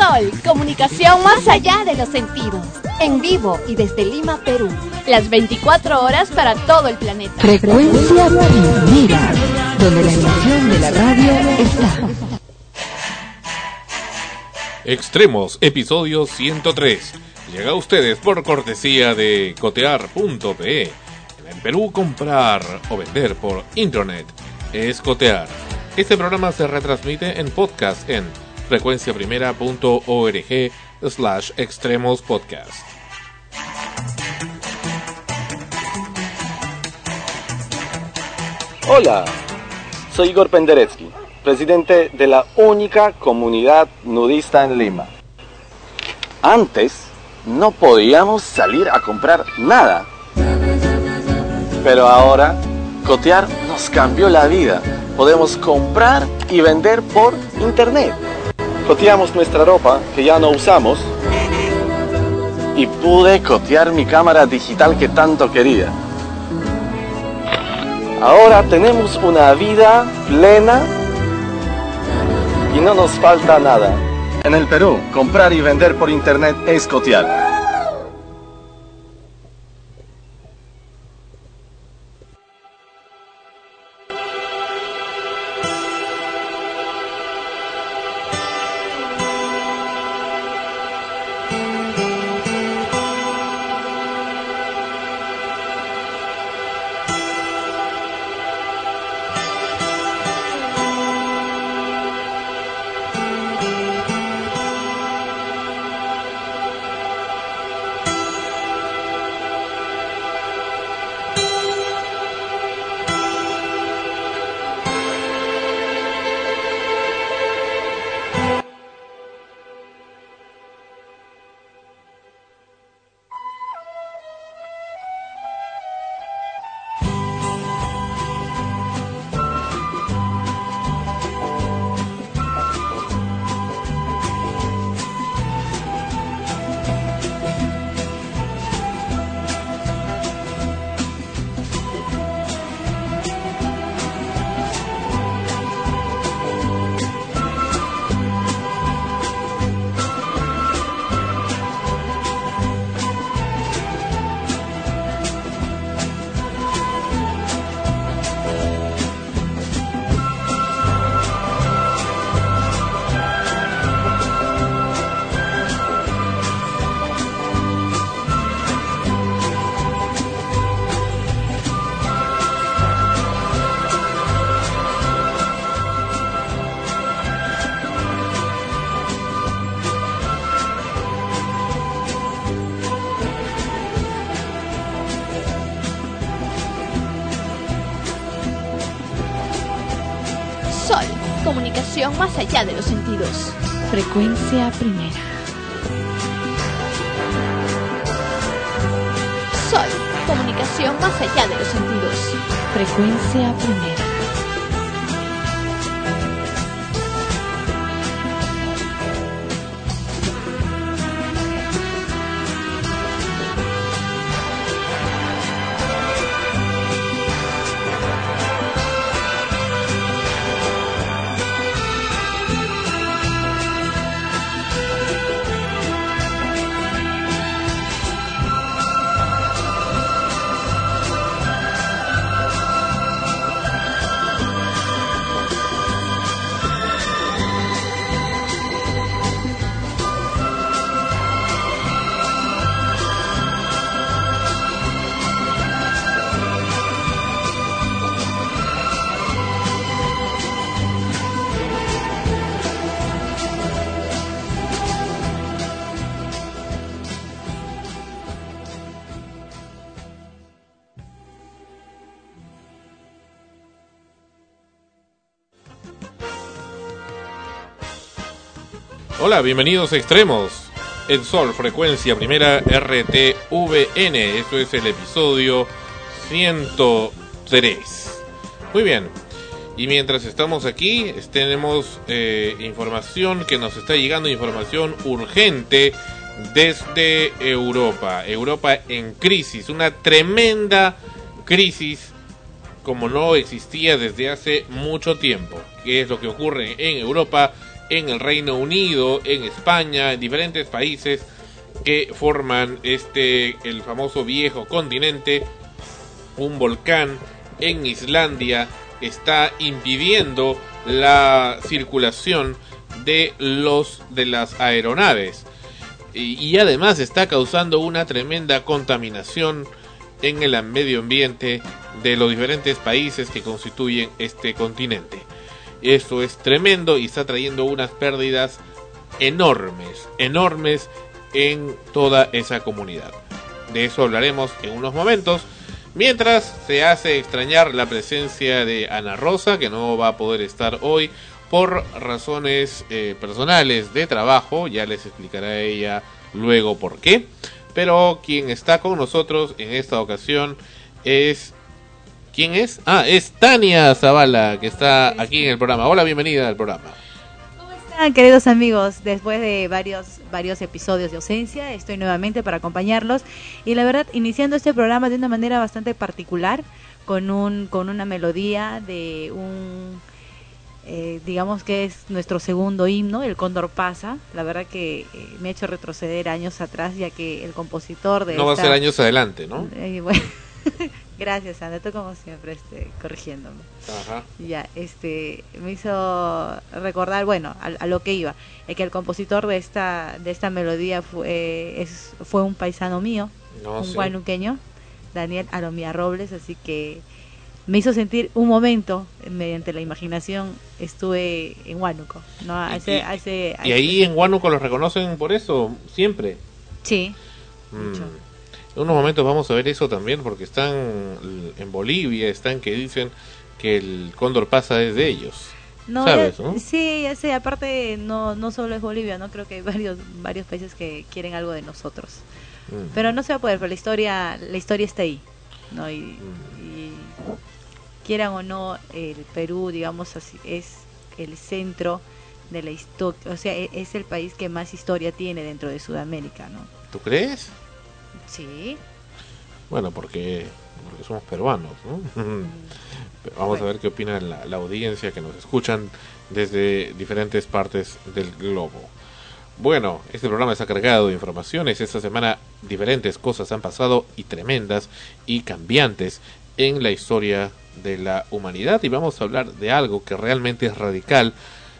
Sol, comunicación más allá de los sentidos. En vivo y desde Lima, Perú. Las 24 horas para todo el planeta. Frecuencia primera, donde la emisión de la radio está. Extremos, episodio 103. Llega a ustedes por cortesía de cotear.pe. En Perú, comprar o vender por internet es cotear. Este programa se retransmite en podcast en frecuenciaprimera.org slash extremos podcast. Hola, soy Igor Penderecki, presidente de la única comunidad nudista en Lima. Antes no podíamos salir a comprar nada, pero ahora cotear nos cambió la vida. Podemos comprar y vender por internet. Coteamos nuestra ropa que ya no usamos y pude cotear mi cámara digital que tanto quería. Ahora tenemos una vida plena y no nos falta nada. En el Perú, comprar y vender por internet es cotear. Hola, bienvenidos a Extremos. El Sol, frecuencia primera RTVN. Esto es el episodio 103. Muy bien. Y mientras estamos aquí, tenemos eh, información que nos está llegando, información urgente desde Europa. Europa en crisis, una tremenda crisis como no existía desde hace mucho tiempo. ¿Qué es lo que ocurre en Europa? En el Reino Unido, en España, en diferentes países que forman este el famoso viejo continente, un volcán en Islandia está impidiendo la circulación de los de las aeronaves y, y además está causando una tremenda contaminación en el medio ambiente de los diferentes países que constituyen este continente. Esto es tremendo y está trayendo unas pérdidas enormes, enormes en toda esa comunidad. De eso hablaremos en unos momentos. Mientras se hace extrañar la presencia de Ana Rosa, que no va a poder estar hoy por razones eh, personales de trabajo, ya les explicará ella luego por qué. Pero quien está con nosotros en esta ocasión es... ¿Quién es? Ah, es Tania Zavala, que está aquí en el programa. Hola, bienvenida al programa. ¿Cómo están, queridos amigos? Después de varios, varios episodios de ausencia, estoy nuevamente para acompañarlos. Y la verdad, iniciando este programa de una manera bastante particular, con, un, con una melodía de un eh, digamos que es nuestro segundo himno, el Cóndor pasa. La verdad que eh, me ha hecho retroceder años atrás, ya que el compositor de... No va a ser años adelante, ¿no? Eh, bueno, gracias, Ana, tú como siempre este, corrigiéndome. Ajá. Ya, este, me hizo recordar, bueno, a, a lo que iba, es que el compositor de esta, de esta melodía fue, es, fue un paisano mío, No un sé. guanuqueño, Daniel Aromía Robles, así que me hizo sentir un momento, mediante la imaginación, estuve en Huánuco, ¿no? Y- Hace, y- hace, Y ahí en Huánuco los reconocen por eso, siempre. Sí, Mm. Mucho. En unos momentos vamos a ver eso también, porque están en Bolivia, están que dicen que el cóndor pasa desde ellos. No, ¿Sabes, ya- no? Sí, ya sé, aparte no, no solo es Bolivia, ¿no? Creo que hay varios, varios países que quieren algo de nosotros. Mm. Pero no se va a poder, pero la historia, la historia está ahí, ¿no? Y, Mm. y quieran o no, el Perú, digamos así, es el centro de la historia, o sea, e- es el país que más historia tiene dentro de Sudamérica, ¿no? ¿Tú crees? Sí. Bueno, porque, porque somos peruanos, ¿no? Pero Vamos a ver qué opina la, la audiencia que nos escuchan desde diferentes partes del globo. Bueno, este programa está cargado de informaciones. Esta semana diferentes cosas han pasado y tremendas y cambiantes en la historia de la humanidad y vamos a hablar de algo que realmente es radical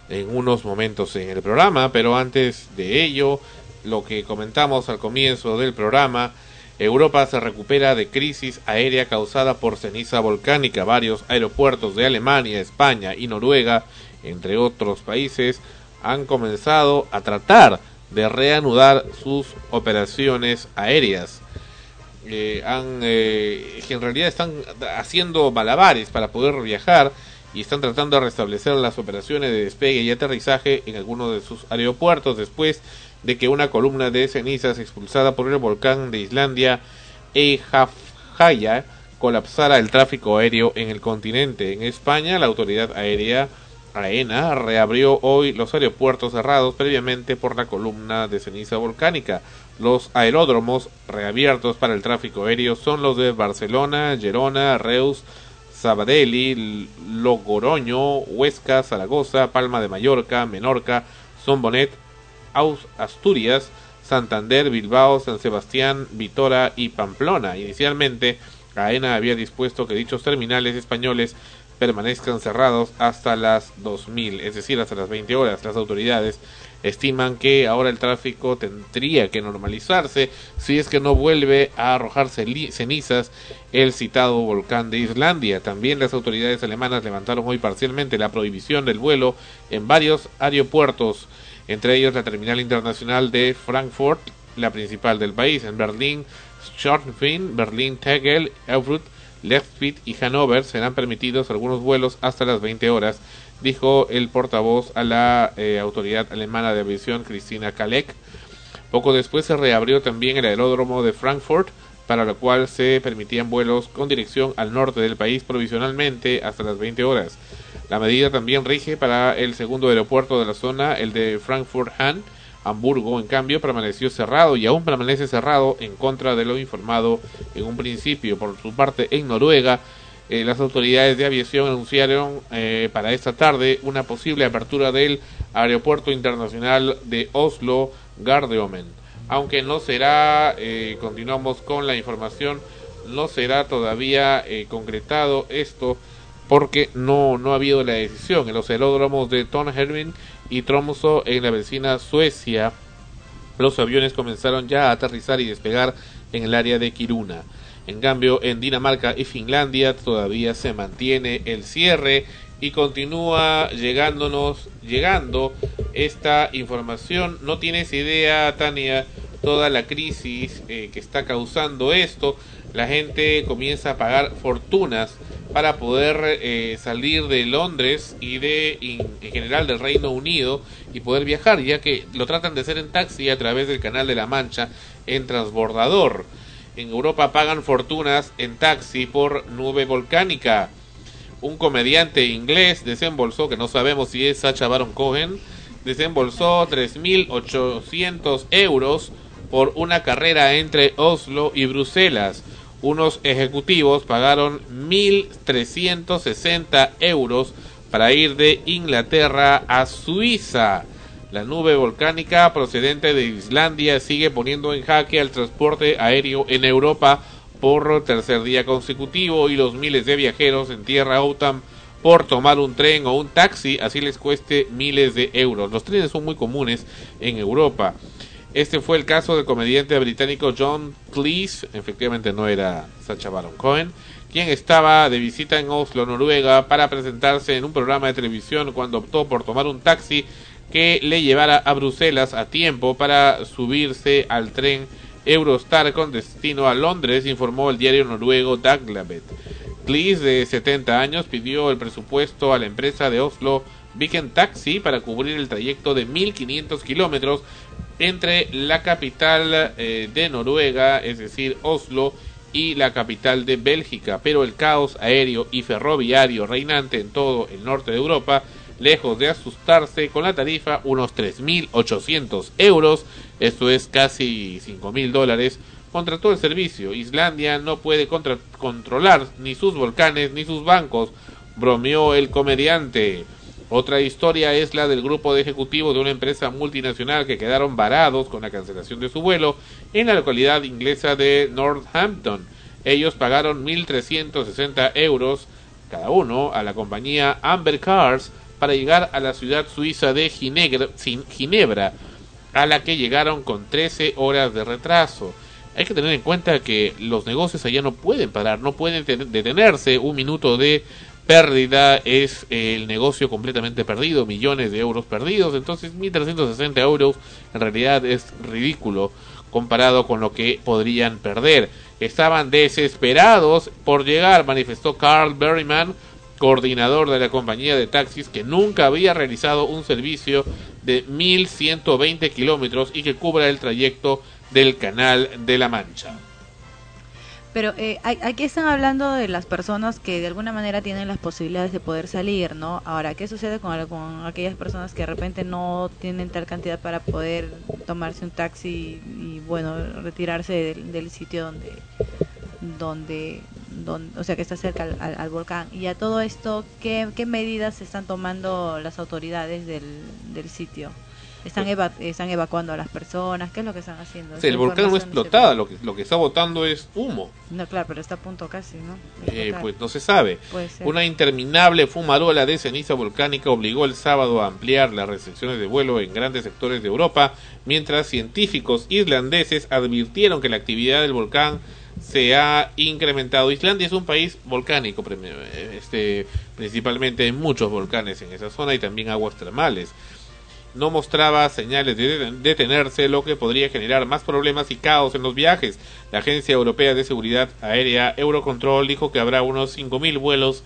en unos momentos en el programa, pero antes de ello, lo que comentamos al comienzo del programa, Europa se recupera de crisis aérea causada por ceniza volcánica. Varios aeropuertos de Alemania, España y Noruega, entre otros países, han comenzado a tratar de reanudar sus operaciones aéreas. Eh, han, eh, en realidad están haciendo malabares para poder viajar y están tratando de restablecer las operaciones de despegue y aterrizaje en algunos de sus aeropuertos después de que una columna de cenizas expulsada por el volcán de Islandia Eyjafjalla colapsara el tráfico aéreo en el continente. En España, la autoridad aérea AENA reabrió hoy los aeropuertos cerrados previamente por la columna de ceniza volcánica. Los aeródromos reabiertos para el tráfico aéreo son los de Barcelona, Gerona, Reus, Sabadell, Logroño, Huesca, Zaragoza, Palma de Mallorca, Menorca, Sombonet, Aus- Asturias, Santander, Bilbao, San Sebastián, Vitora y Pamplona. Inicialmente, AENA había dispuesto que dichos terminales españoles permanezcan cerrados hasta las 2000, es decir, hasta las 20 horas. Las autoridades estiman que ahora el tráfico tendría que normalizarse si es que no vuelve a arrojarse cenizas el citado volcán de Islandia. También las autoridades alemanas levantaron hoy parcialmente la prohibición del vuelo en varios aeropuertos, entre ellos la terminal internacional de Frankfurt, la principal del país, en Berlín, Schornfin, Berlín, Tegel, Erfurt, Leipzig y Hannover serán permitidos algunos vuelos hasta las 20 horas, dijo el portavoz a la eh, autoridad alemana de aviación Cristina Kalek. Poco después se reabrió también el aeródromo de Frankfurt, para lo cual se permitían vuelos con dirección al norte del país provisionalmente hasta las 20 horas. La medida también rige para el segundo aeropuerto de la zona, el de Frankfurt-Hahn. Hamburgo, en cambio, permaneció cerrado y aún permanece cerrado en contra de lo informado en un principio. Por su parte, en Noruega, eh, las autoridades de aviación anunciaron eh, para esta tarde una posible apertura del aeropuerto internacional de Oslo Gardermoen. Aunque no será, eh, continuamos con la información, no será todavía concretado esto porque no, no ha habido la decisión. En los aeródromos de Tonhermin y Tromsø en la vecina Suecia, los aviones comenzaron ya a aterrizar y despegar en el área de Kiruna. En cambio, en Dinamarca y Finlandia todavía se mantiene el cierre y continúa llegándonos, llegando esta información. No tienes idea, Tania, toda la crisis eh, que está causando esto. La gente comienza a pagar fortunas para poder eh, salir de Londres y de en general del Reino Unido y poder viajar, ya que lo tratan de hacer en taxi a través del Canal de la Mancha en transbordador en Europa pagan fortunas en taxi por nube volcánica. Un comediante inglés desembolsó, que no sabemos si es Sacha Baron Cohen, desembolsó 3.800 euros por una carrera entre Oslo y Bruselas. Unos ejecutivos pagaron 1.360 euros para ir de Inglaterra a Suiza. La nube volcánica procedente de Islandia sigue poniendo en jaque al transporte aéreo en Europa por tercer día consecutivo y los miles de viajeros en tierra optan por tomar un tren o un taxi, así les cueste miles de euros. Los trenes son muy comunes en Europa. Este fue el caso del comediante británico John Cleese, efectivamente no era Sacha Baron Cohen, quien estaba de visita en Oslo, Noruega, para presentarse en un programa de televisión cuando optó por tomar un taxi que le llevara a Bruselas a tiempo para subirse al tren Eurostar con destino a Londres, informó el diario noruego Dagbladet. Cleese, de 70 años, pidió el presupuesto a la empresa de Oslo Viken Taxi para cubrir el trayecto de 1.500 kilómetros entre la capital eh, de Noruega, es decir, Oslo, y la capital de Bélgica, pero el caos aéreo y ferroviario reinante en todo el norte de Europa lejos de asustarse con la tarifa unos 3.800 euros, esto es casi 5.000 dólares, contrató el servicio. Islandia no puede controlar ni sus volcanes ni sus bancos, bromeó el comediante. Otra historia es la del grupo de ejecutivos de una empresa multinacional que quedaron varados con la cancelación de su vuelo en la localidad inglesa de Northampton. Ellos pagaron 1.360 euros cada uno a la compañía Amber Cars para llegar a la ciudad suiza de Ginebra, a la que llegaron con 13 horas de retraso. Hay que tener en cuenta que los negocios allá no pueden parar, no pueden detenerse. Un minuto de pérdida es el negocio completamente perdido, millones de euros perdidos. Entonces, 1.360 euros en realidad es ridículo comparado con lo que podrían perder. Estaban desesperados por llegar, manifestó Carl Berryman, coordinador de la compañía de taxis que nunca había realizado un servicio de 1.120 kilómetros y que cubra el trayecto del Canal de la Mancha. Pero eh, aquí están hablando de las personas que de alguna manera tienen las posibilidades de poder salir, ¿no? Ahora, ¿qué sucede con, aquellas personas que de repente no tienen tal cantidad para poder tomarse un taxi y, bueno, retirarse del sitio donde, donde o sea, que está cerca al, volcán. Y a todo esto, ¿qué, ¿qué, medidas están tomando las autoridades del, del sitio? Están, están evacuando a las personas, ¿qué es lo que están haciendo? el volcán no explotado, lo que, lo que está botando es humo. No, claro, pero está a punto casi, ¿no? Eh, pues no se sabe. Una interminable fumarola de ceniza volcánica obligó el sábado a ampliar las restricciones de vuelo en grandes sectores de Europa, mientras científicos islandeses advirtieron que la actividad del volcán se ha incrementado. Islandia es un país volcánico, este, principalmente hay muchos volcanes en esa zona y también aguas termales. No mostraba señales de detenerse, lo que podría generar más problemas y caos en los viajes. La Agencia Europea de Seguridad Aérea Eurocontrol dijo que habrá unos 5.000 vuelos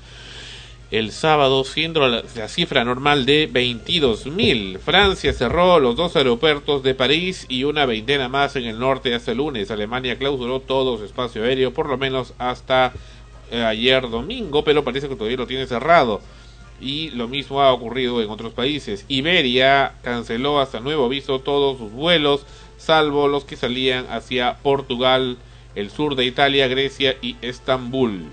el sábado, siendo la, cifra normal de 22.000. Francia cerró los dos aeropuertos de París y una veintena más en el norte hasta el lunes. Alemania clausuró todo su espacio aéreo, por lo menos hasta eh, ayer domingo, pero parece que todavía lo tiene cerrado. Y lo mismo ha ocurrido en otros países. Iberia canceló hasta nuevo aviso todos sus vuelos, salvo los que salían hacia Portugal, el sur de Italia, Grecia y Estambul.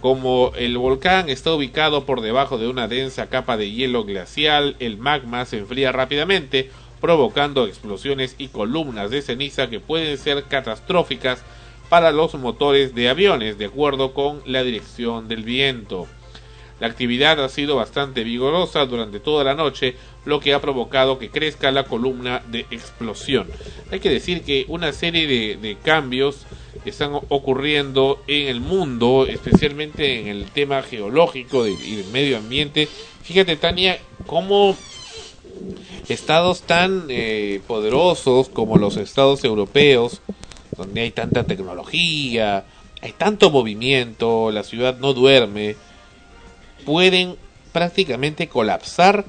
Como el volcán está ubicado por debajo de una densa capa de hielo glacial, el magma se enfría rápidamente, provocando explosiones y columnas de ceniza que pueden ser catastróficas para los motores de aviones, de acuerdo con la dirección del viento. La actividad ha sido bastante vigorosa durante toda la noche, lo que ha provocado que crezca la columna de explosión. Hay que decir que una serie de, cambios están ocurriendo en el mundo, especialmente en el tema geológico y del medio ambiente. Fíjate, Tania, cómo estados tan eh, poderosos como los estados europeos, donde hay tanta tecnología, hay tanto movimiento, la ciudad no duerme, pueden prácticamente colapsar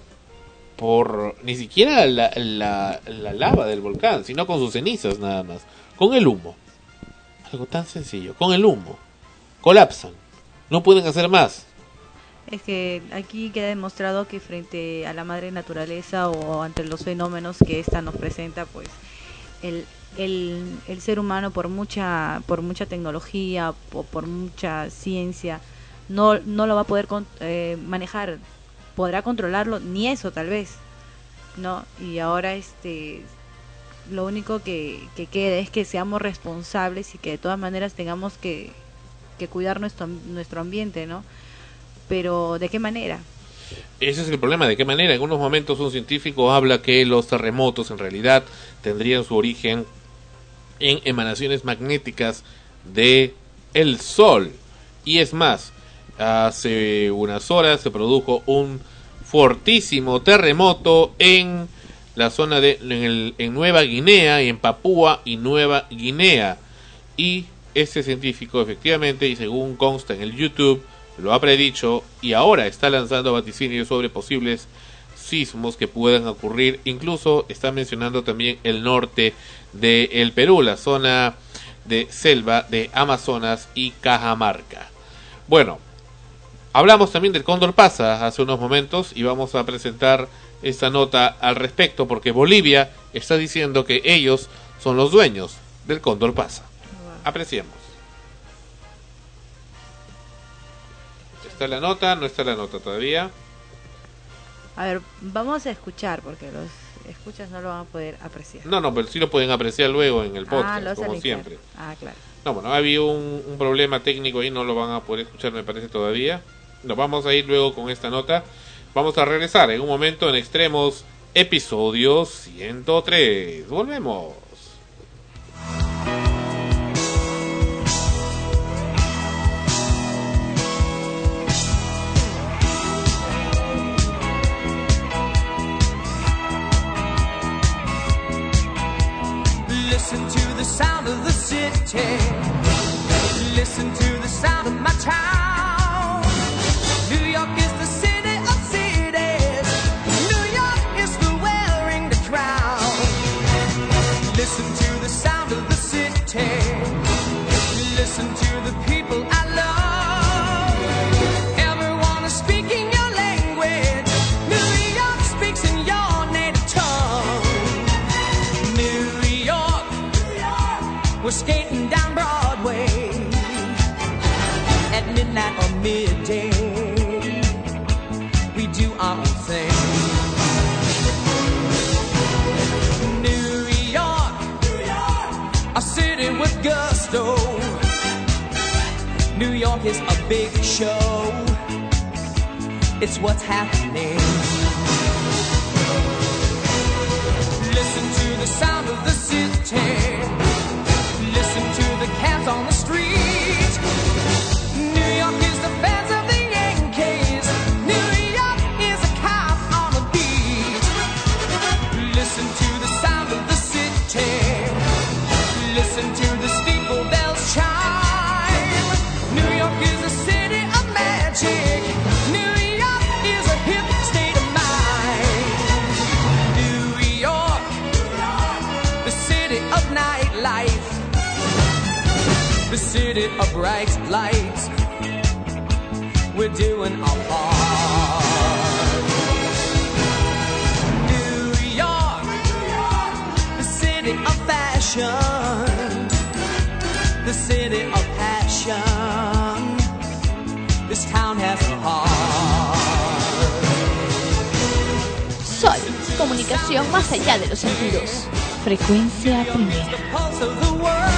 por ni siquiera la, la, lava del volcán, sino con sus cenizas nada más, con el humo. Algo tan sencillo, con el humo. Colapsan, no pueden hacer más. Es que aquí queda demostrado que frente a la madre naturaleza o ante los fenómenos que ésta nos presenta, pues el, el, el ser humano por mucha, por mucha tecnología o por mucha ciencia, no, no lo va a poder eh, manejar, podrá controlarlo, ni eso tal vez, ¿no? Y ahora este lo único que, que queda es que seamos responsables y que de todas maneras tengamos que, que cuidar nuestro, nuestro ambiente, ¿no? Pero ¿de qué manera? Ese es el problema, ¿de qué manera? En unos momentos un científico habla que los terremotos en realidad tendrían su origen en emanaciones magnéticas de el Sol. Y es más, hace unas horas se produjo un fortísimo terremoto en la zona de en, Nueva Guinea y en Papúa y Nueva Guinea. Y este científico efectivamente y según consta en el YouTube lo ha predicho y ahora está lanzando vaticinios sobre posibles sismos que puedan ocurrir. Incluso está mencionando también el norte de el Perú la zona de selva de Amazonas y Cajamarca. Bueno Hablamos también del Cóndor Pasa hace unos momentos y vamos a presentar esta nota al respecto porque Bolivia está diciendo que ellos son los dueños del Cóndor Pasa. Apreciemos. ¿Está la nota? ¿No está la nota todavía? A ver, vamos a escuchar porque los escuchas no lo van a poder apreciar. No, no, pero sí lo pueden apreciar luego en el ah, podcast, como siempre. Ah, claro. No, bueno, había un, un problema técnico y no lo van a poder escuchar, me parece, todavía. Nos vamos a ir luego con esta nota. Vamos a regresar en un momento en Extremos, episodio 103. Volvemos. New York is a big show. It's what's happening. Listen to the sound of the city it a bright light. We're doing our part. New York, the city of fashion, the city of passion. This town has a heart. Soy comunicación más allá de los sentidos. Frecuencia primera.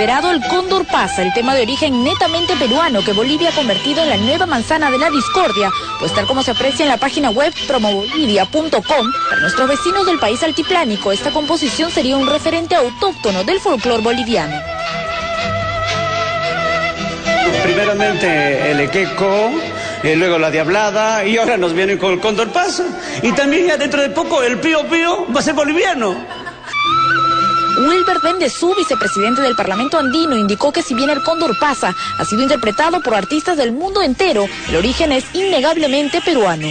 El Cóndor Pasa, el tema de origen netamente peruano que Bolivia ha convertido en la nueva manzana de la discordia, pues tal como se aprecia en la página web promobolivia.com, para nuestros vecinos del país altiplánico, esta composición sería un referente autóctono del folclore boliviano. Primeramente el equeco, eh, luego la diablada y ahora nos vienen con el cóndor pasa. Y también ya dentro de poco el pío pío va a ser boliviano. Wilbert Bendezú, vicepresidente del Parlamento andino, indicó que si bien el cóndor pasa ha sido interpretado por artistas del mundo entero, el origen es innegablemente peruano.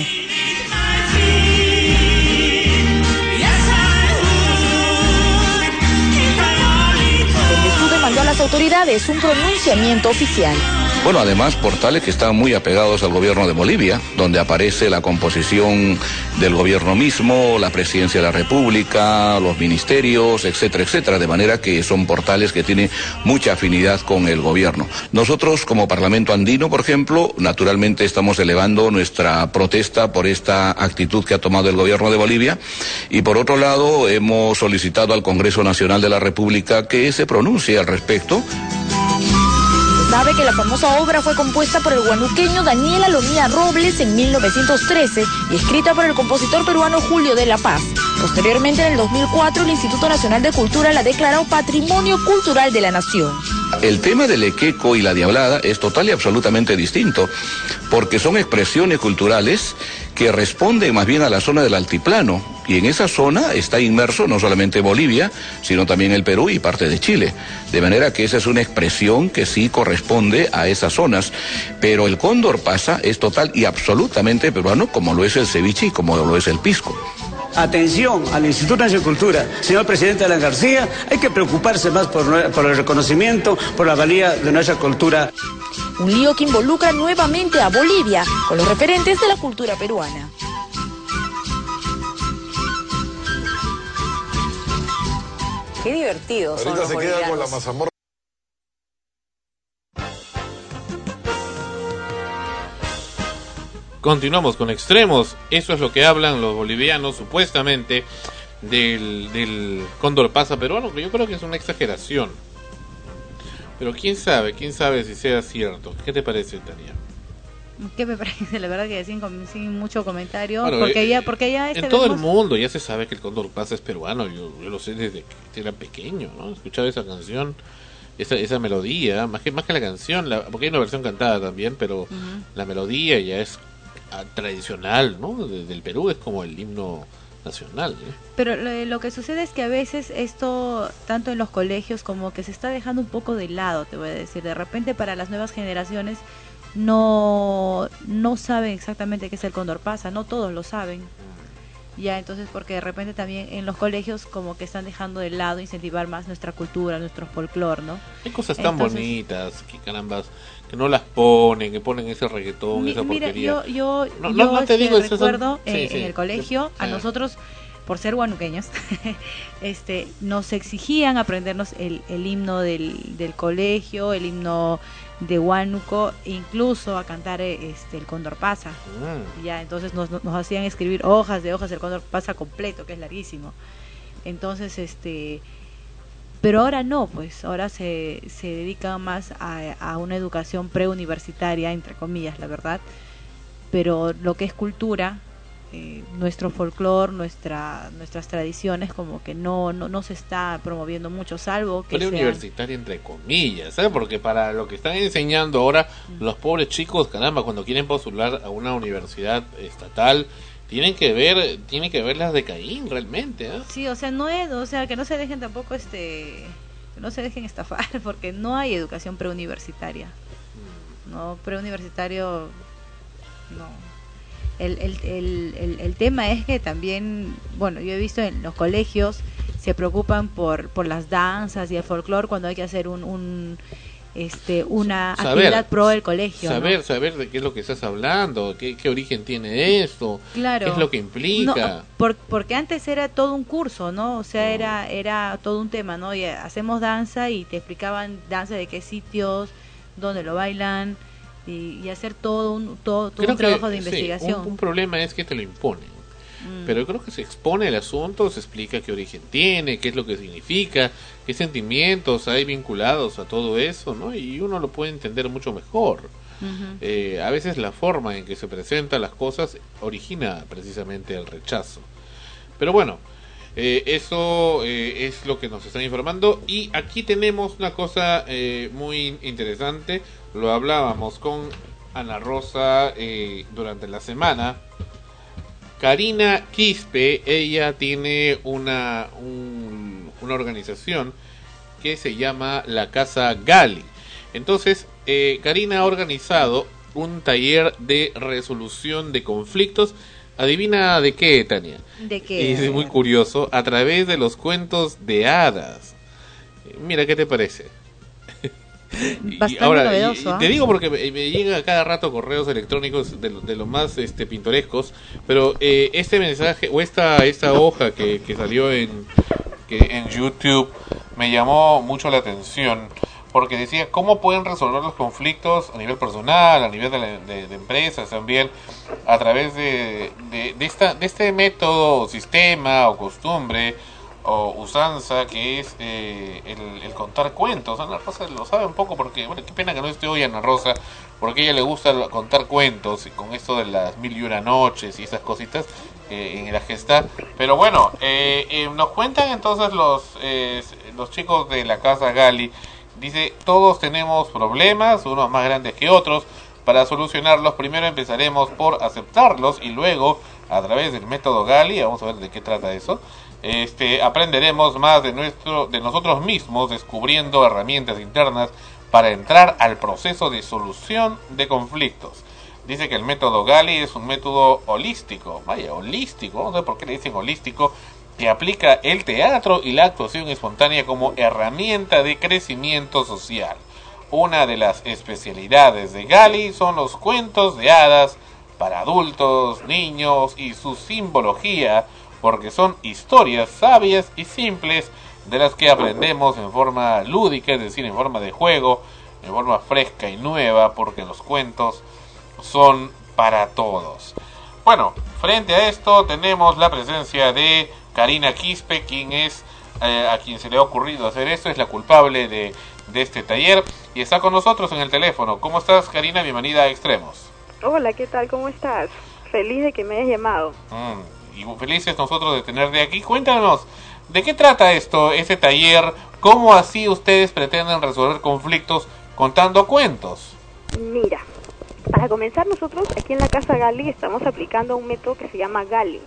A las autoridades un pronunciamiento oficial. Bueno, además portales que están muy apegados al gobierno de Bolivia, donde aparece la composición del gobierno mismo, la presidencia de la República, los ministerios, etcétera, etcétera, de manera que son portales que tienen mucha afinidad con el gobierno. Nosotros, como Parlamento andino, por ejemplo, naturalmente estamos elevando nuestra protesta por esta actitud que ha tomado el gobierno de Bolivia y por otro lado hemos solicitado al Congreso Nacional de la República que se pronuncie al respecto. Sabe que la famosa obra fue compuesta por el guanuqueño Daniel Alomía Robles en 1913 y escrita por el compositor peruano Julio de la Paz. Posteriormente, en el 2004, el Instituto Nacional de Cultura la declaró Patrimonio Cultural de la Nación. El tema del equeco y la diablada es total y absolutamente distinto, porque son expresiones culturales que responden más bien a la zona del altiplano, y en esa zona está inmerso no solamente Bolivia, sino también el Perú y parte de Chile. De manera que esa es una expresión que sí corresponde a esas zonas, pero el cóndor pasa es total y absolutamente peruano, como lo es el ceviche y como lo es el pisco. Atención al Instituto Nacional de Cultura. Señor presidente Alan García, hay que preocuparse más por, por el reconocimiento, por la valía de nuestra cultura. Un lío que involucra nuevamente a Bolivia con los referentes de la cultura peruana. Qué divertidos son Ahorita los se queda con la mazamorra. Continuamos con extremos. Eso es lo que hablan los bolivianos supuestamente del, del cóndor pasa peruano, que yo creo que es una exageración. Pero quién sabe, quién sabe si sea cierto. ¿Qué te parece, Tania? ¿Qué me parece? La verdad que sin, sin mucho comentario. Bueno, porque, eh, ya, porque ya este en todo el mundo ya se sabe que el cóndor pasa es peruano. Yo, yo lo sé desde que era pequeño, ¿no? Escuchaba esa canción, esa, esa melodía, más que, más que la canción, la- porque hay una versión cantada también, pero la melodía ya es ah, tradicional, ¿no? De- del Perú es como el himno nacional. ¿eh? Pero lo, lo que sucede es que a veces esto, tanto en los colegios como que se está dejando un poco de lado, te voy a decir. De repente para las nuevas generaciones no, no saben exactamente qué es el cóndor pasa, no todos lo saben. Ya, entonces porque de repente también en los colegios como que están dejando de lado incentivar más nuestra cultura, nuestro folclore, ¿no? Hay cosas tan Entonces- bonitas que carambas, que no las ponen, que ponen ese reggaetón, Mi- esa mira, porquería. yo, yo, No, yo, no, te este, digo, esas son- recuerdo sí, eh, sí. en el colegio, a nosotros, por ser guanuqueños, este, nos exigían aprendernos el, el himno del, del colegio, el himno de Huánuco, incluso a cantar eh, este, el Cóndor Pasa. Mm. Ya, entonces nos, nos hacían escribir hojas de hojas del Cóndor Pasa completo, que es larguísimo. Entonces, este, pero ahora no, pues ahora se, se dedica más a, a una educación preuniversitaria, entre comillas, la verdad. Pero lo que es cultura, eh, nuestro folclore, nuestra, nuestras tradiciones, como que no, no, no se está promoviendo mucho, salvo que sean- Preuniversitaria entre comillas, ¿sabes? Porque para lo que están enseñando ahora los pobres chicos, caramba, cuando quieren postular a una universidad estatal, tienen que ver, tienen que ver las de Caín realmente, ¿eh? Sí, o sea, no es, o sea, que no se dejen tampoco este que no se dejen estafar porque no hay educación preuniversitaria. No, preuniversitario no. El, el, el, el, tema es que también, bueno, yo he visto en los colegios se preocupan por, por las danzas y el folclore cuando hay que hacer un, un este una Saber, actividad pro del colegio. ¿no? Saber, saber de qué es lo que estás hablando, qué, qué origen tiene esto, Claro. qué es lo que implica. No, por- porque antes era todo un curso, ¿no? O sea, era era todo un tema, ¿no? Y hacemos danza y te explicaban danza de qué sitios, dónde lo bailan y, y hacer todo un todo, todo un trabajo que, de sí, investigación. un, un problema es que te lo imponen. Mm. Pero creo que se expone el asunto, se explica qué origen tiene, qué es lo que significa, qué sentimientos hay vinculados a todo eso, ¿no? Y uno lo puede entender mucho mejor. Eh, a veces la forma en que se presentan las cosas origina precisamente el rechazo. Pero bueno, eh, eso eh, es lo que nos están informando. Y aquí tenemos una cosa eh, muy interesante. Lo hablábamos con Ana Rosa eh, durante la semana. Karina Quispe, ella tiene una, un- una organización que se llama la Casa Gali. Entonces, eh, Karina ha organizado un taller de resolución de conflictos. Adivina de qué, Tania. ¿De qué? es muy curioso, a través de los cuentos de hadas. Mira, ¿qué te parece? Y Bastante ahora, novedoso, ¿ah? te digo porque me, me llegan a cada rato correos electrónicos de, de los más este, pintorescos, pero eh, este mensaje o esta, esta hoja que, que salió en, que en YouTube me llamó mucho la atención porque decía cómo pueden resolver los conflictos a nivel personal, a nivel de, la- de- de empresas también, a través de, de, de esta, de este método, sistema o costumbre o usanza que es eh, el, contar cuentos. Ana Rosa lo sabe un poco porque, bueno, qué pena que no esté hoy Ana Rosa, porque ella le gusta contar cuentos con esto de las mil y una noches y esas cositas eh, en las que. Pero bueno, eh, eh, nos cuentan entonces los, eh, los chicos de la casa Gali. Dice, todos tenemos problemas, unos más grandes que otros. Para solucionarlos, primero empezaremos por aceptarlos y luego, a través del método Gali, vamos a ver de qué trata eso, este, aprenderemos más de, nuestro, de nosotros mismos, descubriendo herramientas internas para entrar al proceso de solución de conflictos. Dice que el método Gali es un método holístico, vaya, holístico, a ver por qué le dicen holístico, que aplica el teatro y la actuación espontánea como herramienta de crecimiento social. Una de las especialidades de Gali son los cuentos de hadas para adultos, niños y su simbología, porque son historias sabias y simples de las que aprendemos en forma lúdica, es decir, en forma de juego, en forma fresca y nueva, porque los cuentos son para todos. Bueno, frente a esto tenemos la presencia de Karina Quispe, quien es eh, a quien se le ha ocurrido hacer esto, es la culpable de, de este taller y está con nosotros en el teléfono. ¿Cómo estás, Karina? Bienvenida a Extremos. Hola, ¿qué tal? ¿Cómo estás? Feliz de que me hayas llamado. Mm, y felices nosotros de tenerte aquí. Cuéntanos, ¿de qué trata esto, este taller? ¿Cómo así ustedes pretenden resolver conflictos contando cuentos? Mira, para comenzar nosotros aquí en la Casa Gali estamos aplicando un método que se llama Gali,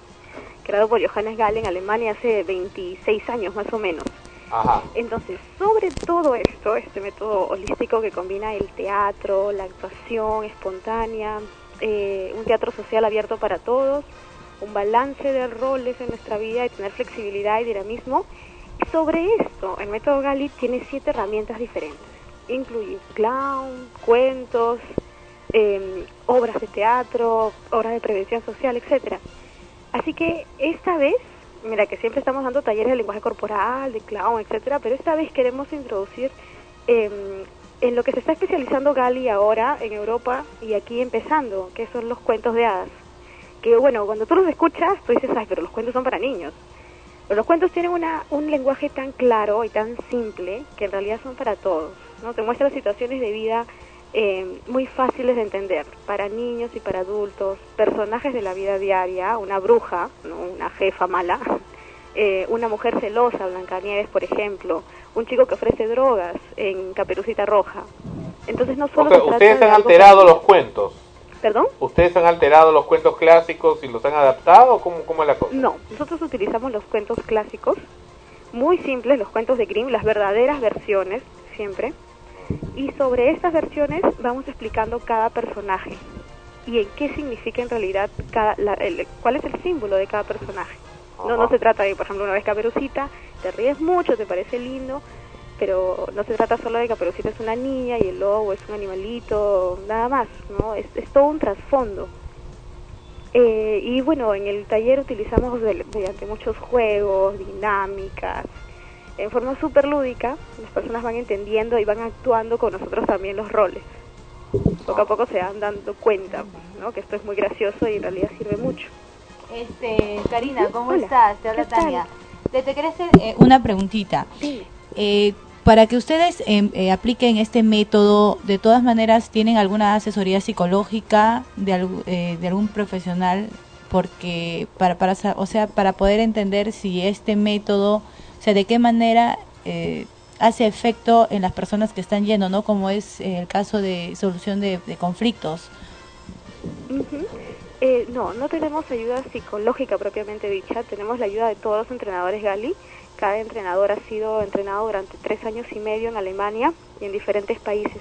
creado por Johannes Gali en Alemania hace 26 años más o menos. Ajá. Entonces, sobre todo esto, este método holístico que combina el teatro, la actuación espontánea, eh, un teatro social abierto para todos, un balance de roles en nuestra vida y tener flexibilidad y dinamismo. Sobre esto, el método Gali tiene siete herramientas diferentes. Incluye clown, cuentos, eh, obras de teatro, obras de prevención social, etcétera. Así que esta vez, mira que siempre estamos dando talleres de lenguaje corporal, de clown, etcétera, pero esta vez queremos introducir eh, en lo que se está especializando Gali ahora en Europa y aquí empezando, que son los cuentos de hadas. Que bueno, cuando tú los escuchas, tú dices, ay, pero los cuentos son para niños. Pero los cuentos tienen una, un lenguaje tan claro y tan simple que en realidad son para todos. ¿no? Te muestran situaciones de vida eh, muy fáciles de entender para niños y para adultos, personajes de la vida diaria, una bruja, ¿no? una jefa mala, eh, una mujer celosa, Blancanieves, por ejemplo, un chico que ofrece drogas en Caperucita Roja. Entonces no solo O sea, ustedes de han alterado los cuentos. ¿Perdón? ¿Ustedes han alterado los cuentos clásicos y los han adaptado? ¿Cómo, cómo es la cosa? No, nosotros utilizamos los cuentos clásicos, muy simples, los cuentos de Grimm, las verdaderas versiones, siempre. Y sobre estas versiones vamos explicando cada personaje y en qué significa en realidad cada, la- el- cuál es el símbolo de cada personaje. No, no se trata de, por ejemplo, una vez Caperucita, te ríes mucho, te parece lindo, pero no se trata solo de Caperucita es una niña y el lobo es un animalito, nada más, ¿no? Es, es todo un trasfondo. Eh, y bueno, en el taller utilizamos mediante muchos juegos, dinámicas, en forma súper lúdica, las personas van entendiendo y van actuando con nosotros también los roles. Poco a poco se van dando cuenta, ¿no? Que esto es muy gracioso y en realidad sirve mucho. Este, Karina, ¿cómo Hola, estás? Te habla ¿qué tal? Tania. Te, te quería hacer eh, una preguntita. Eh, para que ustedes em, eh, apliquen este método, de todas maneras, ¿tienen alguna asesoría psicológica de, eh, algún profesional? Porque para, para, o sea, para poder entender si este método, o sea, de qué manera eh, hace efecto en las personas que están yendo, ¿no? Como es el caso de solución de, conflictos. Eh, no, no tenemos ayuda psicológica propiamente dicha, tenemos la ayuda de todos los entrenadores Gali. Cada entrenador ha sido entrenado durante tres años y medio en Alemania y en diferentes países.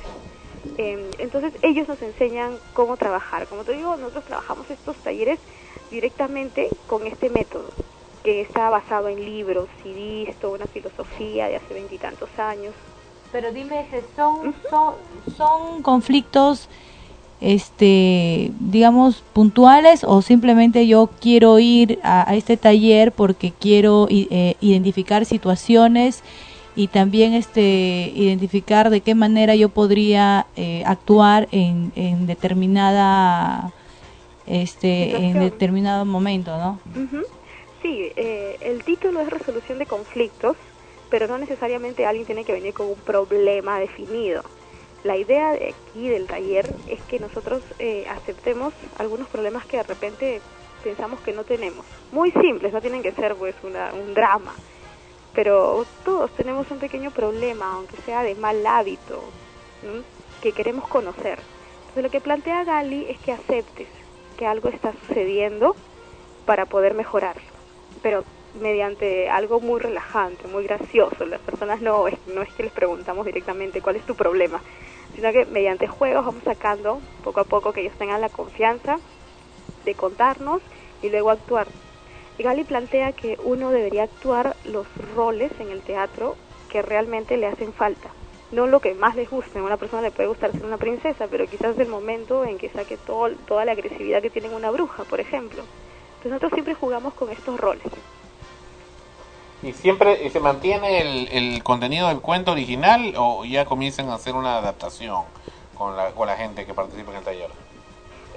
Eh, entonces ellos nos enseñan cómo trabajar. Como te digo, nosotros trabajamos estos talleres directamente con este método, que está basado en libros, CDs, toda una filosofía de hace veintitantos años. Pero dime, ¿son, son, son conflictos, este, digamos, puntuales o simplemente yo quiero ir a, a este taller porque quiero eh, identificar situaciones y también este identificar de qué manera yo podría eh, actuar en, en determinada este en determinado momento, ¿no? Ujú. Sí, eh, el título es resolución de conflictos, pero no necesariamente alguien tiene que venir con un problema definido. La idea de aquí del taller es que nosotros eh, aceptemos algunos problemas que de repente pensamos que no tenemos. Muy simples, no tienen que ser pues una- un drama, pero todos tenemos un pequeño problema, aunque sea de mal hábito, que queremos conocer. Entonces lo que plantea Gali es que aceptes que algo está sucediendo para poder mejorarlo, pero mediante algo muy relajante, muy gracioso. Las personas no es, no es que les preguntamos directamente cuál es tu problema, sino que mediante juegos vamos sacando poco a poco que ellos tengan la confianza de contarnos y luego actuar. Gali plantea que uno debería actuar los roles en el teatro que realmente le hacen falta. No lo que más les guste, a una persona le puede gustar ser una princesa, pero quizás el momento en que saque todo, toda la agresividad que tiene una bruja, por ejemplo. Entonces nosotros siempre jugamos con estos roles. ¿Y siempre y se mantiene el, el contenido del cuento original o ya comienzan a hacer una adaptación con la, con la gente que participa en el taller?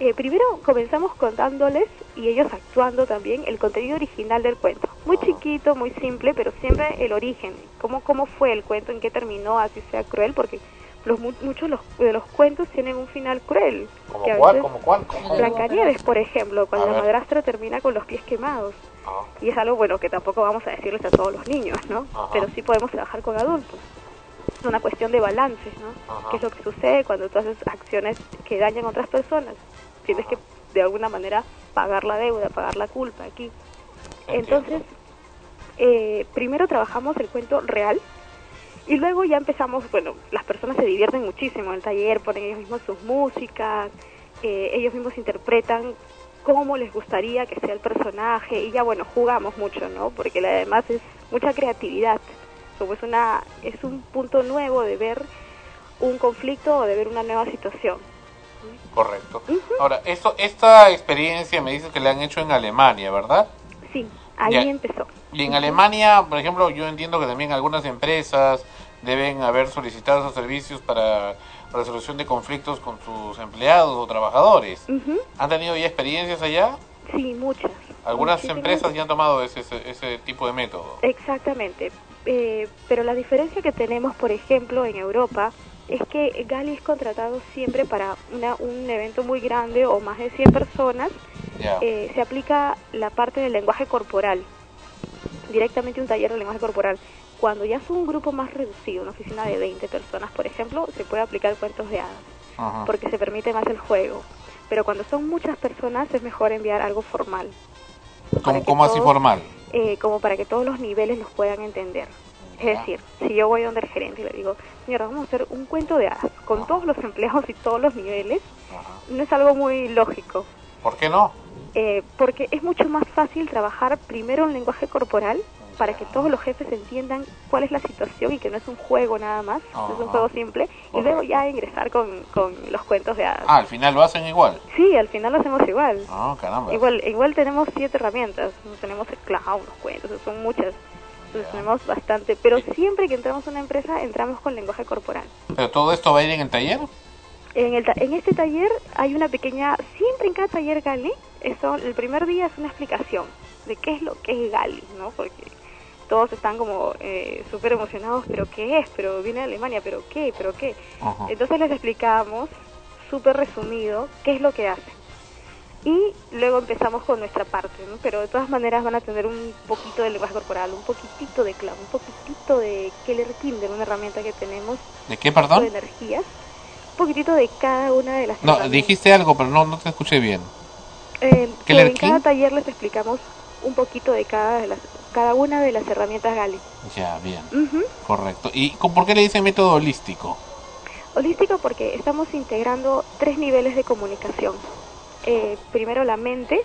Eh, primero comenzamos contándoles y ellos actuando también el contenido original del cuento. Muy chiquito, muy simple, pero siempre el origen. Cómo, cómo fue el cuento, en qué terminó, así sea cruel, porque los, mu- muchos los- de los cuentos tienen un final cruel. ¿Como cuál? veces- ¿Como cuál? ¿Cómo? Blancanieves, por ejemplo, cuando la madrastra termina con los pies quemados. Ah. Y es algo, bueno, que tampoco vamos a decirles a todos los niños, ¿no? Ajá. Pero sí podemos trabajar con adultos. Es una cuestión de balances, ¿no? Ajá. ¿Qué es lo que sucede cuando tú haces acciones que dañan a otras personas? Tienes que, de alguna manera, pagar la deuda, pagar la culpa aquí. Entonces, eh, primero trabajamos el cuento real y luego ya empezamos, bueno, las personas se divierten muchísimo en el taller, ponen ellos mismos sus músicas, eh, ellos mismos interpretan cómo les gustaría que sea el personaje y ya bueno, jugamos mucho, ¿no? Porque además es mucha creatividad, como es una es un punto nuevo de ver un conflicto o de ver una nueva situación. Correcto. Ahora, esto, esta experiencia me dices que le han hecho en Alemania, ¿verdad? Sí, ahí Ya. empezó. Y en Alemania, por ejemplo, yo entiendo que también algunas empresas deben haber solicitado esos servicios para resolución de conflictos con sus empleados o trabajadores. Ujú, ¿Han tenido ya experiencias allá? Sí, muchas. Algunas Muchísimas. empresas ya han tomado ese, ese, ese tipo de método. Exactamente. Eh, pero la diferencia que tenemos, por ejemplo, en Europa, es que Gali es contratado siempre para una, un evento muy grande o más de 100 personas. Eh, se aplica la parte del lenguaje corporal, directamente un taller de lenguaje corporal. Cuando ya son un grupo más reducido, una oficina de 20 personas, por ejemplo, se puede aplicar cuentos de hadas, porque se permite más el juego. Pero cuando son muchas personas es mejor enviar algo formal. ¿Cómo, cómo así formal? eh, como para que todos los niveles los puedan entender. Es decir, si yo voy donde el gerente y le digo, señora, vamos a hacer un cuento de hadas con todos los empleados y todos los niveles, no es algo muy lógico, ¿Por qué no? eh, porque es mucho más fácil trabajar primero en lenguaje corporal para que todos los jefes entiendan cuál es la situación y que no es un juego nada más, es un Ajá. juego simple, y luego ya ingresar con, con los cuentos de hadas. Ah, al final lo hacen igual. Sí, al final lo hacemos igual. Ah, caramba. Igual, igual tenemos siete herramientas, tenemos el clown, los cuentos, son muchas. Tenemos bastante, pero siempre que entramos a una empresa entramos con lenguaje corporal. ¿Pero todo esto va a ir en el taller? En, el, ta- en este taller hay una pequeña, siempre en cada taller Gali, eso, el primer día es una explicación de qué es lo que es Gali, ¿no? Porque todos están como eh, súper emocionados, pero ¿qué es? Pero viene de Alemania, ¿pero qué? ¿Pero qué? Entonces les explicamos, súper resumido, qué es lo que hacen. Y luego empezamos con nuestra parte, ¿no? Pero de todas maneras van a tener un poquito de lenguaje corporal, un poquitito de clown, un poquitito de Keller Kinder, una herramienta que tenemos ¿De qué, perdón? de energías, un poquitito de cada una de las No, dijiste algo, pero no, no te escuché bien. Eh, que ¿Keller en cada taller les explicamos un poquito de cada, de las, cada una de las herramientas Gali. Ya, bien. Ujú. Correcto. ¿Y con- por qué le dicen método holístico? Holístico porque estamos integrando tres niveles de comunicación. Eh, primero la mente,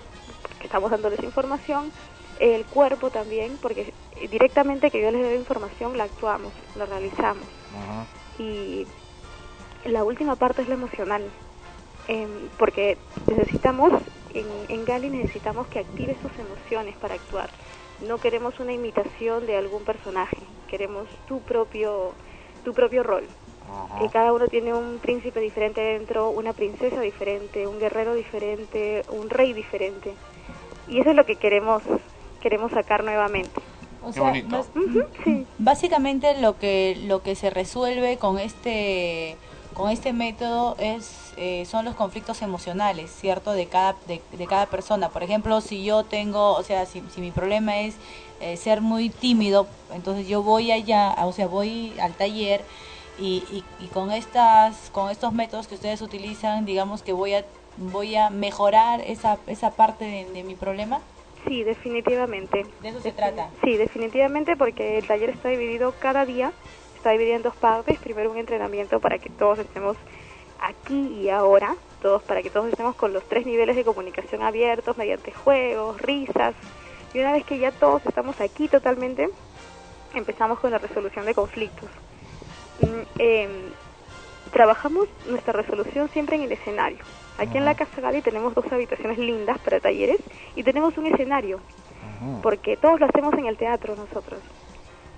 que estamos dándoles información, el cuerpo también, porque directamente que yo les doy información la actuamos, la realizamos. Y la última parte es la emocional, em, porque necesitamos, en, en Gali necesitamos que active sus emociones para actuar. No queremos una imitación de algún personaje, queremos tu propio, tu propio rol. Y cada uno tiene un príncipe diferente dentro, una princesa diferente, un guerrero diferente, un rey diferente. Y eso es lo que queremos queremos sacar nuevamente. O sea, bas- Ujú, sí. Básicamente lo que lo que se resuelve con este con este método es eh, son los conflictos emocionales, cierto, de cada de, de cada persona. Por ejemplo, si yo tengo, o sea, si, si mi problema es eh, ser muy tímido, entonces yo voy allá, o sea, voy al taller y, y, y con estas con estos métodos que ustedes utilizan, digamos que voy a voy a mejorar esa esa parte de, de mi problema. Sí, definitivamente. De eso se trata. Sí, definitivamente porque el taller está dividido cada día, está dividido en dos partes. Primero un entrenamiento para que todos estemos aquí y ahora, todos para que todos estemos con los tres niveles de comunicación abiertos mediante juegos, risas. Y una vez que ya todos estamos aquí totalmente, empezamos con la resolución de conflictos. Mm, em, trabajamos nuestra resolución siempre en el escenario. Aquí en la Casa Gali tenemos dos habitaciones lindas para talleres y tenemos un escenario, porque todos lo hacemos en el teatro nosotros.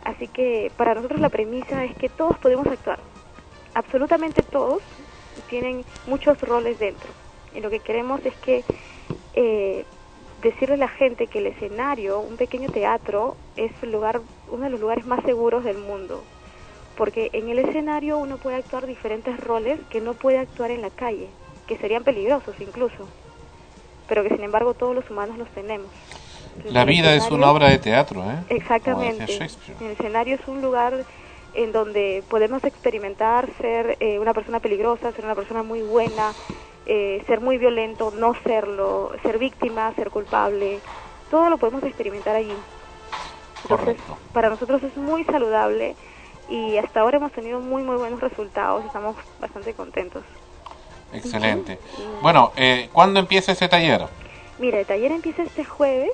Así que para nosotros la premisa es que todos podemos actuar. Absolutamente todos tienen muchos roles dentro. Y lo que queremos es que eh, decirle a la gente que el escenario, un pequeño teatro, es lugar, uno de los lugares más seguros del mundo. Porque en el escenario uno puede actuar diferentes roles que no puede actuar en la calle, que serían peligrosos incluso, pero que sin embargo todos los humanos los tenemos. Entonces, La vida es una obra de teatro, ¿eh? Exactamente. El escenario es un lugar en donde podemos experimentar ser eh, una persona peligrosa, ser una persona muy buena, eh, ser muy violento, no serlo, ser víctima, ser culpable. Todo lo podemos experimentar allí. Entonces, para nosotros es muy saludable y hasta ahora hemos tenido muy, muy buenos resultados. Estamos bastante contentos. Excelente. Bueno, eh, ¿cuándo empieza ese taller? Mira, el taller empieza este jueves,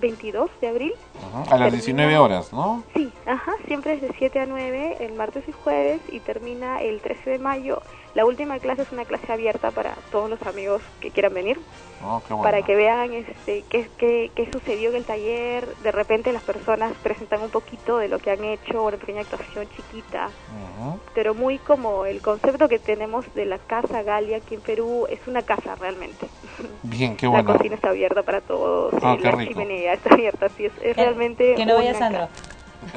22 de abril. Ujú, A las 19 horas, ¿no? Sí, ajá, siempre es de 7 a 9, el martes y jueves, y termina el 13 de mayo. La última clase es una clase abierta para todos los amigos que quieran venir, Oh, qué bueno. para que vean este, qué, qué, qué sucedió en el taller. De repente las personas presentan un poquito de lo que han hecho, una pequeña actuación chiquita, pero muy como el concepto que tenemos de la Casa Galia aquí en Perú, es una casa realmente. Bien, qué La bueno. cocina está abierta para todos, Ah, qué la rico. chimenea está abierta, así es, es realmente... Que no vaya Sandro.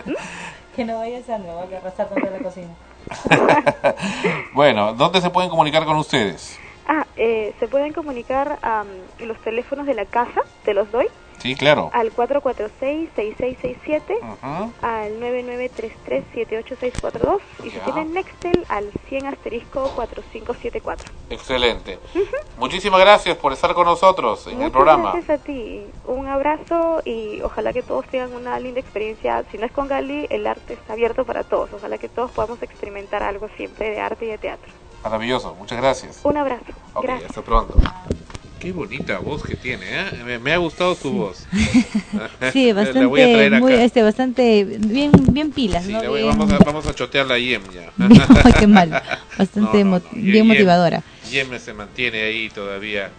¿Mm? Que no vaya Sandro, va a arrasar contra la cocina. Bueno, ¿dónde se pueden comunicar con ustedes? Ah, eh, se pueden comunicar a los teléfonos de la casa, te los doy, Sí, claro. al 446-6667, Ujú. al 9933-78642 y si tienen Nextel al 100 asterisco 4574. Excelente. Muchísimas gracias por estar con nosotros en el Muchas programa. gracias a ti, un abrazo y ojalá que todos tengan una linda experiencia. Si no es con Gali, el arte está abierto para todos. Ojalá que todos podamos experimentar algo siempre de arte y de teatro. Maravilloso, muchas gracias. Un abrazo. Ok, Gracias. hasta pronto. Qué bonita voz que tiene, ¿eh? Me, me ha gustado su voz. Sí, La voy a traer bastante, muy, este, bastante, bien, bien pilas, Sí, ¿no? la voy- Bien- vamos, a, vamos a chotearla a Yem ya. Qué mal. Bastante No, bien motivadora. Yem se mantiene ahí todavía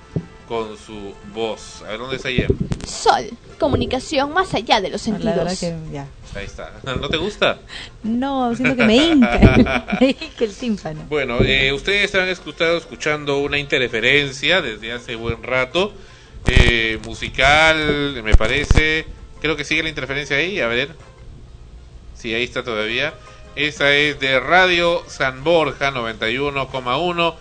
con su voz. A ver, ¿dónde está Yem? Sol, comunicación más allá de los La verdad sentidos. que ya. Ahí está. ¿No te gusta? No, siento que me hinca, me hinca el tímpano. Bueno, eh, ustedes han escuchado escuchando una interferencia desde hace buen rato, eh, musical, me parece. Creo que sigue la interferencia ahí, a ver. Sí, ahí está todavía. Esa es de Radio San Borja 91,1,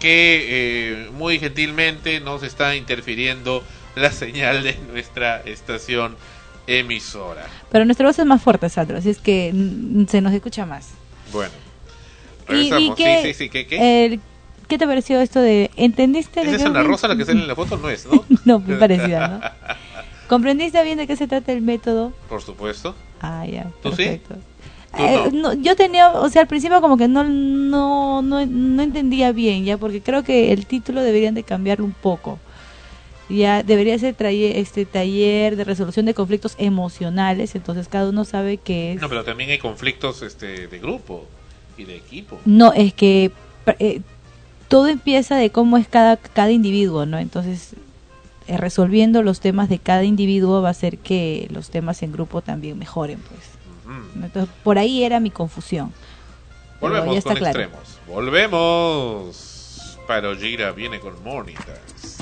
que eh, muy gentilmente nos está interfiriendo la señal de nuestra estación emisora. Pero nuestra voz es más fuerte, Sandro, así es que mm, se nos escucha más. Bueno, ¿Y, y regresamos. qué, sí, sí, sí, ¿qué? qué? el- ¿qué te pareció esto de... ¿Entendiste? de Esa es qué- Ana Rosa la que sale en la foto, no es, ¿no? no, muy parecida, ¿no? ¿Comprendiste bien de qué se trata el método? Por supuesto. Ah, ya, ¿Tú sí? perfecto. ¿Tú Eh, no? yo tenía, o sea, al principio como que no, no, no, no entendía bien, ya, porque creo que el título deberían de cambiarlo un poco. Ya debería ser traye- este taller de resolución de conflictos emocionales, entonces cada uno sabe que es... No, pero también hay conflictos este, de grupo y de equipo. No, es que eh, todo empieza de cómo es cada, cada individuo, ¿no? Entonces, eh, resolviendo los temas de cada individuo va a hacer que los temas en grupo también mejoren, pues. Ujú. Entonces, por ahí era mi confusión. Pero Volvemos ya está con claro. extremos. Volvemos. Parogira viene con Monitas.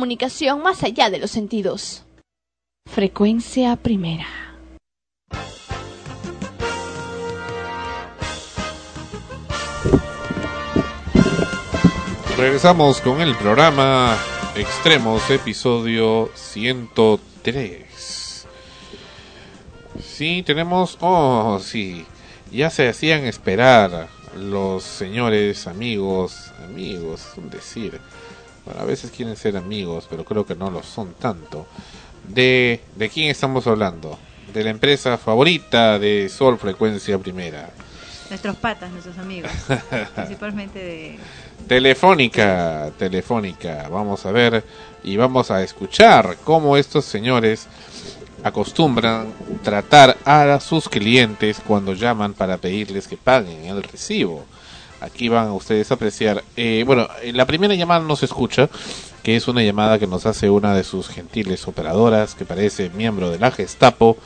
Comunicación más allá de los sentidos. Frecuencia primera. Regresamos con el programa Extremos, episodio 103. Sí, tenemos... Oh, sí. Ya se hacían esperar los señores amigos, amigos, es un decir. Bueno, a veces quieren ser amigos, pero creo que no lo son tanto. De, ¿De quién estamos hablando? De la empresa favorita de Sol Frecuencia Primera. Nuestros patas, nuestros amigos. Principalmente de... Telefónica, Telefónica. Vamos a ver y vamos a escuchar cómo estos señores acostumbran tratar a sus clientes cuando llaman para pedirles que paguen el recibo. Aquí van ustedes a apreciar. Eh, bueno, la primera llamada no se escucha, que es una llamada que nos hace una de sus gentiles operadoras, que parece miembro de la Gestapo,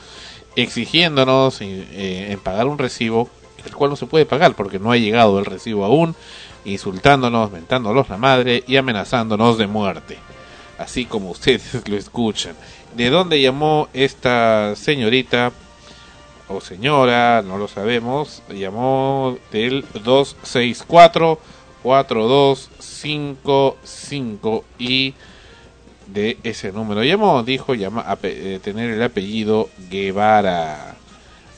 exigiéndonos eh, en pagar un recibo, el cual no se puede pagar porque no ha llegado el recibo aún, insultándonos, mentándonos la madre y amenazándonos de muerte. Así como ustedes lo escuchan. ¿De dónde llamó esta señorita o señora? No lo sabemos. Llamó del 264 4255 y de ese número llamó, dijo llama, eh, tener el apellido Guevara.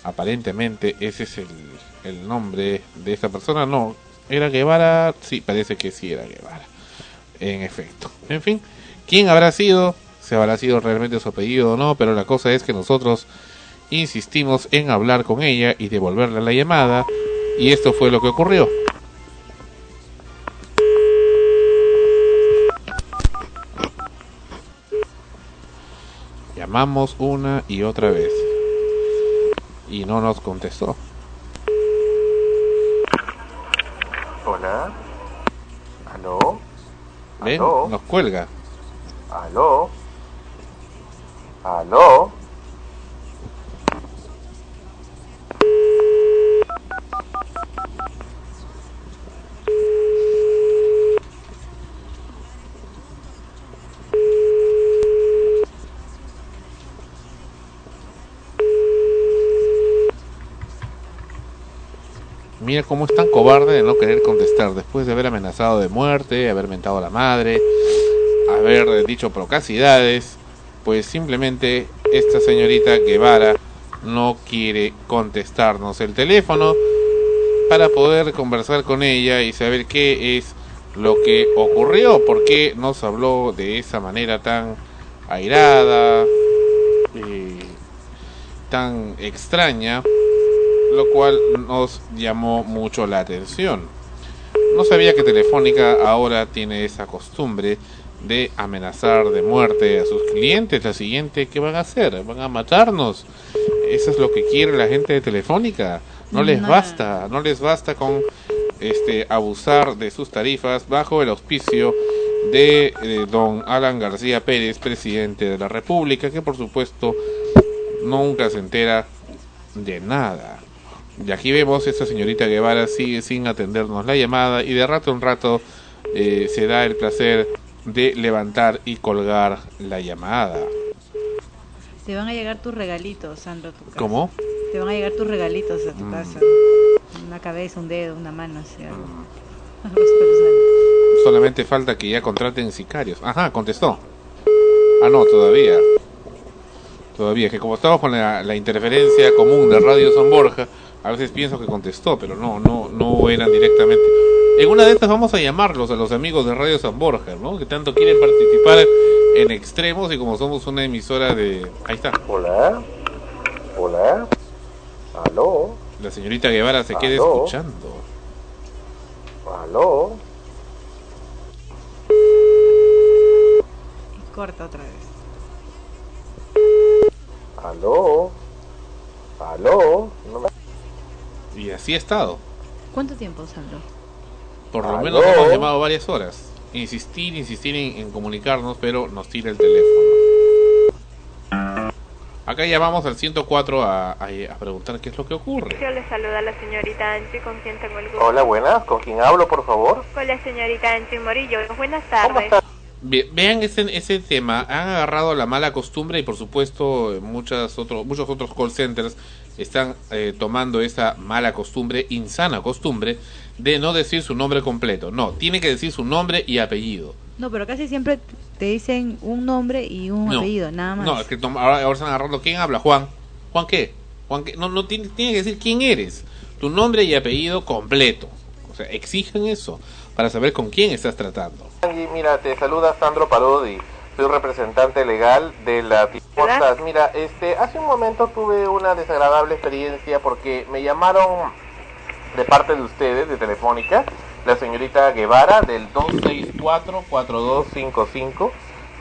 Aparentemente ese es el, el nombre de esta persona. No, era Guevara. Sí, parece que sí era Guevara. En efecto. En fin, ¿quién habrá sido? ¿Se habrá sido realmente su apellido o no? Pero la cosa es que nosotros insistimos en hablar con ella y devolverle la llamada. Y esto fue lo que ocurrió. Llamamos una y otra vez. Y no nos contestó. Hola. ¿Aló? ¿Ven? ¿Aló? Nos cuelga. ¿Aló? ¿Aló? Mira cómo es tan cobarde de no querer contestar después de haber amenazado de muerte, haber mentado a la madre, haber dicho procacidades, pues simplemente esta señorita Guevara no quiere contestarnos el teléfono para poder conversar con ella y saber qué es lo que ocurrió, por qué nos habló de esa manera tan airada, eh, tan extraña lo cual nos llamó mucho la atención. No sabía que Telefónica ahora tiene esa costumbre de amenazar de muerte a sus clientes. La siguiente, ¿qué van a hacer? ¿Van a matarnos? Eso es lo que quiere la gente de Telefónica. No les basta, no les basta con este abusar de sus tarifas bajo el auspicio de eh, don Alan García Pérez, presidente de la República, que por supuesto nunca se entera de nada. Y aquí vemos esta señorita Guevara sigue sin atendernos la llamada y de rato en rato eh, se da el placer de levantar y colgar la llamada. Te van a llegar tus regalitos, Sandro, tu casa. ¿Cómo? Te van a llegar tus regalitos a tu Mm. casa. Una cabeza, un dedo, una mano, así algo. Personal. Solamente falta que ya contraten sicarios. Ajá, contestó. Ah, no, todavía. Todavía, que como estamos con la, la interferencia común de Radio San Borja, a veces pienso que contestó, pero no, no, no eran directamente. En una de estas vamos a llamarlos a los amigos de Radio San Borja, ¿no? Que tanto quieren participar en extremos y como somos una emisora de... Ahí está. Hola. Hola. ¿Aló? La señorita Guevara se queda ¿Aló? escuchando. ¿Aló? Y corta otra vez. ¿Aló? ¿Aló? No me- Y así ha estado. ¿Cuánto tiempo, Sandro? Por lo ¿Aló? menos hemos llamado varias horas. Insistir, insistir en, en comunicarnos, pero nos tira el teléfono. Acá llamamos al 104 a, a, a preguntar qué es lo que ocurre. Yo le saluda a la señorita Angie, con quien tengo el gusto. Hola, buenas. ¿Con quién hablo, por favor? Con la señorita Angie Morillo. Buenas tardes. Ve- vean ese, ese tema, han agarrado la mala costumbre y por supuesto muchas otros, muchos otros call centers están eh, tomando esa mala costumbre, insana costumbre, de no decir su nombre completo. No, tiene que decir su nombre y apellido. No, pero casi siempre te dicen un nombre y un No. apellido, nada más. No, es que toma- ahora, ahora están agarrando. ¿Quién habla? Juan. ¿Juan qué? Juan qué? No, no tiene, tiene que decir quién eres. Tu nombre y apellido completo. O sea, exigen eso para saber con quién estás tratando. Mira, te saluda Sandro Parodi, soy representante legal de la ¿Cómo estás? Mira, este, hace un momento tuve una desagradable experiencia porque me llamaron de parte de ustedes, de Telefónica, la señorita Guevara del 264-4255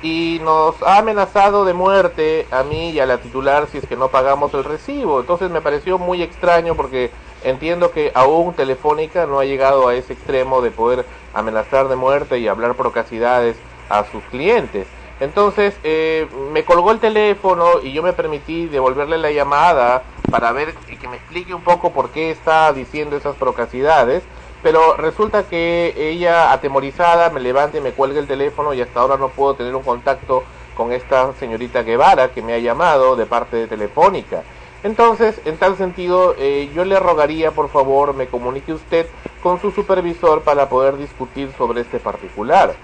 y nos ha amenazado de muerte a mí y a la titular si es que no pagamos el recibo. Entonces me pareció muy extraño porque entiendo que aún Telefónica no ha llegado a ese extremo de poder amenazar de muerte y hablar procacidades a sus clientes. Entonces eh, me colgó el teléfono y yo me permití devolverle la llamada para ver y que me explique un poco por qué está diciendo esas procacidades. Pero resulta que ella atemorizada me levanta y me cuelga el teléfono y hasta ahora no puedo tener un contacto con esta señorita Guevara que me ha llamado de parte de Telefónica. Entonces, en tal sentido, eh, yo le rogaría, por favor, me comunique usted con su supervisor para poder discutir sobre este particular.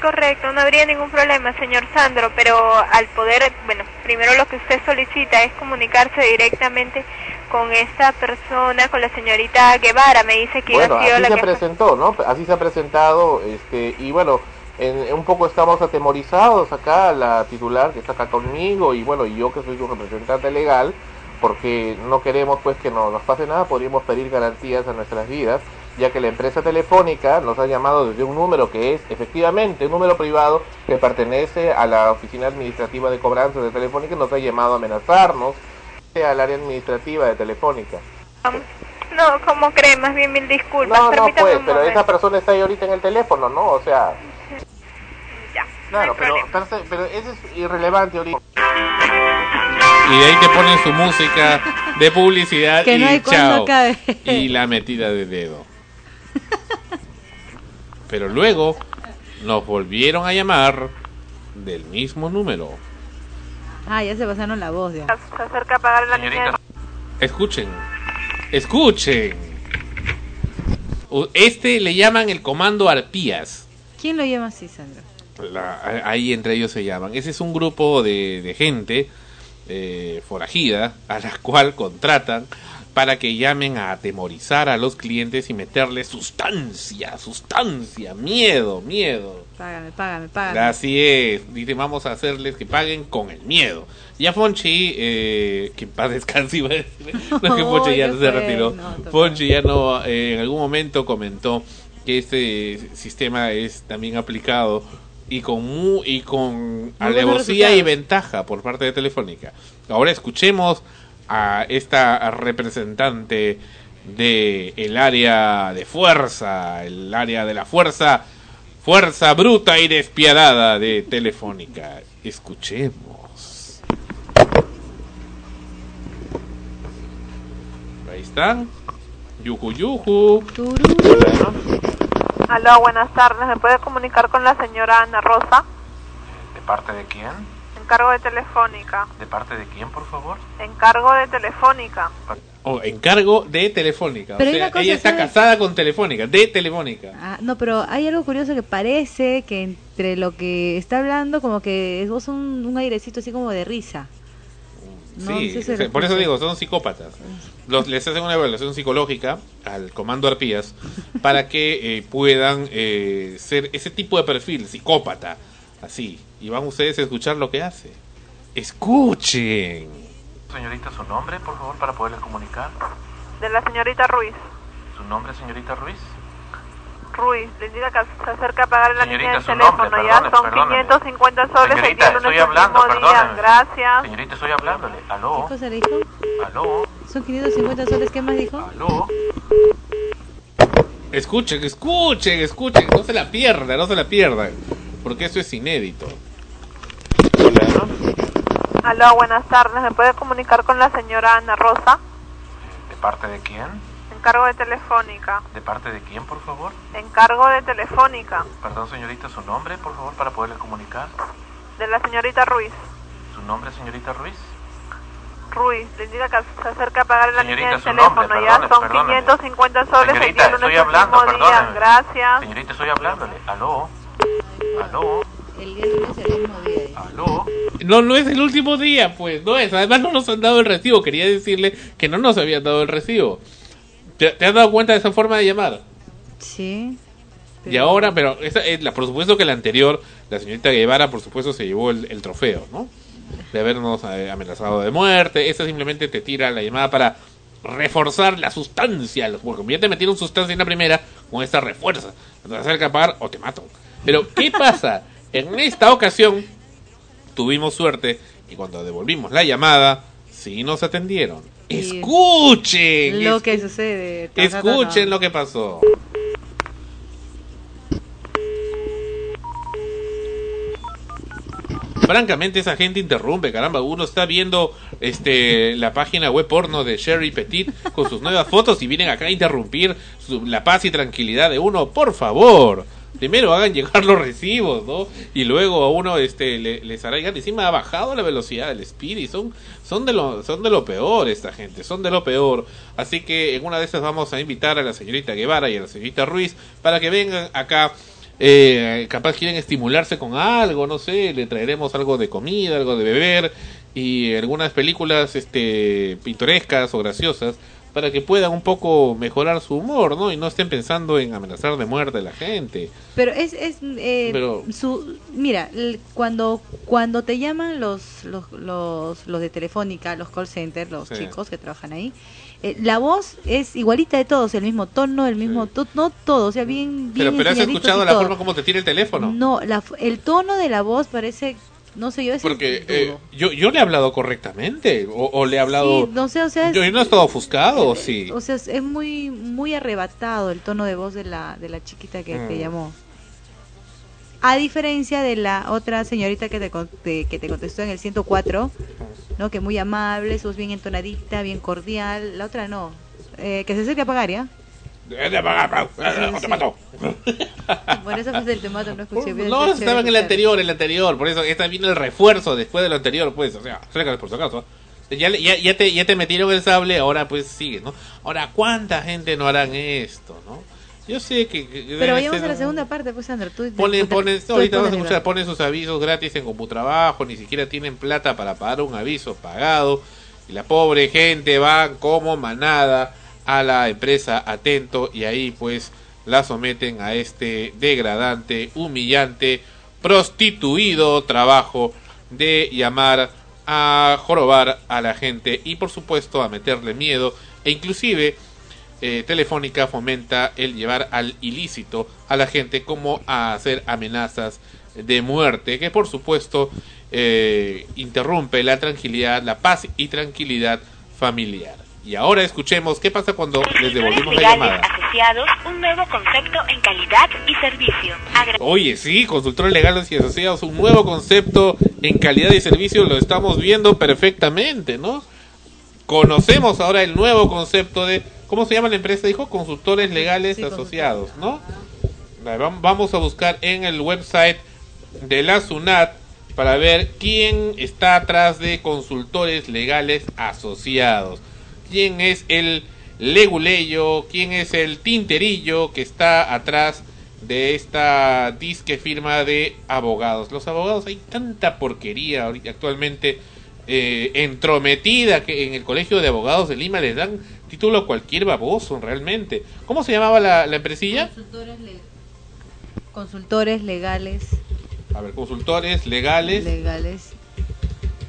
Correcto, no habría ningún problema, señor Sandro, pero al poder, bueno, primero lo que usted solicita es comunicarse directamente con esta persona, con la señorita Guevara, me dice que Bueno, así la se que... presentó, ¿no? Así se ha presentado, este, y bueno, en, un poco estamos atemorizados acá, la titular que está acá conmigo, y bueno, yo que soy su representante legal, porque no queremos pues que no nos pase nada, podríamos pedir garantías a nuestras vidas, ya que la empresa telefónica nos ha llamado desde un número que es efectivamente un número privado que pertenece a la oficina administrativa de cobranza de Telefónica y nos ha llamado a amenazarnos al área administrativa de Telefónica. No, ¿cómo cree? Más bien mil disculpas, No, no, pues, pero esa persona está ahí ahorita en el teléfono, ¿no? O sea, Ya, claro, pero, pero, pero eso es irrelevante ahorita. Y de ahí te ponen su música de publicidad Que y no hay cuándo chao. acabe. Y la metida de dedo. Pero luego nos volvieron a llamar del mismo número. Ah, ya se pasaron la voz ya. Se acerca a pagar la. Escuchen, escuchen. Este le llaman el comando arpías. ¿Quién lo llama así, Sandra? La- ahí entre ellos se llaman. Ese es un grupo de, de gente eh, forajida a la cual contratan para que llamen a atemorizar a los clientes y meterles sustancia, sustancia, miedo, miedo. Págame, págame, págame. Así es, dice, vamos a hacerles que paguen con el miedo. Ya Fonchi, eh, que en paz descanse, iba a decir. No, es que Fonchi ya ¿qué se retiró. No. Fonchi ya no, eh, en algún momento comentó que este sistema es también aplicado y con mu y con alevosía y ventaja por parte de Telefónica. Ahora escuchemos a esta representante de el área de fuerza, el área de la fuerza, fuerza bruta y despiadada de Telefónica. Escuchemos. Ahí están. Yuju yuju. Aló, buenas tardes. ¿Me puede comunicar con la señora Ana Rosa? ¿De parte de quién? Encargo de Telefónica. ¿De parte de quién, por favor? Encargo de Telefónica. Oh, encargo de Telefónica. Pero o sea, ella está ¿sabes? casada con Telefónica, de Telefónica. Ah, no, pero hay algo curioso que parece que entre lo que está hablando, como que es vos un, un airecito así como de risa. No, sí, sé si por eso digo, son psicópatas. Los, les hacen una evaluación psicológica al comando Arpías para que eh, puedan eh, ser ese tipo de perfil, psicópata, así. Y van ustedes a escuchar lo que hace. Escuchen. Señorita, su nombre, por favor, para poderles comunicar. De la señorita Ruiz. ¿Su nombre, señorita Ruiz? Ruiz, le indica que se acerca a pagar la Señorita, línea del su teléfono. nombre, ya perdone, son perdóneme. 550 soles. el Señorita, lunes estoy el hablando, mismo día. Gracias. Señorita, estoy hablándole. ¿Aló? ¿Qué cosa le dijo? ¿Aló? Son 550 soles, ¿qué más dijo? ¿Aló? Escuchen, escuchen, escuchen. No se la pierdan, no se la pierdan. Porque eso es inédito. Aló, buenas tardes. ¿Me puede comunicar con la señora Ana Rosa? ¿De parte de quién? encargo de Telefónica. ¿De parte de quién, por favor? Encargo de Telefónica. Perdón, señorita, su nombre, por favor, para poderle comunicar. De la señorita Ruiz. ¿Su nombre, señorita Ruiz? Ruiz, le indica que se acerca a pagar la Señorita, línea de su teléfono. nombre, ya son perdóneme. 550 soles el Señorita, día lunes estoy del hablando, día. Gracias. Señorita, estoy hablándole. ¿Aló? ¿Aló? El día lunes el mismo día. ¿Aló? No, no es el último día, pues, no es. Además no nos han dado el recibo. Quería decirle que no nos habían dado el recibo. ¿Te, te has dado cuenta de esa forma de llamar? Sí. Y ahora, pero esa, es la, por supuesto que la anterior, la señorita Guevara, por supuesto, se llevó el, el trofeo, ¿no? De habernos eh, amenazado de muerte. Esa simplemente te tira la llamada para reforzar la sustancia. Porque como ya te metieron sustancia en la primera, con esta refuerza. Te acerca a pagar o te mato. Pero, ¿qué pasa? En esta ocasión, tuvimos suerte y cuando devolvimos la llamada, sí nos atendieron. Y Escuchen. Lo que sucede. Ta, ta, ta, ta. Escuchen lo que pasó. Francamente esa gente interrumpe, caramba, uno está viendo este la página web porno de Sherry Petit con sus nuevas fotos y vienen acá a interrumpir su- la paz y tranquilidad de uno, por favor. Primero hagan llegar los recibos, ¿no? Y luego a uno este le, les arraigan encima ha bajado la velocidad del speed son son de lo son de lo peor esta gente, son de lo peor. Así que en una de esas vamos a invitar a la señorita Guevara y a la señorita Ruiz para que vengan acá eh, capaz quieren estimularse con algo, no sé, le traeremos algo de comida, algo de beber y algunas películas este pintorescas o graciosas para que puedan un poco mejorar su humor, ¿no? Y no estén pensando en amenazar de muerte a la gente. Pero es, es eh, Pero- su, mira, cuando cuando te llaman los, los, los, los de Telefónica, los call centers, los Sí. chicos que trabajan ahí, eh, la voz es igualita de todos, el mismo tono, el mismo, to- no todo, o sea, bien, bien Pero, pero has escuchado la todo. forma como te tira el teléfono. No, la, el tono de la voz parece, no sé, yo veces Porque eh, yo, yo le he hablado correctamente o, o le he hablado... Sí, no sé, o sea, es- yo, yo no he estado ofuscado, ¿o sí. O sea, es muy muy arrebatado el tono de voz de la de la chiquita que te Mm. llamó. A diferencia de la otra señorita que te, te- que te contestó en el 104, ¿no? Que muy amable, voz bien entonadita, bien cordial. La otra no. Eh, que se acerque a pagar, ¿ya? Te mató. Bueno, esa fue el tomato, no escuché bien. No, estaba en el anterior, el anterior. Por eso esta vino el refuerzo después de lo anterior, pues. O sea, por si acaso. Ya, ya, ya, te, ya te metieron el sable, ahora pues sigue, ¿no? Ahora, ¿cuánta gente no harán esto, no? Yo sé que... que Pero vayamos a la un- segunda parte, pues, Sandra. Tú, Ponen, tú- ponen, tú- ahorita tú- vamos a escuchar, ponen sus avisos gratis en Computrabajo, ni siquiera tienen plata para pagar un aviso pagado. Y la pobre gente va como manada a la empresa Atento y ahí pues la someten a este degradante, humillante, prostituido trabajo de llamar a jorobar a la gente y por supuesto a meterle miedo e inclusive eh, Telefónica fomenta el llevar al ilícito a la gente como a hacer amenazas de muerte que por supuesto eh, interrumpe la tranquilidad, la paz y tranquilidad familiar. Y ahora escuchemos qué pasa cuando les devolvimos la legales llamada. asociados, un nuevo concepto en calidad y servicio. Agra- Oye, sí, consultores legales y asociados, un nuevo concepto en calidad y servicio lo estamos viendo perfectamente, ¿no? Conocemos ahora el nuevo concepto de, ¿cómo se llama la empresa? Dijo, consultores legales asociados, ¿no? Vamos a buscar en el website de la SUNAT para ver quién está atrás de consultores legales asociados. ¿Quién es el leguleyo? ¿Quién es el tinterillo que está atrás de esta disque firma de abogados? Los abogados, hay tanta porquería ahorita actualmente eh, entrometida que en el colegio de abogados de Lima les dan título a cualquier baboso realmente. ¿Cómo se llamaba la, la empresilla? Consultores, le- consultores legales, A ver, consultores legales. legales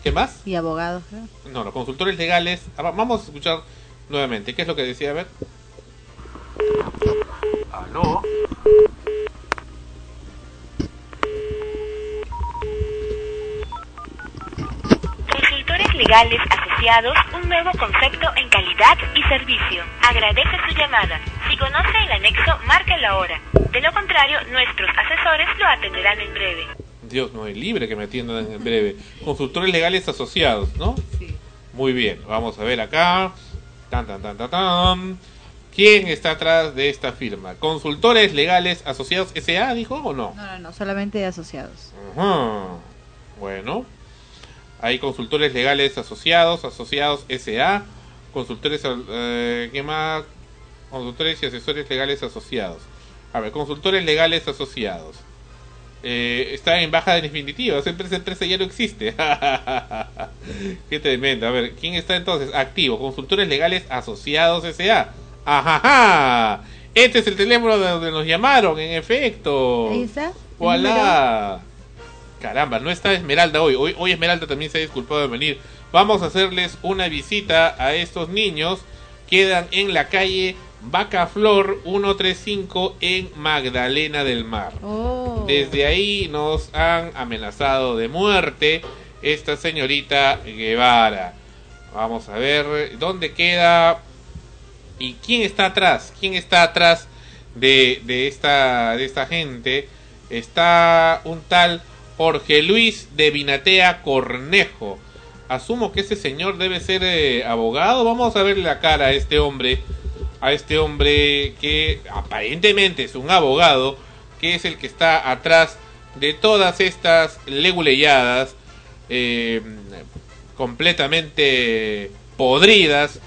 ¿Qué más? y abogados. creo. No, los consultores legales. Ah, va- Vamos a escuchar nuevamente. ¿Qué es lo que decía? A ver. Aló. Consultores legales asociados, un nuevo concepto en calidad y servicio. Agradece su llamada. Si conoce el anexo, márquelo ahora. De lo contrario, nuestros asesores lo atenderán en breve. Dios, no es libre que me atiendan en breve. Consultores legales asociados, ¿no? Sí. Muy bien, vamos a ver acá. Tan, tan, tan, tan, tan. ¿Quién está atrás de esta firma? ¿Consultores legales asociados SA, dijo o no? No, no, no, solamente asociados. Ajá. Bueno, hay consultores legales asociados, asociados SA, consultores, eh, ¿qué más? Consultores y asesores legales asociados. A ver, consultores legales asociados. Eh, está en baja definitiva, esa empresa, empresa ya no existe. Qué tremendo. A ver, ¿quién está entonces activo? Consultores legales asociados SA. Ajaja. Este es el teléfono de donde nos llamaron, en efecto. El Voilà. Caramba, no está Esmeralda hoy. hoy. Hoy Esmeralda también se ha disculpado de venir. Vamos a hacerles una visita a estos niños. Quedan en la calle Vaca Flor 135 en Magdalena del Mar. Oh. Desde ahí nos han amenazado de muerte esta señorita Guevara. Vamos a ver dónde queda y quién está atrás. ¿Quién está atrás de, de esta, de esta gente? Está un tal Jorge Luis de Vinatea Cornejo. Asumo que ese señor debe ser eh, abogado. Vamos a verle la cara a este hombre. A este hombre que aparentemente es un abogado. Que es el que está atrás de todas estas leguleyadas. eh, completamente podridas.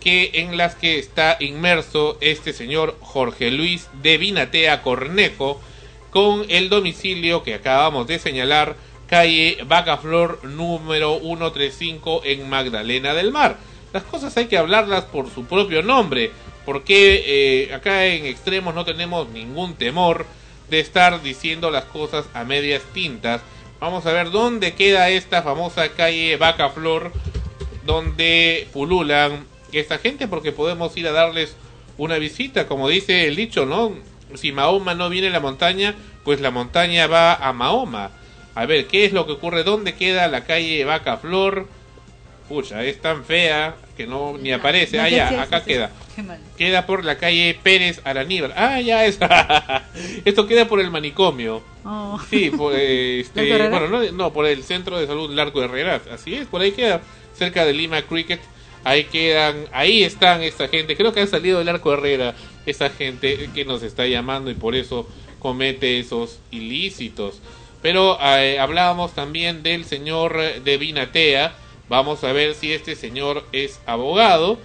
Que en las que está inmerso este señor Jorge Luis de Vinatea Cornejo con el domicilio que acabamos de señalar, calle Vacaflor número 135 en Magdalena del Mar. Las cosas hay que hablarlas por su propio nombre, porque eh, acá en extremos no tenemos ningún temor de estar diciendo las cosas a medias tintas. Vamos a ver dónde queda esta famosa calle Vacaflor, donde pululan esta gente, porque podemos ir a darles una visita, como dice el dicho, ¿no? Si Mahoma no viene a la montaña, pues la montaña va a Mahoma. A ver, ¿qué es lo que ocurre? ¿Dónde queda la calle Vaca Flor? Pucha, es tan fea que no ni aparece. no Ah, ya, acá queda. Qué mal. Queda por la calle Pérez Araníbar. Ah, ya es. Esto queda por el manicomio. Oh. Sí, por, eh, este, bueno, no, no, por el centro de salud Larco de Herrera. Así es, por ahí queda, cerca de Lima Cricket. Ahí quedan, ahí están esta gente. Creo que han salido del Arco Herrera esa gente que nos está llamando y por eso comete esos ilícitos. Pero eh, hablábamos también del señor eh, de Vinatea. Vamos a ver si este señor es abogado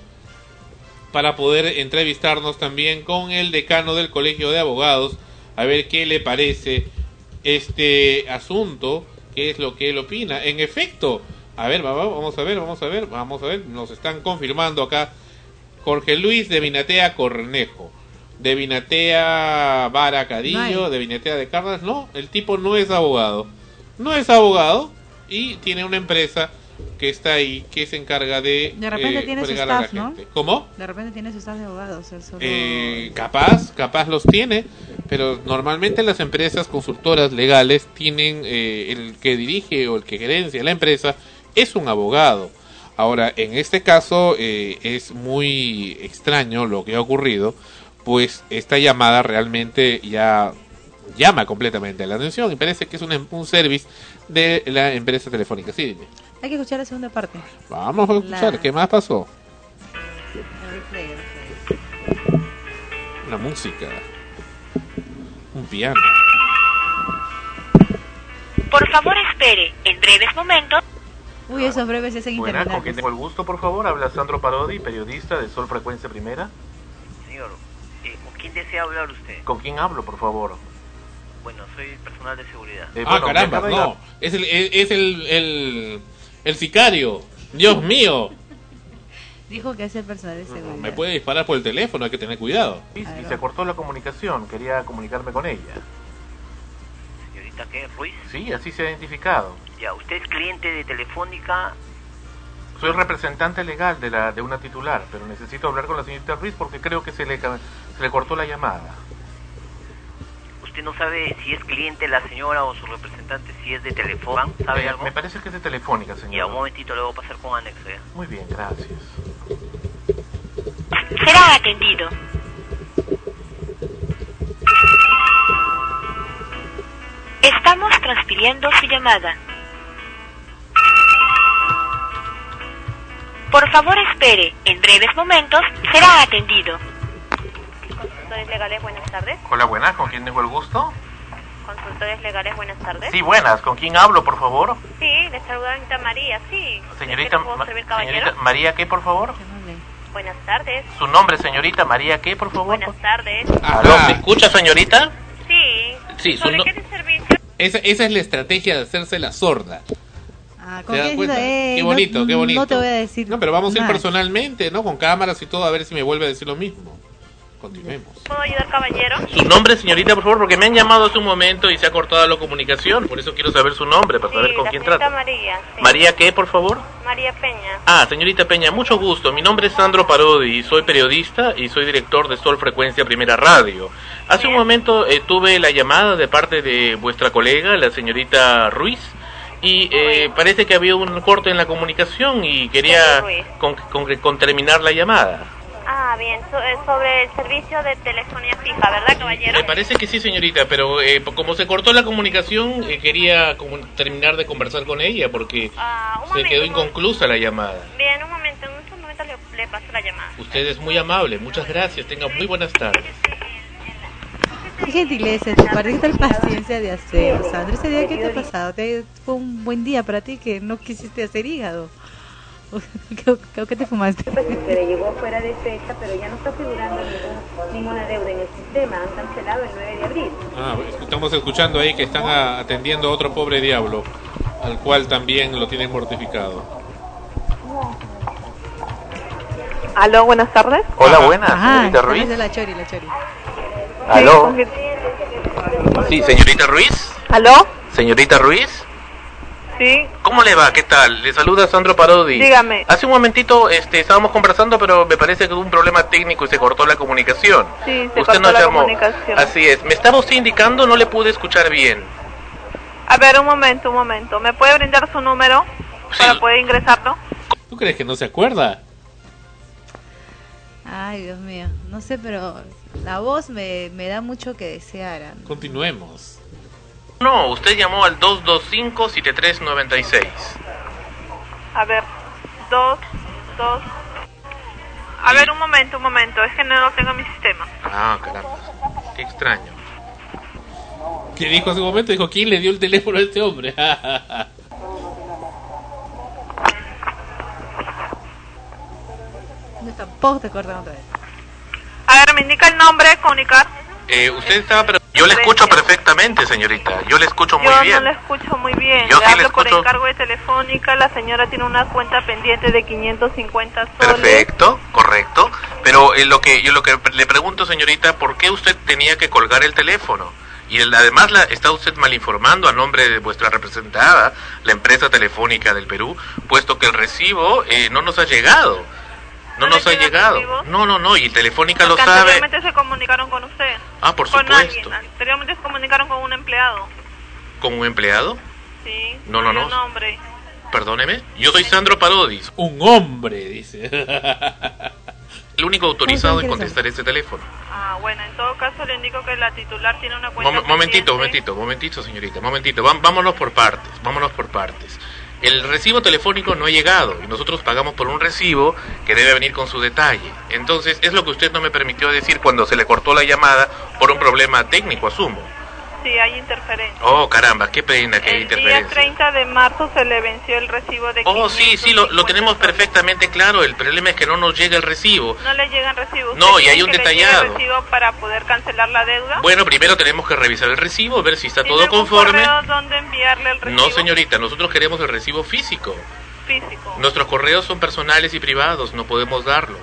para poder entrevistarnos también con el decano del Colegio de Abogados a ver qué le parece este asunto, qué es lo que él opina. En efecto, a ver, va- va- vamos a ver, vamos a ver, vamos a ver, nos están confirmando acá Jorge Luis de Vinatea Cornejo, de Vinatea Vara Cadillo, No hay. de Vinatea de Carnas, no, el tipo no es abogado, no es abogado y tiene una empresa que está ahí, que se encarga de, De repente eh, tiene su fregar a la staff, ¿no? ¿Cómo? De repente tiene su staff de abogados. él solo- Eh, capaz, capaz los tiene, pero normalmente las empresas consultoras legales tienen eh, el que dirige o el que gerencia la empresa es un abogado. Ahora, en este caso eh, es muy extraño lo que ha ocurrido, pues esta llamada realmente ya llama completamente la atención y parece que es un, un service de la empresa telefónica. Sí, dime. Hay que escuchar la segunda parte. Vamos a escuchar, La- ¿qué más pasó? El replay, el replay. Una música, un piano. Por favor, espere. En breves momentos. Uy, esos breves se hacen Buena, ¿con quién tengo el gusto, por favor? Habla Sandro Parodi, periodista de Sol Frecuencia Primera. Señor, eh, ¿con quién desea hablar usted? ¿Con quién hablo, por favor? Bueno, soy personal de seguridad. Eh, ah, bueno, caramba, no. Es el, es, es el, el, el sicario. Dios mío. Dijo que es el personal de seguridad. Me puede disparar por el teléfono, hay que tener cuidado. Y, y se cortó la comunicación, quería comunicarme con ella. Señorita, ¿qué? ¿Ruiz? Sí, así se ha identificado. Ya, usted es cliente de Telefónica. Soy representante legal de, la, de una titular, pero necesito hablar con la señorita Ruiz porque creo que se le, se le cortó la llamada. Usted no sabe si es cliente la señora o su representante, si es de Telefónica. ¿Sabe Eh, algo? Me parece que es de Telefónica, Ya, señor. un momentito, le voy a pasar con anexo, ya. Muy bien, gracias. Será atendido. Estamos transfiriendo su llamada. Por favor, espere. En breves momentos será atendido. Consultores legales, buenas tardes. Hola, buenas, ¿con quién tengo el gusto? Consultores legales, buenas tardes. Sí, buenas, ¿con quién hablo, por favor? Sí, le saluda Anita María, sí. Señorita, ¿En qué le puedo Ma- servir, caballero? señorita María, ¿qué, por favor? Buenas tardes. Su nombre, señorita María, ¿qué, por favor? Buenas tardes. ¿Aló, ¿me escucha, señorita? Sí. Sí, su ¿Sobre no- qué servicio? esa, esa es la estrategia de hacerse la sorda. Ah, ¿Se ¿con da qué? Eh, qué no- bonito, qué bonito. No te voy a decir. No, pero vamos a ir nada. personalmente, ¿no? Con cámaras y todo, a ver si me vuelve a decir lo mismo. Continuemos. ¿Puedo ayudar, caballero? Su nombre, señorita, por favor, porque me han llamado hace un momento y se ha cortado la comunicación. Por eso quiero saber su nombre, para saber sí, con la quién trata. María. sí. María, ¿qué, por favor? María Peña. Ah, señorita Peña, mucho gusto. Mi nombre es Sandro Parodi, soy periodista y soy director de Sol Frecuencia Primera Radio. Hace un momento eh, tuve la llamada de parte de vuestra colega, la señorita Ruiz, y eh, parece que había un corte en la comunicación y quería con, con- con terminar la llamada. Ah, bien, so- eh, sobre el servicio de telefonía fija, ¿verdad, caballero? Me parece que sí, señorita, pero eh, como se cortó la comunicación, eh, quería como terminar de conversar con ella porque Ah, se momento, quedó inconclusa la llamada. Bien, un momento, en un momento le, le paso la llamada. Usted es muy amable, muchas gracias, tenga muy buenas tardes. Qué gentileza de tu parte, qué tal paciencia de hacer, Sandra. Ese día, ¿qué te ha pasado? ¿Te- ¿Fue un buen día para ti que no quisiste hacer hígado? ¿Qué, qué- qué te fumaste? Pero llegó fuera de fecha, pero ya no está figurando ningún- ninguna deuda en el sistema. Han cancelado el 9 de abril. Ah, estamos escuchando ahí que están a- atendiendo a otro pobre diablo, al cual también lo tienen mortificado. Aló, buenas tardes. Hola, buenas, Ajá, señorita Ruiz. de la chori, la chori. ¿Aló? Sí, señorita Ruiz. ¿Aló? Señorita Ruiz. Sí. ¿Cómo le va? ¿Qué tal? Le saluda Sandro Parodi. Dígame. Hace un momentito este, estábamos conversando, pero me parece que hubo un problema técnico y se cortó la comunicación. Sí, se Usted cortó nos la llamó. comunicación. Así es. Me estaba usted indicando, no le pude escuchar bien. A ver, un momento, un momento. ¿Me puede brindar su número para poder ingresarlo? ¿Tú crees que no se acuerda? Ay, Dios mío. No sé, pero la voz me, me da mucho que desear. Continuemos. No, usted llamó al 225-7396. A ver, dos, dos. A ver, un momento, un momento. Es que no lo tengo en mi sistema. Ah, caramba. Qué extraño. ¿Qué dijo hace un momento? Dijo, ¿quién le dio el teléfono a este hombre? No, tampoco te cortan otra vez. A ver, me indica el nombre, comunicar. Eh, usted estaba... pero Yo le escucho perfectamente, señorita. Yo le escucho muy Yo bien. no le escucho muy bien. Yo le sí le hablo por encargo de telefónica. La señora tiene una cuenta pendiente de 550 soles. Perfecto, correcto. Pero eh, lo que yo lo que le pregunto, señorita, ¿por qué usted tenía que colgar el teléfono? Y el- además la, está usted mal informando a nombre de vuestra representada, la empresa telefónica del Perú, puesto que el recibo eh, no nos ha llegado. No, nos ha llegado. No, no, no, y Telefónica lo Porque sabe. anteriormente se comunicaron con usted. Ah, por con supuesto. alguien. Anteriormente se comunicaron con un empleado. ¿Con un empleado? Sí. No, no, no. nombre. Perdóneme. Yo soy Sandro Parodis. Un hombre, dice. El único autorizado en ¿Cómo contestar este teléfono. Ah, bueno, en todo caso le indico que la titular tiene una cuenta Mom- momentito, pendiente. momentito, momentito, señorita, momentito. Vámonos por partes, vámonos por partes. El recibo telefónico no ha llegado y nosotros pagamos por un recibo que debe venir con su detalle. Entonces, es lo que usted no me permitió decir cuando se le cortó la llamada por un problema técnico, asumo. Sí, hay interferencia. Oh, caramba, qué pena que hay El día interferencia. 30 de marzo se le venció el recibo de Oh, sí, sí, lo, lo tenemos perfectamente claro. El problema es que no nos llega el recibo. No le llegan recibos. No, y hay un que le detallado. el recibo para poder cancelar la deuda? Bueno, primero tenemos que revisar el recibo, ver si está ¿Tiene todo algún conforme. donde enviarle el recibo No, señorita, nosotros queremos el recibo físico. físico? Nuestros correos son personales y privados, no podemos darlo.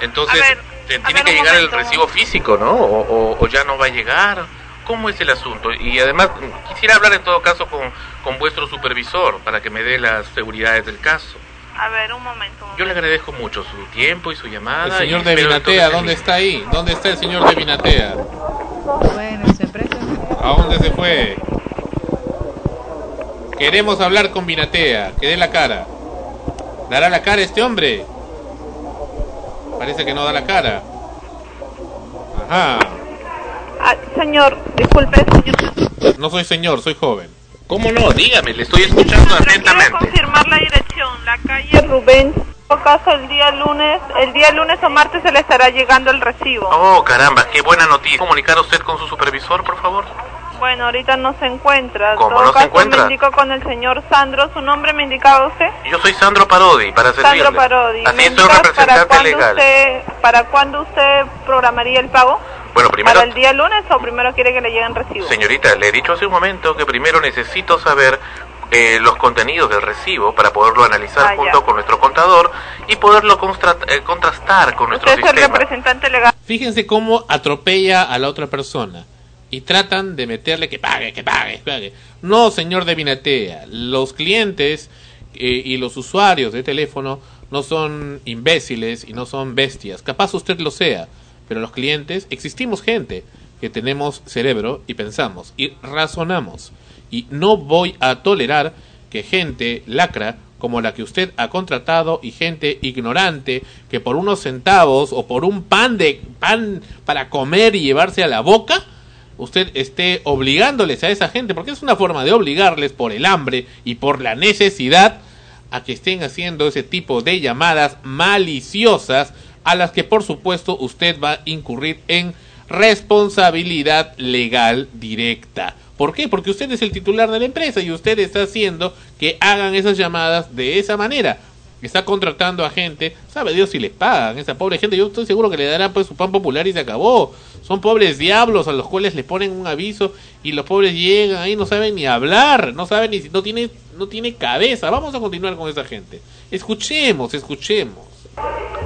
Entonces, ver, tiene que llegar el momento. recibo físico, ¿no? O, o- o ya no va a llegar. ¿Cómo es el asunto? Y además, quisiera hablar en todo caso con, con vuestro supervisor para que me dé las seguridades del caso. A ver, un momento. Yo le agradezco mucho su tiempo y su llamada. El señor de Vinatea, ¿dónde está ahí? ¿Dónde está el señor de Vinatea? Bueno, en su empresa. ¿A dónde se fue? Queremos hablar con Vinatea, que dé la cara. ¿Dará la cara este hombre? Parece que no da la cara. Ajá. Ah, señor, disculpe, señor. No soy señor, soy joven. ¿Cómo no? Dígame, le estoy escuchando Quiero atentamente. confirmar la dirección. La calle Rubén todo caso, el día lunes, el día lunes o martes se le estará llegando el recibo. Oh, caramba, qué buena noticia. ¿Comunicar usted con su supervisor, por favor? Bueno, ahorita no se encuentra. ¿Cómo todo no se caso, encuentra? Me indico con el señor Sandro. ¿Su nombre me indicaba usted? Yo soy Sandro Parodi, para servirle. Sandro Parodi. Así ¿Me es, para representante cuándo legal. Usted, ¿Para cuándo usted programaría el pago? Bueno, primero, ¿Para el día lunes o primero quiere que le lleguen recibos? señorita, le he dicho hace un momento que primero necesito saber eh, los contenidos del recibo para poderlo analizar Ah, junto ya. con nuestro contador y poderlo eh, contrastar con nuestro Usted es el representante legal. Fíjense cómo atropella a la otra persona y tratan de meterle que pague, que pague, que pague. No, señor de Vinatea, los clientes eh, y los usuarios de teléfono no son imbéciles y no son bestias. Capaz usted lo sea, pero los clientes existimos gente que tenemos cerebro y pensamos y razonamos. Y no voy a tolerar que gente lacra como la que usted ha contratado y gente ignorante que por unos centavos o por un pan de pan para comer y llevarse a la boca usted esté obligándoles a esa gente porque es una forma de obligarles por el hambre y por la necesidad a que estén haciendo ese tipo de llamadas maliciosas a las que por supuesto usted va a incurrir en responsabilidad legal directa. ¿Por qué? Porque usted es el titular de la empresa y usted está haciendo que hagan esas llamadas de esa manera. Está contratando a gente, sabe Dios si les pagan esa pobre gente. Yo estoy seguro que le darán pues su pan popular y se acabó. Son pobres diablos a los cuales le ponen un aviso y los pobres llegan ahí no saben ni hablar, no saben ni si no tiene no tiene cabeza. Vamos a continuar con esa gente. Escuchemos, escuchemos.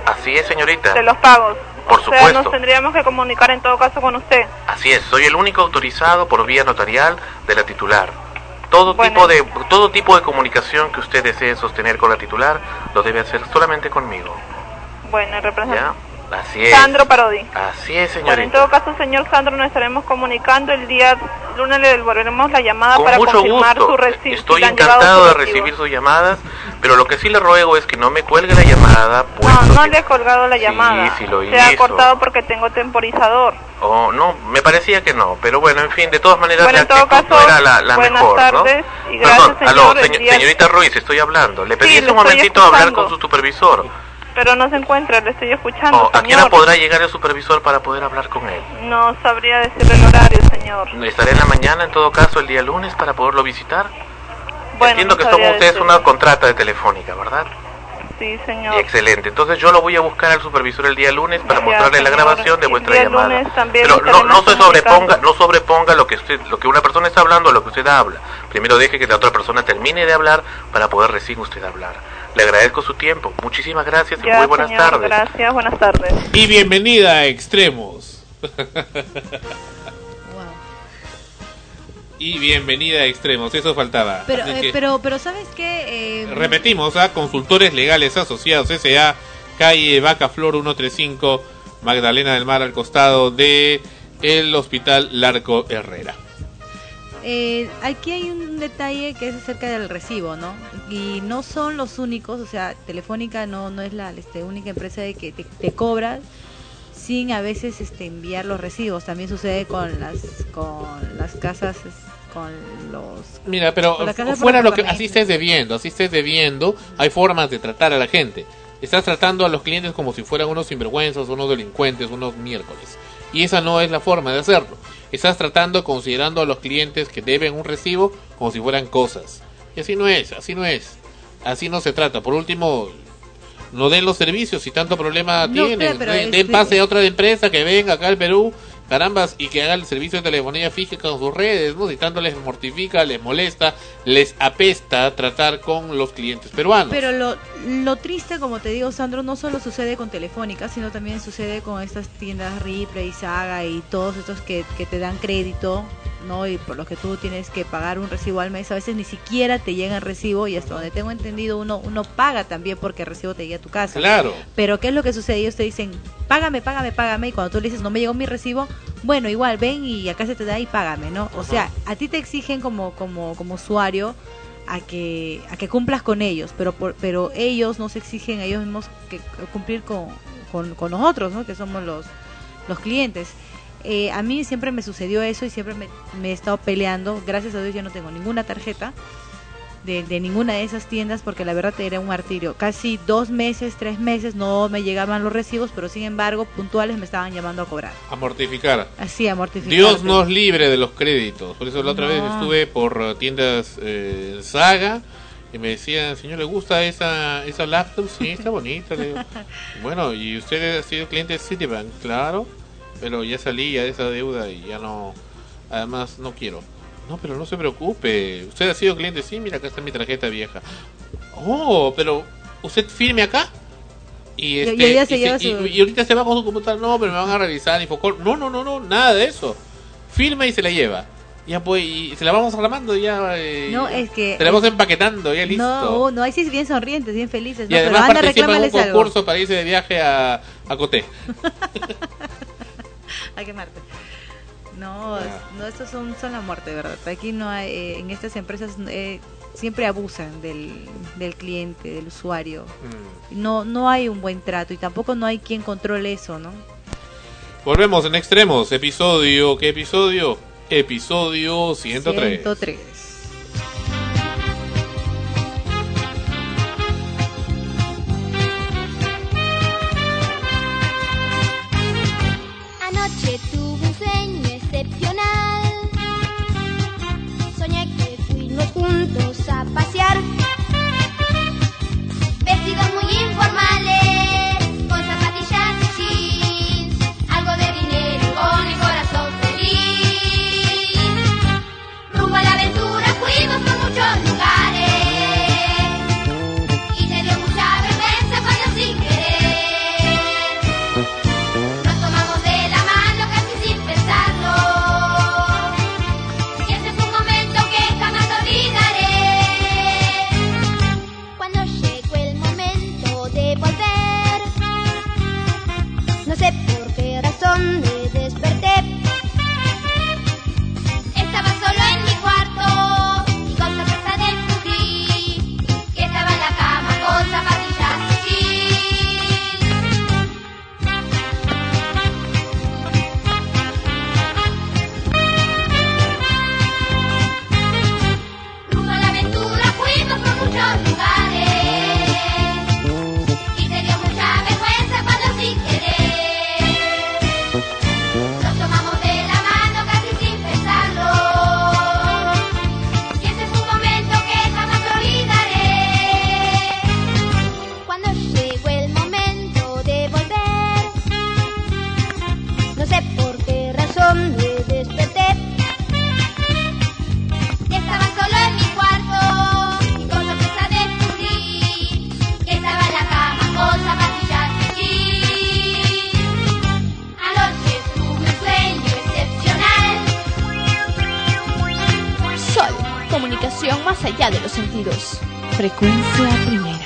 Así es, señorita. De los pagos. Por O sea, supuesto. nos tendríamos que comunicar en todo caso con usted. Así es, soy el único autorizado por vía notarial de la titular. Todo tipo de todo tipo de comunicación que usted desee sostener con la titular lo debe hacer solamente conmigo. Bueno, representante. Así es. Sandro Parodi. Así es, Bueno, en señorita. todo caso, señor Sandro, nos estaremos comunicando el día lunes le devolveremos la llamada Con para mucho confirmar gusto. su recibo. Estoy encantado de recibir sus llamadas, pero lo que sí le ruego es que no me cuelgue la llamada, pues No, no le he colgado la llamada. sí lo Se ha hizo. cortado porque tengo temporizador. Oh, no, me parecía que no, pero bueno, en fin, de todas maneras Bueno, la en todo no caso, era la, la buenas mejor, tardes ¿no? y gracias, Perdón, señor, aló, día- señorita Ruiz, estoy hablando. Le pedí Sí, un momentito hablar escuchando. con su supervisor. Pero no se encuentra, le estoy escuchando, Oh, ¿A qué hora señor. podrá llegar el supervisor para poder hablar con él? No sabría decirle el horario, señor. ¿Estaré en la mañana, en todo caso, el día lunes para poderlo visitar? Bueno, Entiendo no que son ustedes decirle. una contrata de telefónica, ¿verdad? Sí, señor. Excelente. Entonces yo lo voy a buscar al supervisor el día lunes para Ya, mostrarle la grabación de El vuestra día llamada. lunes también Pero no, no se sobreponga, no sobreponga lo que usted, lo que una persona está hablando a lo que usted habla. Primero deje que la otra persona termine de hablar para poder recién usted hablar. Le agradezco su tiempo. Muchísimas gracias y Ya, muy buenas señor, tardes. Gracias, buenas tardes. Y bienvenida a Extremos. y bienvenida a Extremos, eso faltaba. Pero, eh, que pero, pero ¿sabes qué? Eh, Repetimos, a Consultores Legales Asociados S.A., calle Vaca Flor 135, Magdalena del Mar, al costado de el Hospital Larco Herrera. Eh, aquí hay un detalle que es acerca del recibo, ¿no? Y no son los únicos, o sea, Telefónica no no es la este, única empresa de que te, te cobra sin a veces este, enviar los recibos. También sucede con las con las casas, con los Mira, pero fuera lo que así estés debiendo, así estés debiendo, hay formas de tratar a la gente. Estás tratando a los clientes como si fueran unos sinvergüenzas, unos delincuentes, unos miércoles. Y esa no es la forma de hacerlo. Estás tratando, considerando a los clientes que deben un recibo como si fueran cosas. Y así no es, así no es. Así no se trata. Por último, no den los servicios si tanto problema No, tienen. pero- pero den, den pase a otra empresa que venga acá al Perú, carambas, y que haga el servicio de telefonía fija con sus redes, ¿no? Si tanto les mortifica, les molesta, les apesta tratar con los clientes peruanos. Pero lo, lo triste, como te digo, Sandro, no solo sucede con Telefónica, sino también sucede con estas tiendas Ripley, Saga y todos estos que, que te dan crédito, ¿no? Y por los que tú tienes que pagar un recibo al mes. A veces ni siquiera te llega el recibo y hasta donde tengo entendido, uno, uno paga también porque el recibo te llega a tu casa. Claro. Pero ¿qué es lo que sucede? Ellos te dicen, págame, págame, págame. Y cuando tú le dices, no me llegó mi recibo, bueno, igual ven y acá se te da y págame, ¿no? O sea, a ti te exigen como, como, como usuario a que, a que cumplas con ellos, pero, por, pero ellos no se exigen a ellos mismos que cumplir con, con, con nosotros, ¿no? Que somos los, los clientes. Eh, a mí siempre me sucedió eso y siempre me, me he estado peleando. Gracias a Dios ya no tengo ninguna tarjeta de, de ninguna de esas tiendas porque la verdad era un martirio. Casi dos meses, tres meses no me llegaban los recibos, pero sin embargo puntuales me estaban llamando a cobrar. A mortificar. Así, a mortificar. Dios nos libre de los créditos. Por eso la otra No. vez estuve por eh, tiendas eh, Saga y me decían, señor, ¿le gusta esa, esa laptop? Sí, está bonita. Le digo, bueno, ¿y usted ha sido cliente de Citibank? Claro, pero ya salí ya de esa deuda y ya no... Además, no quiero. No, pero no se preocupe. ¿Usted ha sido cliente? Sí, mira, acá está mi tarjeta vieja. Oh, pero ¿usted firme acá? Y, este, y ella se y lleva y- su- y ahorita se va con su computadora. No, pero me van a revisar. Infocor. No, no, no, no, nada de eso. Firma y se la lleva. Ya pues, y se la vamos reclamando ya. eh, No, es que- Se la vamos empaquetando, ya listo. No, no, ahí sí es bien sonrientes, bien felices. y ¿no? además pero anda, participa en un reclámales algo. concurso para irse de viaje a, a Coté. Hay que amarte. No, no, estos son, son la muerte, ¿verdad? Aquí no hay, eh, en estas empresas eh, siempre abusan del, del cliente, del usuario. Mm. No, no hay un buen trato y tampoco no hay quien controle eso, ¿no? Volvemos en extremos. Episodio. ¿Qué episodio? Episodio 103. 103. Juntos a pasear. De los sentidos. Frecuencia primera.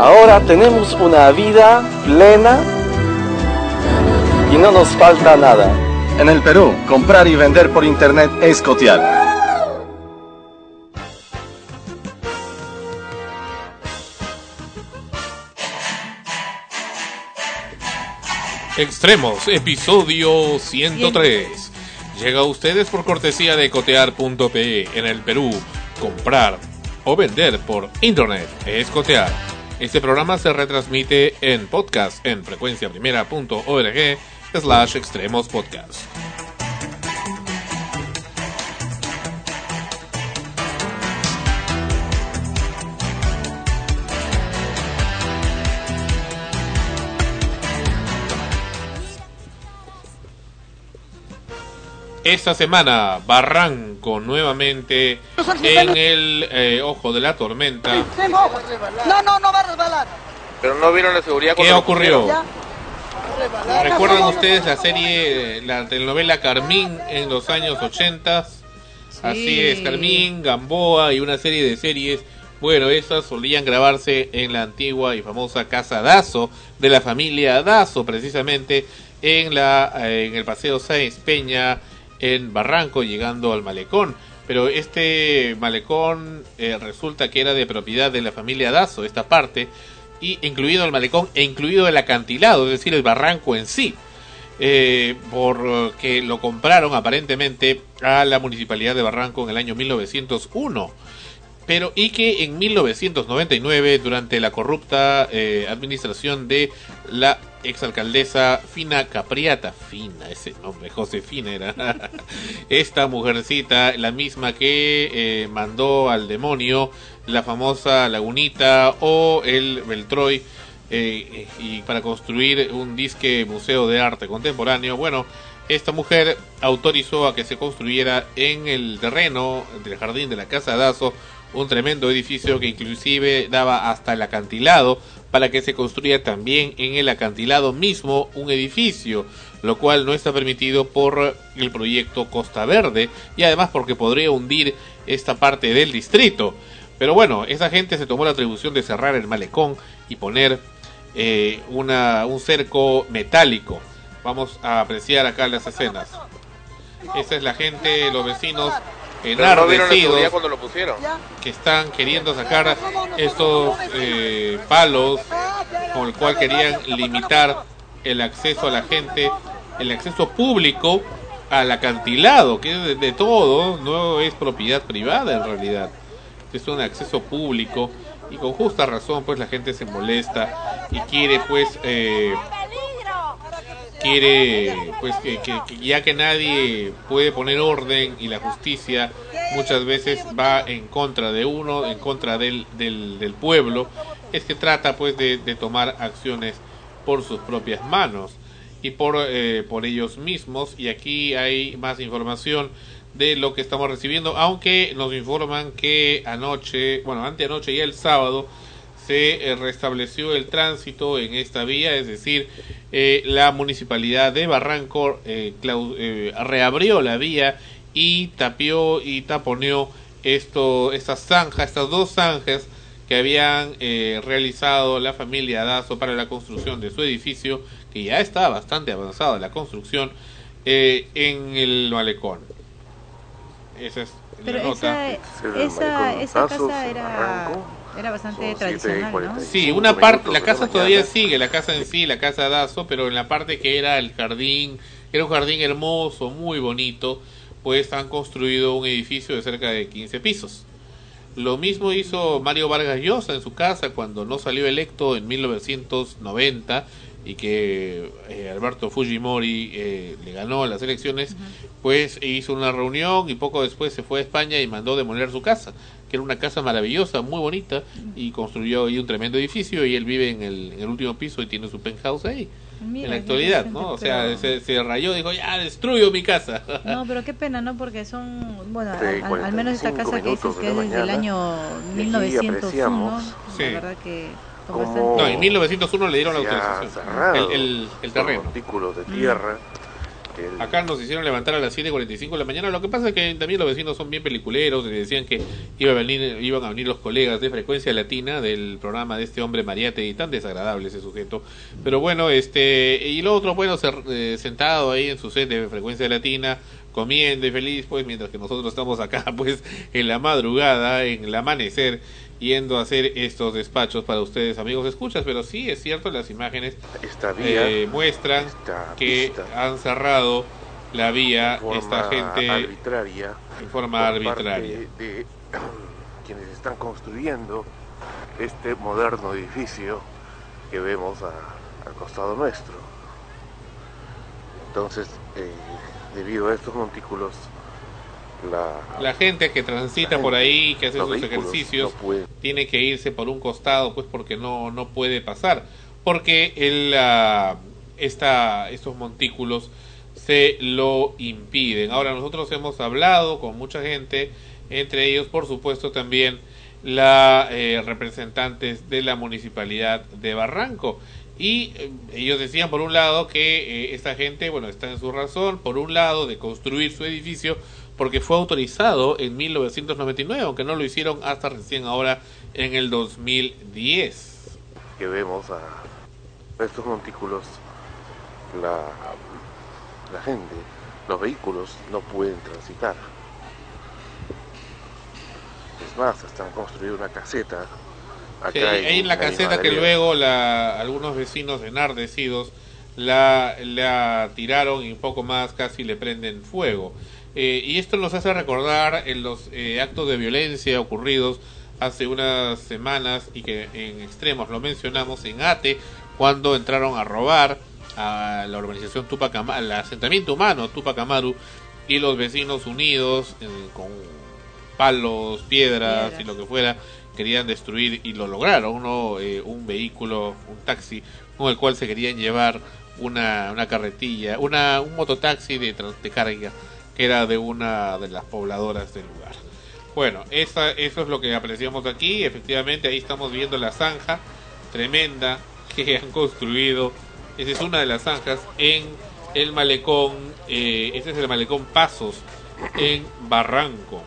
Ahora tenemos una vida plena y no nos falta nada. En el Perú, comprar y vender por internet es cotear. Extremos, episodio 103. Llega a ustedes por cortesía de cotear.pe en el Perú. Comprar o vender por internet es cotear. Este programa se retransmite en podcast en frecuenciaprimera.org slash extremos podcast. Esta semana, Barranco nuevamente en el eh, ojo de la tormenta. No, no, no va a resbalar. Pero no vieron la seguridad ¿Qué ocurrió? ¿Recuerdan ustedes la serie, la telenovela Carmín en los años 80? Así es, Carmín, Gamboa y una serie de series. Bueno, estas solían grabarse en la antigua y famosa casa Dazo de la familia Dazo, precisamente en la eh, en el paseo Sáenz Peña en Barranco, llegando al malecón. Pero este malecón eh, resulta que era de propiedad de la familia Dazo, esta parte, y incluido el malecón e incluido el acantilado, es decir, el barranco en sí eh, porque lo compraron aparentemente a la municipalidad de Barranco en el año 1901. Pero y que en 1999, durante la corrupta eh, administración de la exalcaldesa Fina Capriata, Fina, ese nombre, Josefina era, esta mujercita, la misma que eh, mandó al demonio la famosa Lagunita o el Beltroy, eh, y para construir un disque museo de arte contemporáneo. Bueno, esta mujer autorizó a que se construyera en el terreno del jardín de la Casa Dazo un tremendo edificio que inclusive daba hasta el acantilado para que se construya también en el acantilado mismo un edificio, lo cual no está permitido por el proyecto Costa Verde y además porque podría hundir esta parte del distrito. Pero bueno, esa gente se tomó la atribución de cerrar el malecón y poner eh, una, un cerco metálico. Vamos a apreciar acá las escenas. Esa es la gente, los vecinos Pero no vieron la enardecidos seguridad cuando lo pusieron. que están queriendo sacar estos eh, palos con el cual querían limitar el acceso a la gente, el acceso público al acantilado, que es de, de todo, no es propiedad privada en realidad, es un acceso público y con justa razón pues la gente se molesta y quiere pues eh, quiere pues que, ya que nadie puede poner orden y la justicia muchas veces va en contra de uno, en contra del, del, del pueblo, es que trata pues de, de tomar acciones por sus propias manos y por, eh, por ellos mismos. Y aquí hay más información de lo que estamos recibiendo aunque nos informan que anoche bueno anteanoche y el sábado se eh, restableció el tránsito en esta vía, es decir, eh, la municipalidad de Barranco eh, eh, reabrió la vía y tapió y taponeó esto, estas zanjas, estas dos zanjas que habían eh, realizado la familia Dazo para la construcción de su edificio, que ya está bastante avanzada la construcción, eh, en el malecón. Esa es Pero la nota. esa, esa, esa casa era, era bastante tradicional, ¿no? Sí, una parte, la casa todavía sigue, la casa en sí, la casa Dazo, pero en la parte que era el jardín, era un jardín hermoso, muy bonito, pues han construido un edificio de cerca de 15 pisos. Lo mismo hizo Mario Vargas Llosa en su casa cuando no salió electo en 1990 y que eh, Alberto Fujimori eh, le ganó las elecciones, pues hizo una reunión y poco después se fue a España y mandó demoler su casa, que era una casa maravillosa, muy bonita, y construyó ahí un tremendo edificio y él vive en el, en el último piso y tiene su penthouse ahí. Mira, en la actualidad, ¿no? O sea, se, se rayó, dijo, ya destruyo mi casa. No, pero qué pena, ¿no? Porque son, bueno, Sí, al- menos esta 45 casa que dices que es desde el año y aquí 1901, apreciamos Sí. la verdad que con No, bastante... en 1901 le dieron la autorización. El, el, el terreno. montículos de tierra. Acá nos hicieron levantar a las 7.45 de la mañana. Lo que pasa es que también los vecinos son bien peliculeros. Y decían que iba a venir, iban a venir los colegas de Frecuencia Latina del programa de este hombre Mariate y tan desagradable ese sujeto. Pero bueno, este y lo otro, bueno, ser- eh, sentado ahí en su set de Frecuencia Latina, comiendo y feliz, pues mientras que nosotros estamos acá, pues en la madrugada, en el amanecer, yendo a hacer estos despachos para ustedes, amigos escuchas. Pero sí, es cierto, las imágenes Esta vía, eh, muestran esta que han cerrado la vía forma esta gente arbitraria, en forma arbitraria. de quienes están construyendo este moderno edificio que vemos a- al costado nuestro. Entonces, eh, debido a estos montículos, la, La gente que transita por ahí, que hace sus vehículos ejercicios, no tiene que irse por un costado, pues porque no no puede pasar, porque el ah, esta estos montículos se lo impiden. Ahora nosotros hemos hablado con mucha gente, entre ellos por supuesto también la eh, representantes de la municipalidad de Barranco. Y eh, ellos decían por un lado que eh, esta gente bueno está en su razón por un lado de construir su edificio porque fue autorizado en 1999 aunque no lo hicieron hasta recién ahora en el 2010 que vemos a estos montículos, la, la gente, los vehículos no pueden transitar. Es más, están construyendo una caseta acá Sí, en la caseta que luego la, algunos vecinos enardecidos la, la tiraron y un poco más casi le prenden fuego. Eh, y esto nos hace recordar en los eh, actos de violencia ocurridos hace unas semanas y que en extremos lo mencionamos en Ate cuando entraron a robar a la urbanización Tupac Amaru, al asentamiento humano Tupac Amaru y los vecinos unidos eh, con palos, piedras, Piedras. y lo que fuera querían destruir y lo lograron, ¿no? Eh, un vehículo, un taxi con el cual se querían llevar una, una carretilla, una, un mototaxi de, de carga que era de una de las pobladoras del lugar. Bueno, esa, eso es lo que apreciamos aquí. Efectivamente, ahí estamos viendo la zanja tremenda que han construido. Esa es una de las zanjas en el malecón. Eh, ese es el malecón Pasos en Barranco.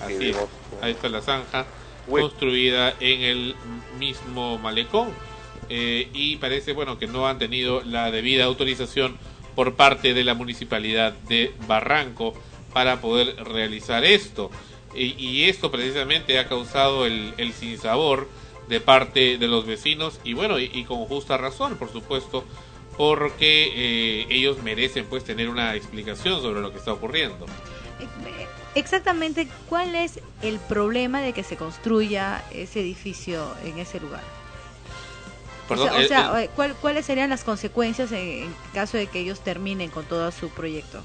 Así es. Ahí está la zanja construida en el mismo malecón. Eh, y parece bueno que no han tenido la debida autorización por parte de la municipalidad de Barranco para poder realizar esto. Y, esto precisamente ha causado el, sinsabor de parte de los vecinos y bueno, y, y con justa razón, por supuesto, porque eh, ellos merecen pues tener una explicación sobre lo que está ocurriendo. Exactamente, ¿cuál es el problema de que se construya ese edificio en ese lugar? Perdón, o sea, o el- sea, el- eh, ¿cuál- ¿cuáles serían las consecuencias en, en caso de que ellos terminen con todo su proyecto?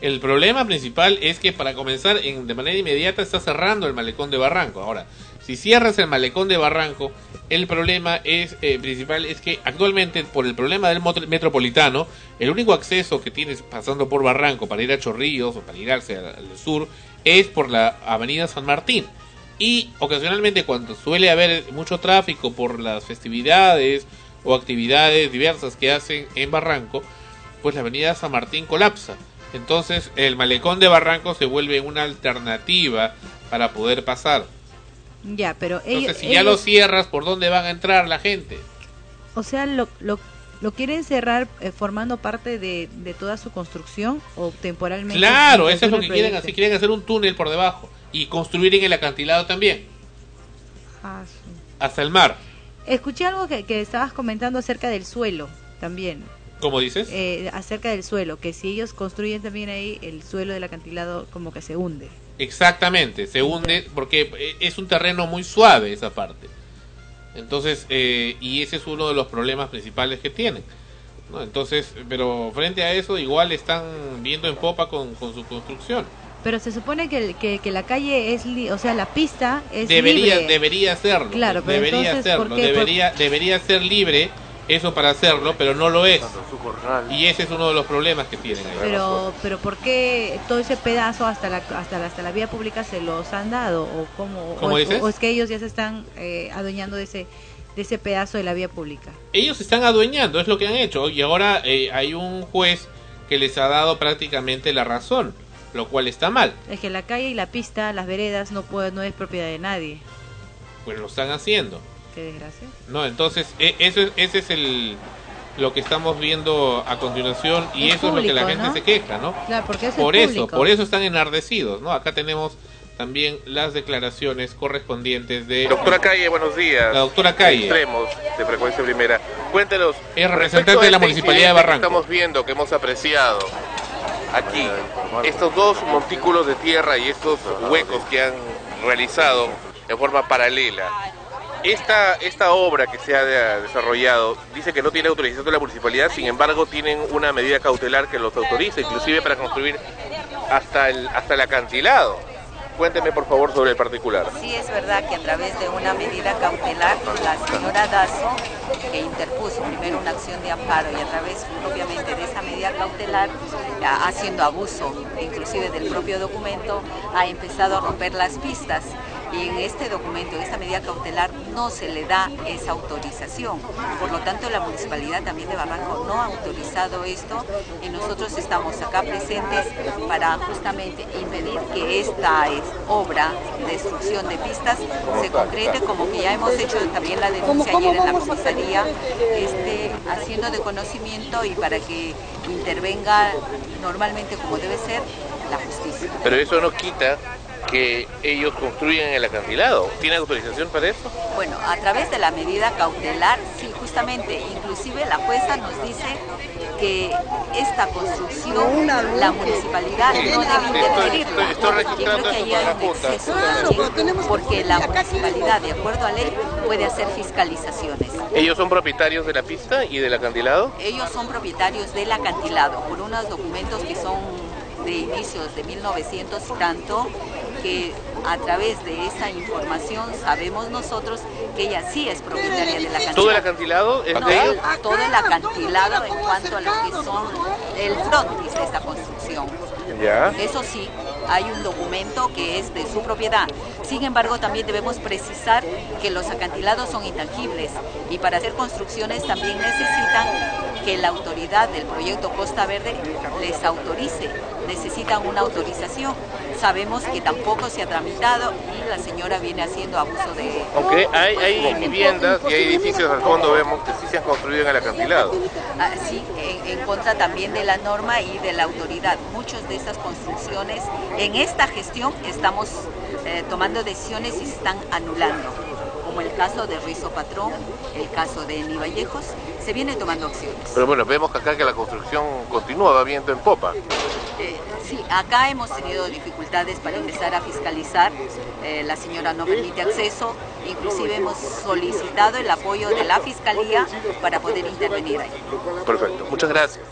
El problema principal es que para comenzar en, de manera inmediata está cerrando el malecón de Barranco. Ahora, si cierras el malecón de Barranco, el problema es eh, principal es que actualmente por el problema del metropolitano, el único acceso que tienes pasando por Barranco para ir a Chorrillos o para ir hacia al sur es por la Avenida San Martín. Y ocasionalmente cuando suele haber mucho tráfico por las festividades o actividades diversas que hacen en Barranco, pues la avenida San Martín colapsa. Entonces el malecón de Barranco se vuelve una alternativa para poder pasar. Ya, pero ellos, Entonces si ya lo cierras, ¿por dónde van a entrar la gente? o sea, lo, lo, lo quieren cerrar eh, formando parte de, de toda su construcción o temporalmente. Claro, eso es lo que quieren hacer. Quieren hacer un túnel por debajo y construir en el acantilado también, Ah, sí. hasta el mar. Escuché algo que, que estabas comentando acerca del suelo también. ¿Cómo dices? Eh, acerca del suelo, que si ellos construyen también ahí, el suelo del acantilado como que se hunde. Exactamente, se hunde porque eh, es un terreno muy suave esa parte. Entonces, eh, y ese es uno de los problemas principales que tienen. ¿no? Entonces, pero frente a eso, igual están viendo en popa con, con su construcción. Pero se supone que, el- que, que la calle es, li- o sea, la pista es Debería, libre. debería hacerlo. Claro, pero debería entonces, ¿por hacerlo. qué? Por- Debería, debería ser libre eso para hacerlo, pero no lo es. Y ese es uno de los problemas que tienen ahí. Pero, pero ¿por qué todo ese pedazo hasta la, hasta la, hasta la vía pública se los han dado? ¿O, cómo, ¿Cómo o, dices? o es que ellos ya se están eh, adueñando de ese, de ese pedazo de la vía pública? ellos se están adueñando, es lo que han hecho. Y ahora eh, hay un juez que les ha dado prácticamente la razón, lo cual está mal. Es que la calle y la pista, las veredas, no, puede, no es propiedad de nadie. Pues lo están haciendo. Qué desgracia. No, entonces e- eso es, ese es el lo que estamos viendo a continuación y Es eso es lo que la gente ¿no? se queja, ¿no? Claro, porque es el por eso, público. por eso están enardecidos, ¿no? Acá tenemos también las declaraciones correspondientes de Doctora Calle, buenos días. La doctora Calle. Extremos de frecuencia primera. Cuéntenos. Es representante de la este Municipalidad de Barranco. Estamos viendo, que hemos apreciado aquí, estos dos montículos de tierra y estos huecos que han realizado de forma paralela. Esta, esta obra que se ha de- desarrollado dice que no tiene autorización de la municipalidad, sin embargo tienen una medida cautelar que los autoriza, inclusive para construir hasta el, hasta el acantilado. Cuénteme por favor sobre el particular. Sí, es verdad que a través de una medida cautelar, la señora Dazo, que interpuso primero una acción de amparo y a través propiamente de esa medida cautelar, a- haciendo abuso inclusive del propio documento, ha empezado a romper las pistas. Y en este documento, en esta medida cautelar, no se le da esa autorización. Por lo tanto, la municipalidad también de Barranco no ha autorizado esto y nosotros estamos acá presentes para justamente impedir que esta es, obra de destrucción de pistas se concrete, como que ya hemos hecho también la denuncia ayer en la comisaría, este, haciendo de conocimiento y para que intervenga normalmente como debe ser la justicia. Pero eso no quita que ellos construyan el acantilado. ¿Tiene autorización para eso? Bueno, a través de la medida cautelar, sí, justamente, inclusive la jueza nos dice que esta construcción, la municipalidad Sí, no debe interferirla. estoy- registrando creo que eso ahí hay con la un Junta. porque la municipalidad, de acuerdo a ley, puede hacer fiscalizaciones. ¿Ellos son propietarios de la pista y del acantilado? Ellos son propietarios del acantilado por unos documentos que son de inicios de 1900 y tanto, que a través de esa información sabemos nosotros que ella sí es propietaria del acantilado. ¿Todo el acantilado es No, de ellos? todo el acantilado en cuanto a lo que son el frontis de esta construcción. Ya. Eso sí, hay un documento que es de su propiedad. Sin embargo, también debemos precisar que los acantilados son intangibles y para hacer construcciones también necesitan que la autoridad del proyecto Costa Verde les autorice. Necesitan una autorización. Sabemos que tampoco se ha tramitado y la señora viene haciendo abuso de... Aunque hay, hay viviendas y hay edificios al fondo, vemos que sí se han construido en el acantilado. Ah, sí, en, en contra también de la norma y de la autoridad. Muchas de esas construcciones en esta gestión estamos eh, tomando decisiones y se están anulando, como el caso de Rizo Patrón, el caso de Eni Vallejos, se viene tomando acciones. Pero bueno, vemos que acá que la construcción continúa, va viento en popa. Eh, sí, acá hemos tenido dificultades para empezar a fiscalizar. Eh, la señora no permite acceso. Inclusive hemos solicitado el apoyo de la fiscalía para poder intervenir ahí. Perfecto, muchas gracias.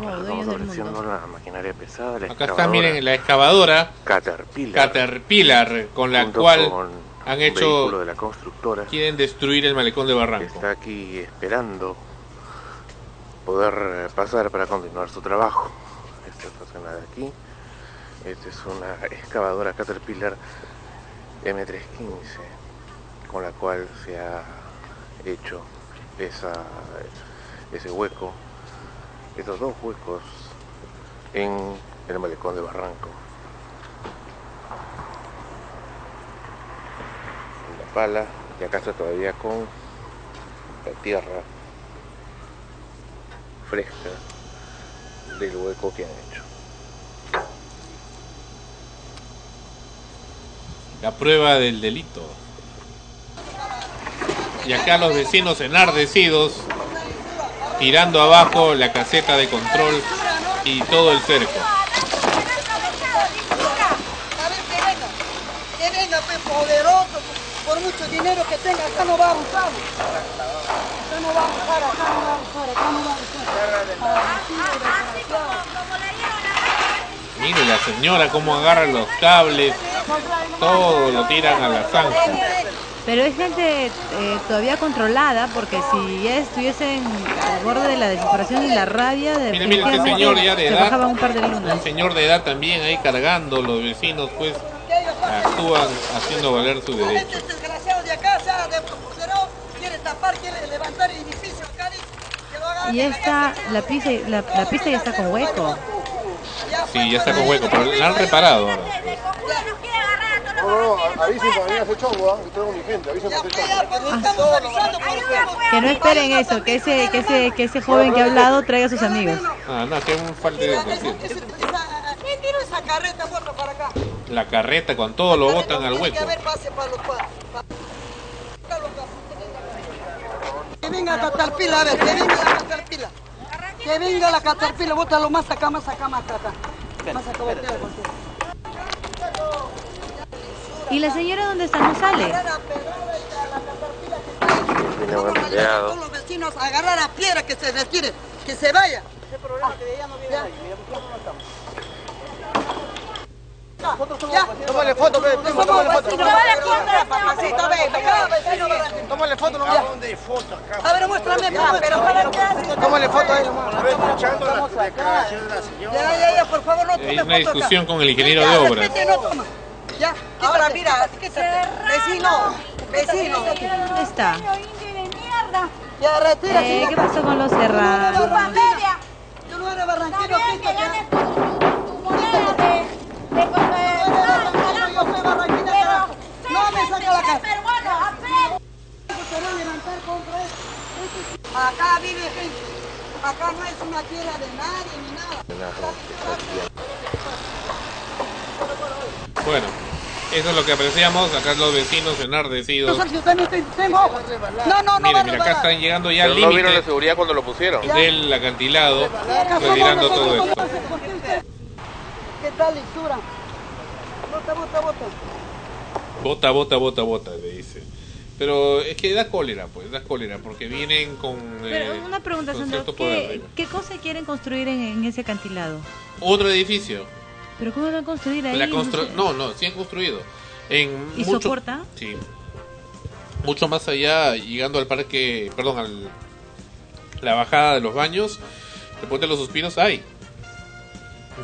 Dueños del mundo. la maquinaria pesada, la Acá está, miren, la excavadora Caterpillar, Caterpillar, con la cual con han un hecho, vehículo de la constructora quieren destruir el malecón de Barranco. está aquí esperando poder eh, pasar para continuar su trabajo. Esta estacionada aquí. Esta es una excavadora Caterpillar M315 con la cual se ha hecho esa, ese hueco, estos dos huecos en el malecón de Barranco. La pala y acá está todavía con la tierra fresca del hueco que han hecho. La prueba del delito. Y acá los vecinos enardecidos tirando abajo la caseta de control y todo el cerco. Pues poderoso, por mucho dinero que tenga, acá no va a usar. Acá no va a usar, acá no va a usar, acá no va a usar. Mire la señora cómo agarra los cables, todo lo tiran a la zanja. Pero es gente eh, todavía controlada porque si ya estuviesen borde de la desesperación y la rabia, Mire, mire, este definitivamente señor ya de se edad, bajaban un par de lunas. un señor de edad también ahí cargando, los vecinos pues actúan haciendo valer su derecho. Este desgraciado de acá, sea de poderoso, quiere tapar, quiere levantar el edificio acá, dice, que lo haga Y esta, la pista, la, la pista ya está con hueco. Sí, ya está con hueco, pero la han reparado ahora. No, no, no, avisen para venir a hacer chongo, ¿ah? Yo traigo mi gente, avisen para hacer chongo. Que no esperen eso, que ese, que ese, que ese joven que ha hablado traiga a sus amigos. Ah, no, que un falta de educación. ¿Quién tiró esa carreta, borra para acá? La carreta con todo lo botan al hueco. Que a venga la caterpillar, a ver, que venga la caterpillar. Que venga la caterpillar, bótalo más acá, más acá, más acá. Más acá, voltea, voltea. ¿Y la señora dónde está? No sale. Todos los vecinos a agarrar a piedra que se retire, que se vaya. Ese problema que de ella no viene nosotros no. Tómale foto, ve, primo, tómale foto. Tómale foto, papacito, ve. Tómale foto nomás. ¿Dónde foto acá? A ver, muéstrame, pero para qué haces. Tómale foto ahí nomás. A ver, escuchando la declaración de la señora. Ya, ya, ya, por favor, no Hay tome una foto acá. discusión con el ingeniero de obras. Ya, ahora mira, vecino, vecino. ¿Dónde está? Ya, retira, Eh. ¿Qué pasó con los serranos? Tú no eres barranquero, Cristo, ya. Yo soy barranquina, carajo. No me saca la casa. Acá vive gente. Acá no es una tierra de nadie ni nada. Bueno, eso es lo que apreciamos. Acá los vecinos enardecidos. No, no, no. Miren, mira, acá están llegando ya al no vieron la límite seguridad cuando lo pusieron. del acantilado, retirando todo esto. ¿Qué tal lectura? Bota, bota, bota. Bota, bota, bota, bota, le dice. Pero es que da cólera, pues, da cólera, porque vienen con... Pero eh, una pregunta, Sandro. ¿Qué, digo. ¿Qué cosa quieren construir en, en ese acantilado? Otro edificio. ¿Pero cómo van a construir ahí? La No constru- no, no, sí han construido. En ¿Y mucho, soporta? Sí. Mucho más allá, llegando al parque, perdón, al la bajada de los baños, después de los suspiros hay.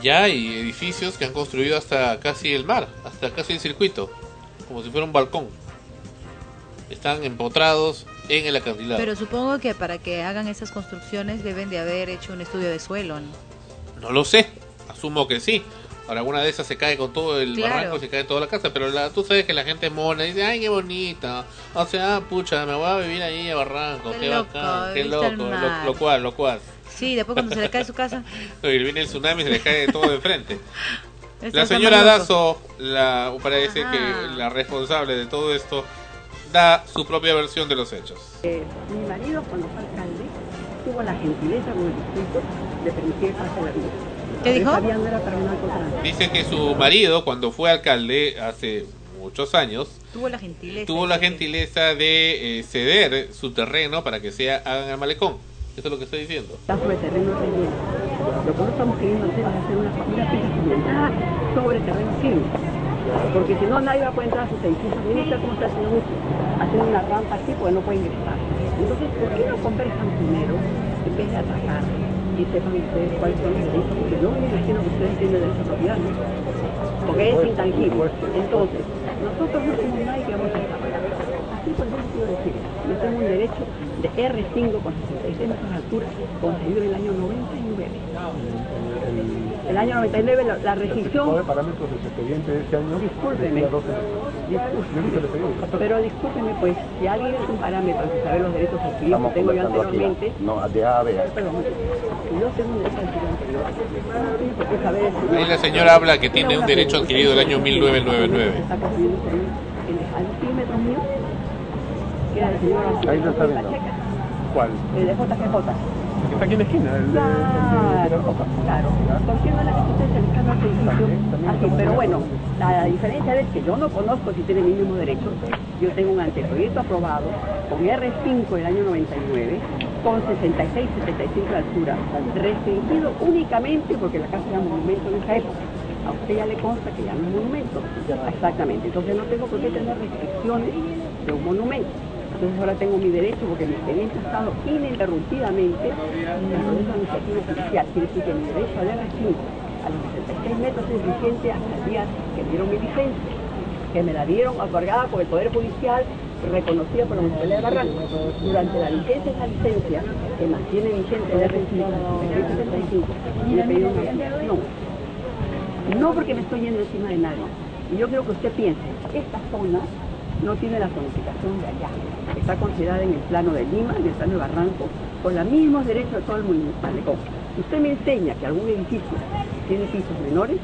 Ya hay edificios que han construido hasta casi el mar, hasta casi el circuito, como si fuera un balcón. Están empotrados en el acantilado. Pero supongo que para que hagan esas construcciones deben de haber hecho un estudio de suelo. ¿no? No lo sé, asumo que sí. Ahora, alguna de esas se cae con todo el Claro. barranco, se cae toda la casa, pero la, tú sabes que la gente mona dice, ay, qué bonita. O sea, pucha, me voy a vivir ahí a Barranco, Qué qué, loco, bacán, qué loco, lo, cual, lo cual. Sí, después cuando se le cae su casa. Y viene el tsunami y se le cae todo de frente. La señora. Dazo, la, parece Ajá. que la responsable de todo esto, da su propia versión de los hechos. Eh, mi marido, cuando fue alcalde, tuvo la gentileza con el distrito de permitir pase a la vida. ¿Qué dijo? Dice que su marido, cuando fue alcalde hace muchos años, Tuvo la gentileza. tuvo la gentileza de eh, ceder su terreno para que sea hagan el malecón. Eso es lo que estoy diciendo. Está sobre terreno relleno. Lo que estamos queriendo hacer es hacer una, sobre terreno firme. Porque si no, nadie va a poder entrar a sus edificios. Mira cómo está haciendo mucho. Haciendo una rampa aquí porque no puede ingresar. Entonces, ¿por qué no conversan primero en vez de atacar? Y sepan ustedes cuáles son los derechos. Porque yo me imagino que ustedes tienen derecho a propiedad. Porque es intangible. Entonces, nosotros no tenemos nadie que vamos a escapar. Así por ejemplo quiero decir, yo tengo un derecho de R5 con 66 metros de altura, concedido en el año 99. El año 99 la, la restricción... ¿Cuál es el parámetros de su expediente de este año? Discúlpeme. Decía 12. Discúlpeme. Pero discúlpeme, pues, si alguien es un parámetro para saber los derechos adquiridos que tengo yo conversando aquí. anteriormente, No, de A a B. perdón, si yo tengo un derecho adquirido anterior, no tengo por qué saber si- Ahí la señora habla que tiene un derecho adquirido del año 1999. Está construyendo por un- en- a los 100 metros míos, que era el señor Ahí lo está viendo. ¿Cuál? el de JGJ. Que está aquí en la esquina, el. Claro, claro. ¿Por qué no le hace usted cercano a este edificio? Así, pero bueno, la diferencia es que yo no conozco si tiene mínimo derecho. Yo tengo un anteproyecto aprobado con R5 del año 99, con 66, 75 de altura, restringido únicamente porque la casa era monumento en esa época. A usted ya le consta que ya no es monumento. Exactamente. Entonces no tengo por qué tener restricciones de un monumento. Entonces ahora tengo mi derecho porque mi expediente ha estado ininterrumpidamente en el proceso judicial. Quiere decir que mi derecho al R5 a los 66 metros es vigente hasta el día que dieron mi licencia, que me la dieron otorgada por el Poder Judicial, reconocida por la Municipalidad de Barranco. Durante la vigencia de esa licencia, que mantiene vigente el R5 hasta el 75, me he pedido una. No porque me estoy yendo encima de nadie. Y yo creo que usted piense, esta zona no tiene la zonificación de allá. Está considerada en el plano de Lima, en el plano de Barranco, con los mismos derechos de todo el municipal. Si usted me enseña que algún edificio tiene pisos menores,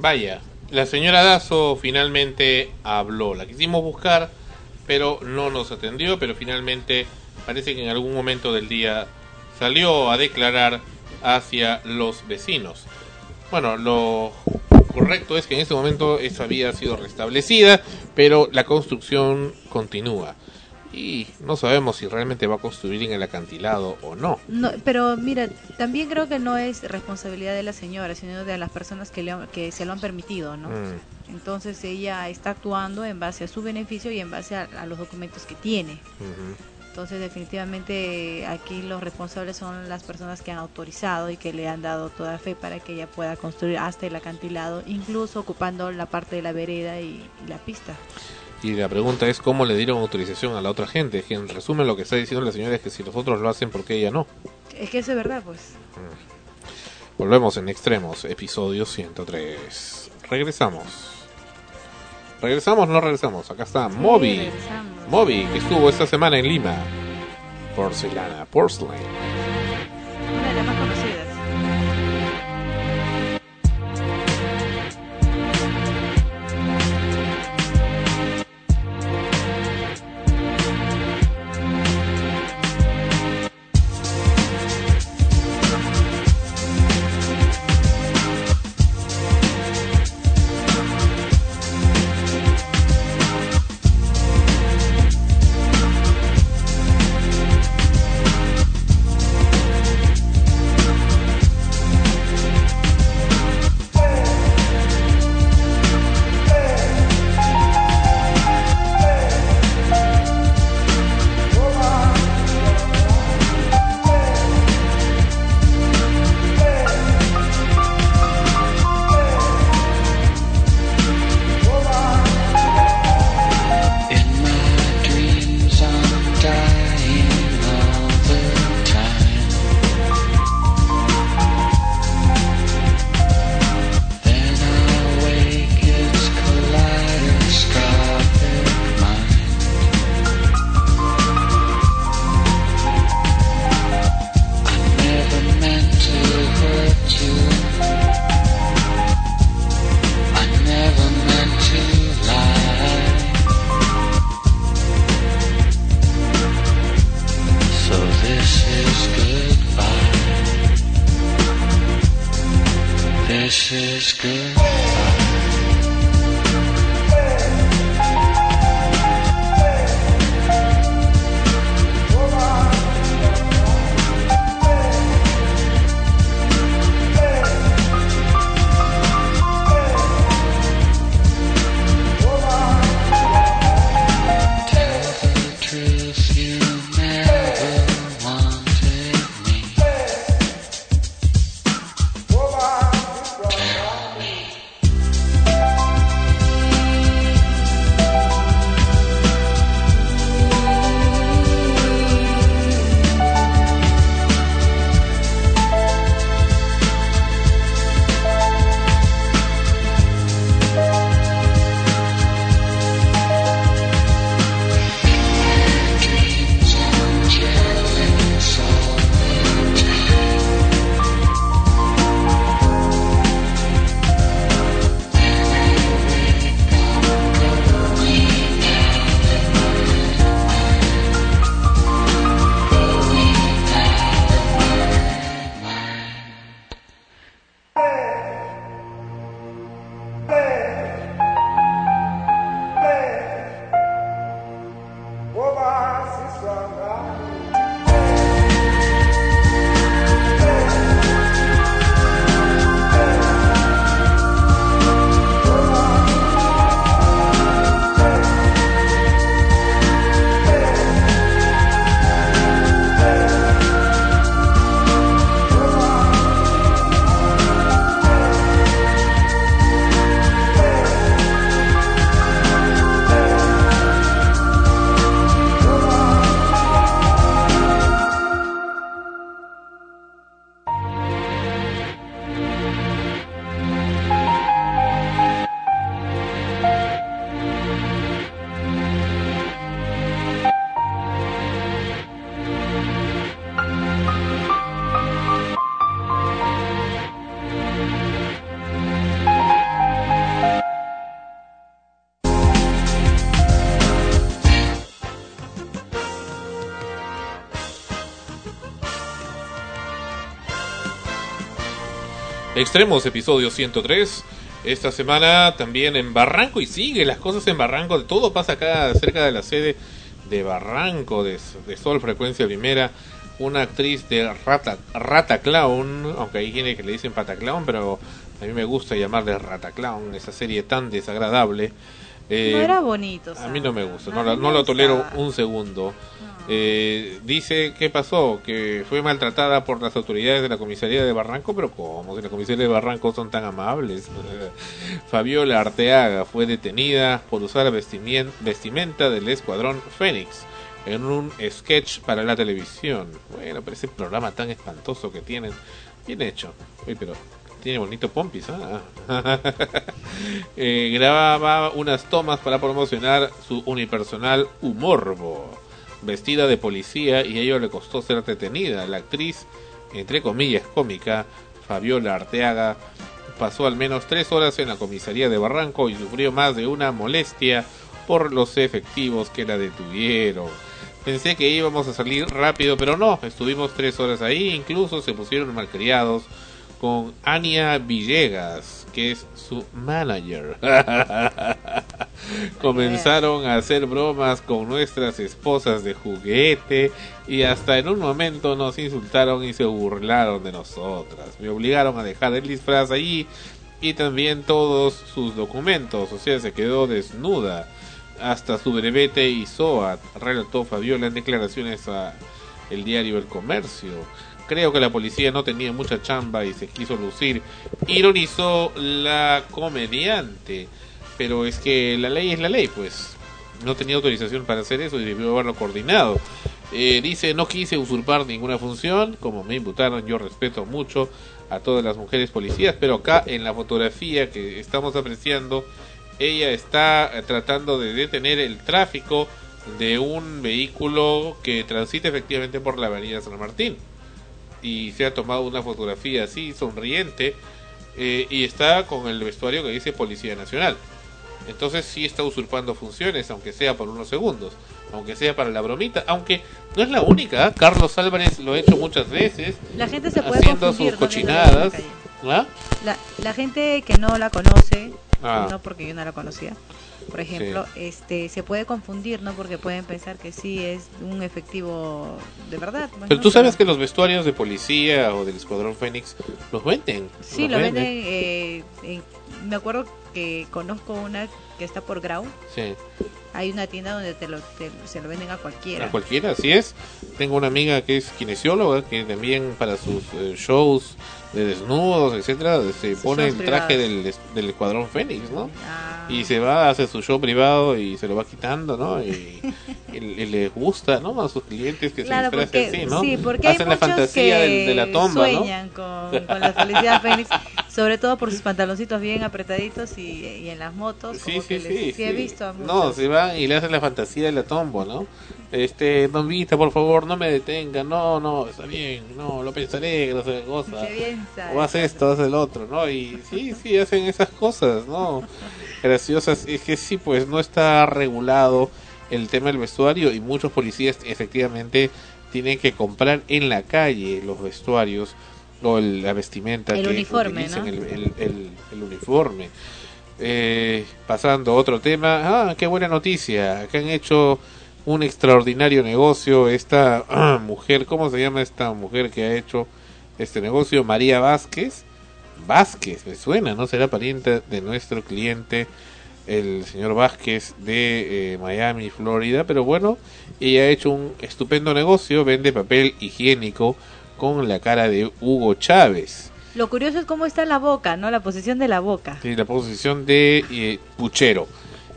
Vaya, la señora Dazo finalmente habló. La quisimos buscar, pero no nos atendió, pero finalmente parece que en algún momento del día salió a declarar hacia los vecinos. Bueno, lo correcto es que en ese momento esa había sido restablecida, pero la construcción continúa. y no sabemos si realmente va a construir en el acantilado o no. No, pero mira, también creo que no es responsabilidad de la señora, sino de las personas que, le, que se lo han permitido, ¿no? Mm, Entonces ella está actuando en base a su beneficio y en base a, a los documentos que tiene. Entonces definitivamente aquí los responsables son las personas que han autorizado y que le han dado toda fe para que ella pueda construir hasta el acantilado, incluso ocupando la parte de la vereda y, y la pista. Y la pregunta es cómo le dieron autorización a la otra gente. Que en resumen lo que está diciendo la señora es que si los otros lo hacen, ¿por qué ella no? Es que eso es verdad, pues. Volvemos en extremos, episodio 103. Regresamos. ¿Regresamos o no regresamos? Acá está Moby. regresamos. Moby, que estuvo esta semana en Lima. Porcelana, Porcelain. Extremos, episodio 103. Esta semana también en Barranco y sigue las cosas en Barranco. Todo pasa acá cerca de la sede de Barranco, de, de Sol Frecuencia Primera, una actriz de Rata, Rata Clown, aunque hay gente que le dicen Pata Clown, pero a mí me gusta llamarle Rata Clown, esa serie tan desagradable. Eh, no era bonito. a mí no me gusta, no, no lo tolero un segundo. Eh, dice qué pasó, que fue maltratada por las autoridades de la comisaría de Barranco, pero ¿cómo? Si la comisaría de Barranco son tan amables. Fabiola Arteaga fue detenida por usar vestimenta del escuadrón Fénix en un sketch para la televisión. Bueno, pero ese programa tan espantoso que tienen, bien hecho. Uy, pero tiene bonito pompis, ¿ah? Eh, grababa unas tomas para promocionar su unipersonal Humorbo, vestida de policía y ello le costó ser detenida. La actriz, entre comillas cómica, Fabiola Arteaga, pasó al menos tres horas en la comisaría de Barranco y sufrió más de una molestia por los efectivos que la detuvieron. Pensé que íbamos a salir rápido, pero no, estuvimos tres horas ahí, incluso se pusieron malcriados con Ania Villegas, que es su manager. Comenzaron a hacer bromas con nuestras esposas de juguete y hasta en un momento nos insultaron y se burlaron de nosotras. Me obligaron a dejar el disfraz allí y también todos sus documentos, o sea, se quedó desnuda hasta su brevete y SOAT, relató Fabiola en declaraciones a el diario El Comercio. Creo que la policía no tenía mucha chamba y se quiso lucir. Ironizó la comediante. Pero es que la ley es la ley, pues. No tenía autorización para hacer eso y debió haberlo coordinado. Eh, dice, no quise usurpar ninguna función. Como me imputaron, yo respeto mucho a todas las mujeres policías. Pero acá en la fotografía que estamos apreciando, ella está eh, tratando de detener el tráfico de un vehículo que transita efectivamente por la avenida San Martín y se ha tomado una fotografía así sonriente eh, y está con el vestuario que dice Policía Nacional. Entonces sí está usurpando funciones, aunque sea por unos segundos, aunque sea para la bromita, aunque no es la única. ¿eh? Carlos Álvarez lo ha hecho muchas veces, La gente se puede haciendo sus cochinadas. ¿Ah? La, la gente que no la conoce, Ah. no porque yo no la conocía, por ejemplo, este se puede confundir, ¿no? Porque pueden pensar que sí es un efectivo de verdad. Pero tú sabes que los vestuarios de policía o del Escuadrón Fénix los venden. Sí, los lo venden. eh, en- me acuerdo que conozco una que está por Grau. Sí. Hay una tienda donde te lo, te- se lo venden a cualquiera. A cualquiera, así es. Tengo una amiga que es kinesióloga que también para sus eh, shows de desnudos, etcétera, se pone el traje del, del escuadrón Fénix, ¿no? Ah. Y se va, hace su show privado y se lo va quitando, ¿no? Y, y- y les gusta, ¿no? A sus clientes que Claro, se disfracen porque, así, ¿no? sí, porque hay Hacen la fantasía que de la tomba, ¿no? sueñan con, con la felicidad Fénix, sobre todo por sus pantaloncitos bien apretaditos y, y en las motos. Sí, como sí, que les- sí, sí he visto a No, se van y le hacen la fantasía de la tombo, ¿no? Este, Don Vita, por favor, no me detenga. No, no, está bien. No, lo pensaré, no sé qué cosa. O haz esto, haz el otro, ¿no? Y sí, sí, hacen esas cosas, ¿no? Graciosas. Es que sí, pues no está regulado el tema del vestuario y muchos policías efectivamente tienen que comprar en la calle los vestuarios o el- la vestimenta El que uniforme, utilicen, ¿no? el, el- el- el uniforme. Eh, pasando a otro tema, ah, qué buena noticia, que han hecho un extraordinario negocio esta ah, mujer, ¿cómo se llama esta mujer que ha hecho este negocio? María Vázquez. Vázquez, me suena, ¿no? Será pariente de nuestro cliente, el señor Vázquez de eh, Miami, Florida, pero bueno, ella ha hecho un estupendo negocio, vende papel higiénico con la cara de Hugo Chávez. Lo curioso es cómo está la boca, ¿no? La posición de la boca. Sí, la posición de eh, puchero.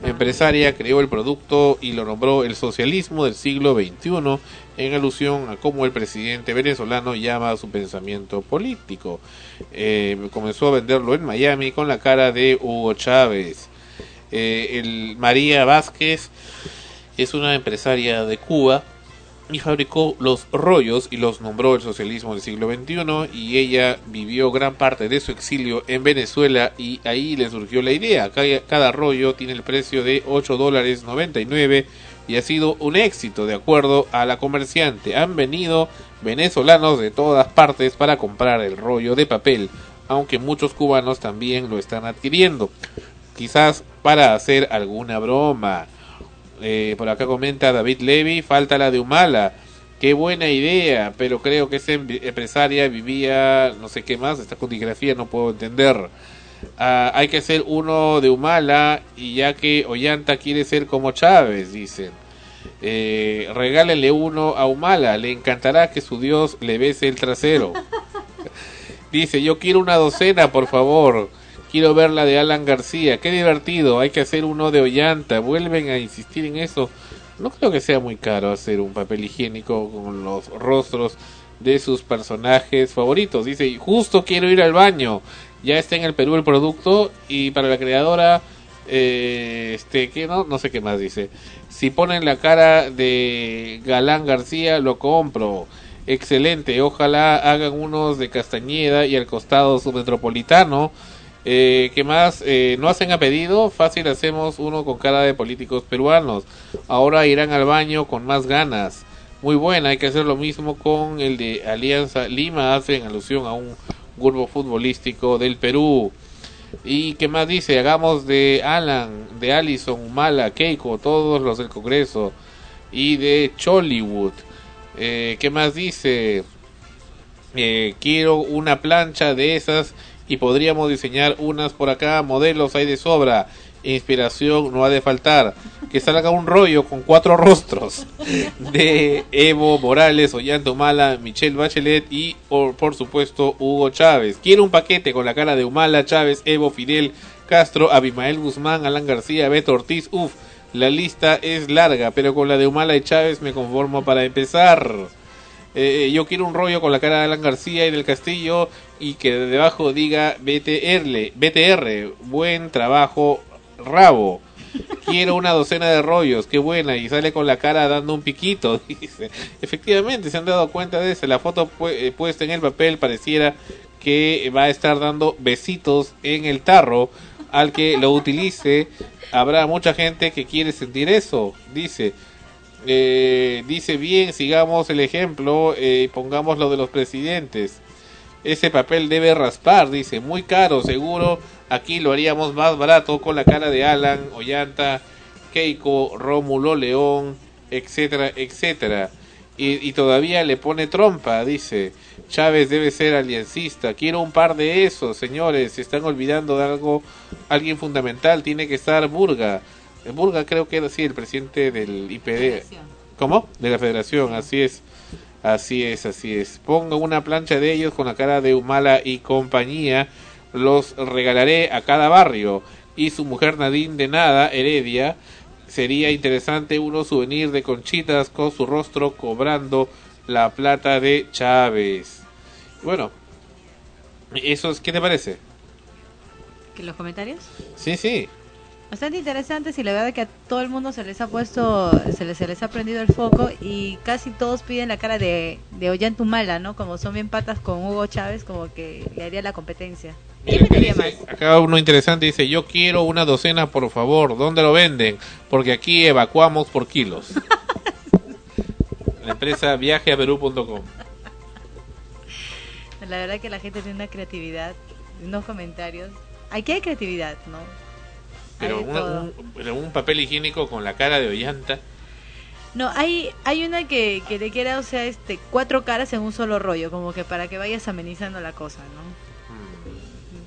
Empresaria creó el producto y lo nombró el socialismo del siglo XXI en alusión a cómo el presidente venezolano llama a su pensamiento político. Eh, comenzó a venderlo en Miami con la cara de Hugo Chávez. Eh, el María Vázquez es una empresaria de Cuba y fabricó los rollos y los nombró el socialismo del siglo XXI y ella vivió gran parte de su exilio en Venezuela y ahí le surgió la idea. Cada, rollo tiene el precio de 8 dólares 99 y ha sido un éxito de acuerdo a la comerciante. Han venido venezolanos de todas partes para comprar el rollo de papel, aunque muchos cubanos también lo están adquiriendo. Quizás para hacer alguna broma Eh, por acá comenta David Levy, falta la de Humala. Qué buena idea, pero creo que esa em- empresaria vivía no sé qué más, esta codigrafía no puedo entender. Ah, hay que ser uno de Humala y ya que Ollanta quiere ser como Chávez, dicen. Eh, regálenle uno a Humala, le encantará que su Dios le bese el trasero. Dice, yo quiero una docena, por favor. Quiero ver la de Alan García. Qué divertido. Hay que hacer uno de Ollanta. Vuelven a insistir en eso. No creo que sea muy caro hacer un papel higiénico con los rostros de sus personajes favoritos. Dice, "Y justo quiero ir al baño. Ya está en el Perú el producto y para la creadora, eh, este, que no, no sé qué más dice. Si ponen la cara de Galán García, lo compro. Excelente, ojalá hagan unos de Castañeda y al costado su metropolitano. Eh, ¿Qué más? Eh, ¿No hacen a pedido? Fácil hacemos uno con cara de políticos peruanos. Ahora irán al baño con más ganas. Muy buena, hay que hacer lo mismo con el de Alianza Lima. Hacen alusión a un grupo futbolístico del Perú. ¿Y qué más dice? Hagamos de Alan, de Allison, Mala, Keiko, todos los del Congreso. Y de Chollywood. Eh, ¿Qué más dice? Eh, quiero una plancha de esas y podríamos diseñar unas por acá. Modelos hay de sobra. Inspiración no ha de faltar. Que salga un rollo con cuatro rostros de Evo Morales, Ollanta Humala, Michelle Bachelet y por, por supuesto Hugo Chávez. Quiero un paquete con la cara de Humala, Chávez, Evo, Fidel, Castro, Abimael Guzmán, Alan García, Beto Ortiz. Uf, la lista es larga, pero con la de Humala y Chávez me conformo para empezar. Eh, yo quiero un rollo con la cara de Alan García y del Castillo y que debajo diga BTR, BTR, buen trabajo, rabo. Quiero una docena de rollos, qué buena, y sale con la cara dando un piquito, dice. Efectivamente, se han dado cuenta de eso. La foto pu- eh, puesta en el papel pareciera que va a estar dando besitos en el tarro al que lo utilice. Habrá mucha gente que quiere sentir eso, dice. Eh, dice bien, sigamos el ejemplo, eh, pongamos lo de los presidentes. Ese papel debe raspar, dice, muy caro, seguro. Aquí lo haríamos más barato con la cara de Alan, Ollanta, Keiko, Rómulo León, etcétera, etcétera. Y, y todavía le pone trompa, dice. Chávez debe ser aliancista. Quiero un par de esos, señores. Se están olvidando de algo, alguien fundamental. Tiene que estar Burga. Burga creo que era así, el presidente del IPD. ¿Cómo? De la federación, así es. Así es, así es. Ponga una plancha de ellos con la cara de Humala y compañía. Los regalaré a cada barrio. Y su mujer Nadine de nada, Heredia. Sería interesante uno souvenir de conchitas con su rostro cobrando la plata de Chávez. Bueno, eso es, ¿qué te parece? ¿Que ¿Los comentarios? Sí, sí. Bastante interesantes y la verdad que a todo el mundo se les ha puesto, se les, se les ha prendido el foco y casi todos piden la cara de, de Ollantumala, ¿no? Como son bien patas con Hugo Chávez, como que le haría la competencia. Mira, acá, dice- acá uno interesante dice, yo quiero una docena, por favor. ¿Dónde lo venden? Porque aquí evacuamos por kilos. La empresa viajeaperú.com. La verdad que la gente tiene una creatividad, unos comentarios. Aquí hay creatividad, ¿no? Pero, un, papel higiénico con la cara de Ollanta. No, hay hay una que, que quiera, o sea, este cuatro caras en un solo rollo, como que para que vayas amenizando la cosa, ¿no?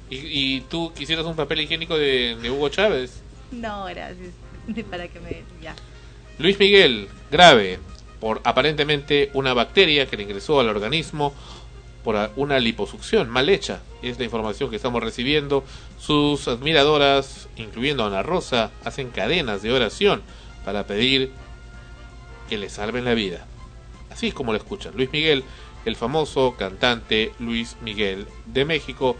¿Y, y tú quisieras un papel higiénico de, de Hugo Chávez? No, gracias. Para que me ya. Luis Miguel, grave, por aparentemente una bacteria que le ingresó al organismo por una liposucción mal hecha. Es la información que estamos recibiendo. Sus admiradoras, incluyendo a Ana Rosa, hacen cadenas de oración para pedir que le salven la vida. Así es como lo escuchan. Luis Miguel, el famoso cantante Luis Miguel de México,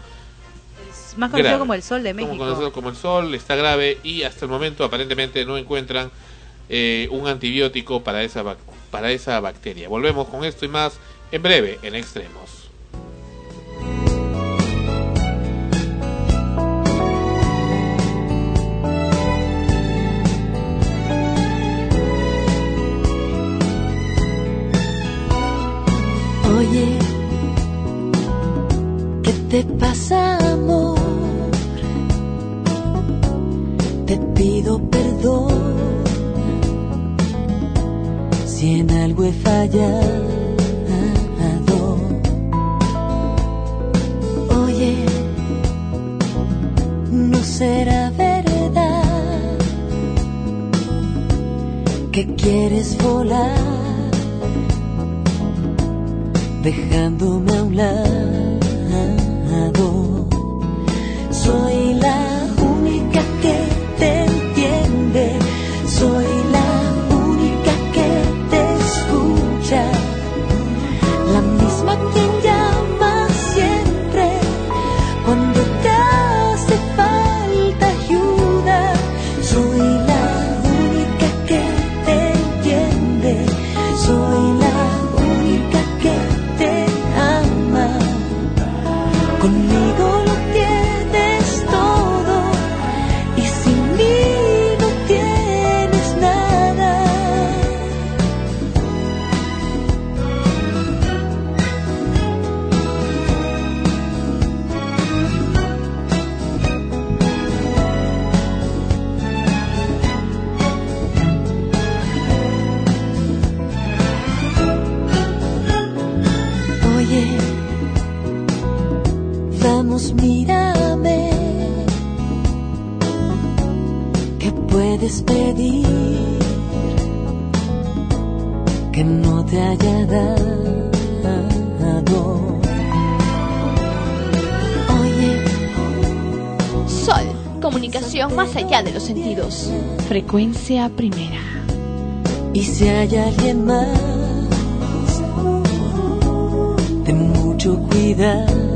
Es más conocido Grave. como el Sol de como México. conocido como el sol, está grave y hasta el momento aparentemente no encuentran eh, un antibiótico para esa, para esa bacteria. Volvemos con esto y más en breve en Extremos. Te pasa, amor? Te pido perdón Si en algo he fallado, oye, no será verdad que quieres volar, dejándome a un lado. Soy la única puedes pedir que no te haya dado? Oye, Sol, comunicación más allá de los sentidos. Frecuencia primera. y si hay alguien más, ten mucho cuidado.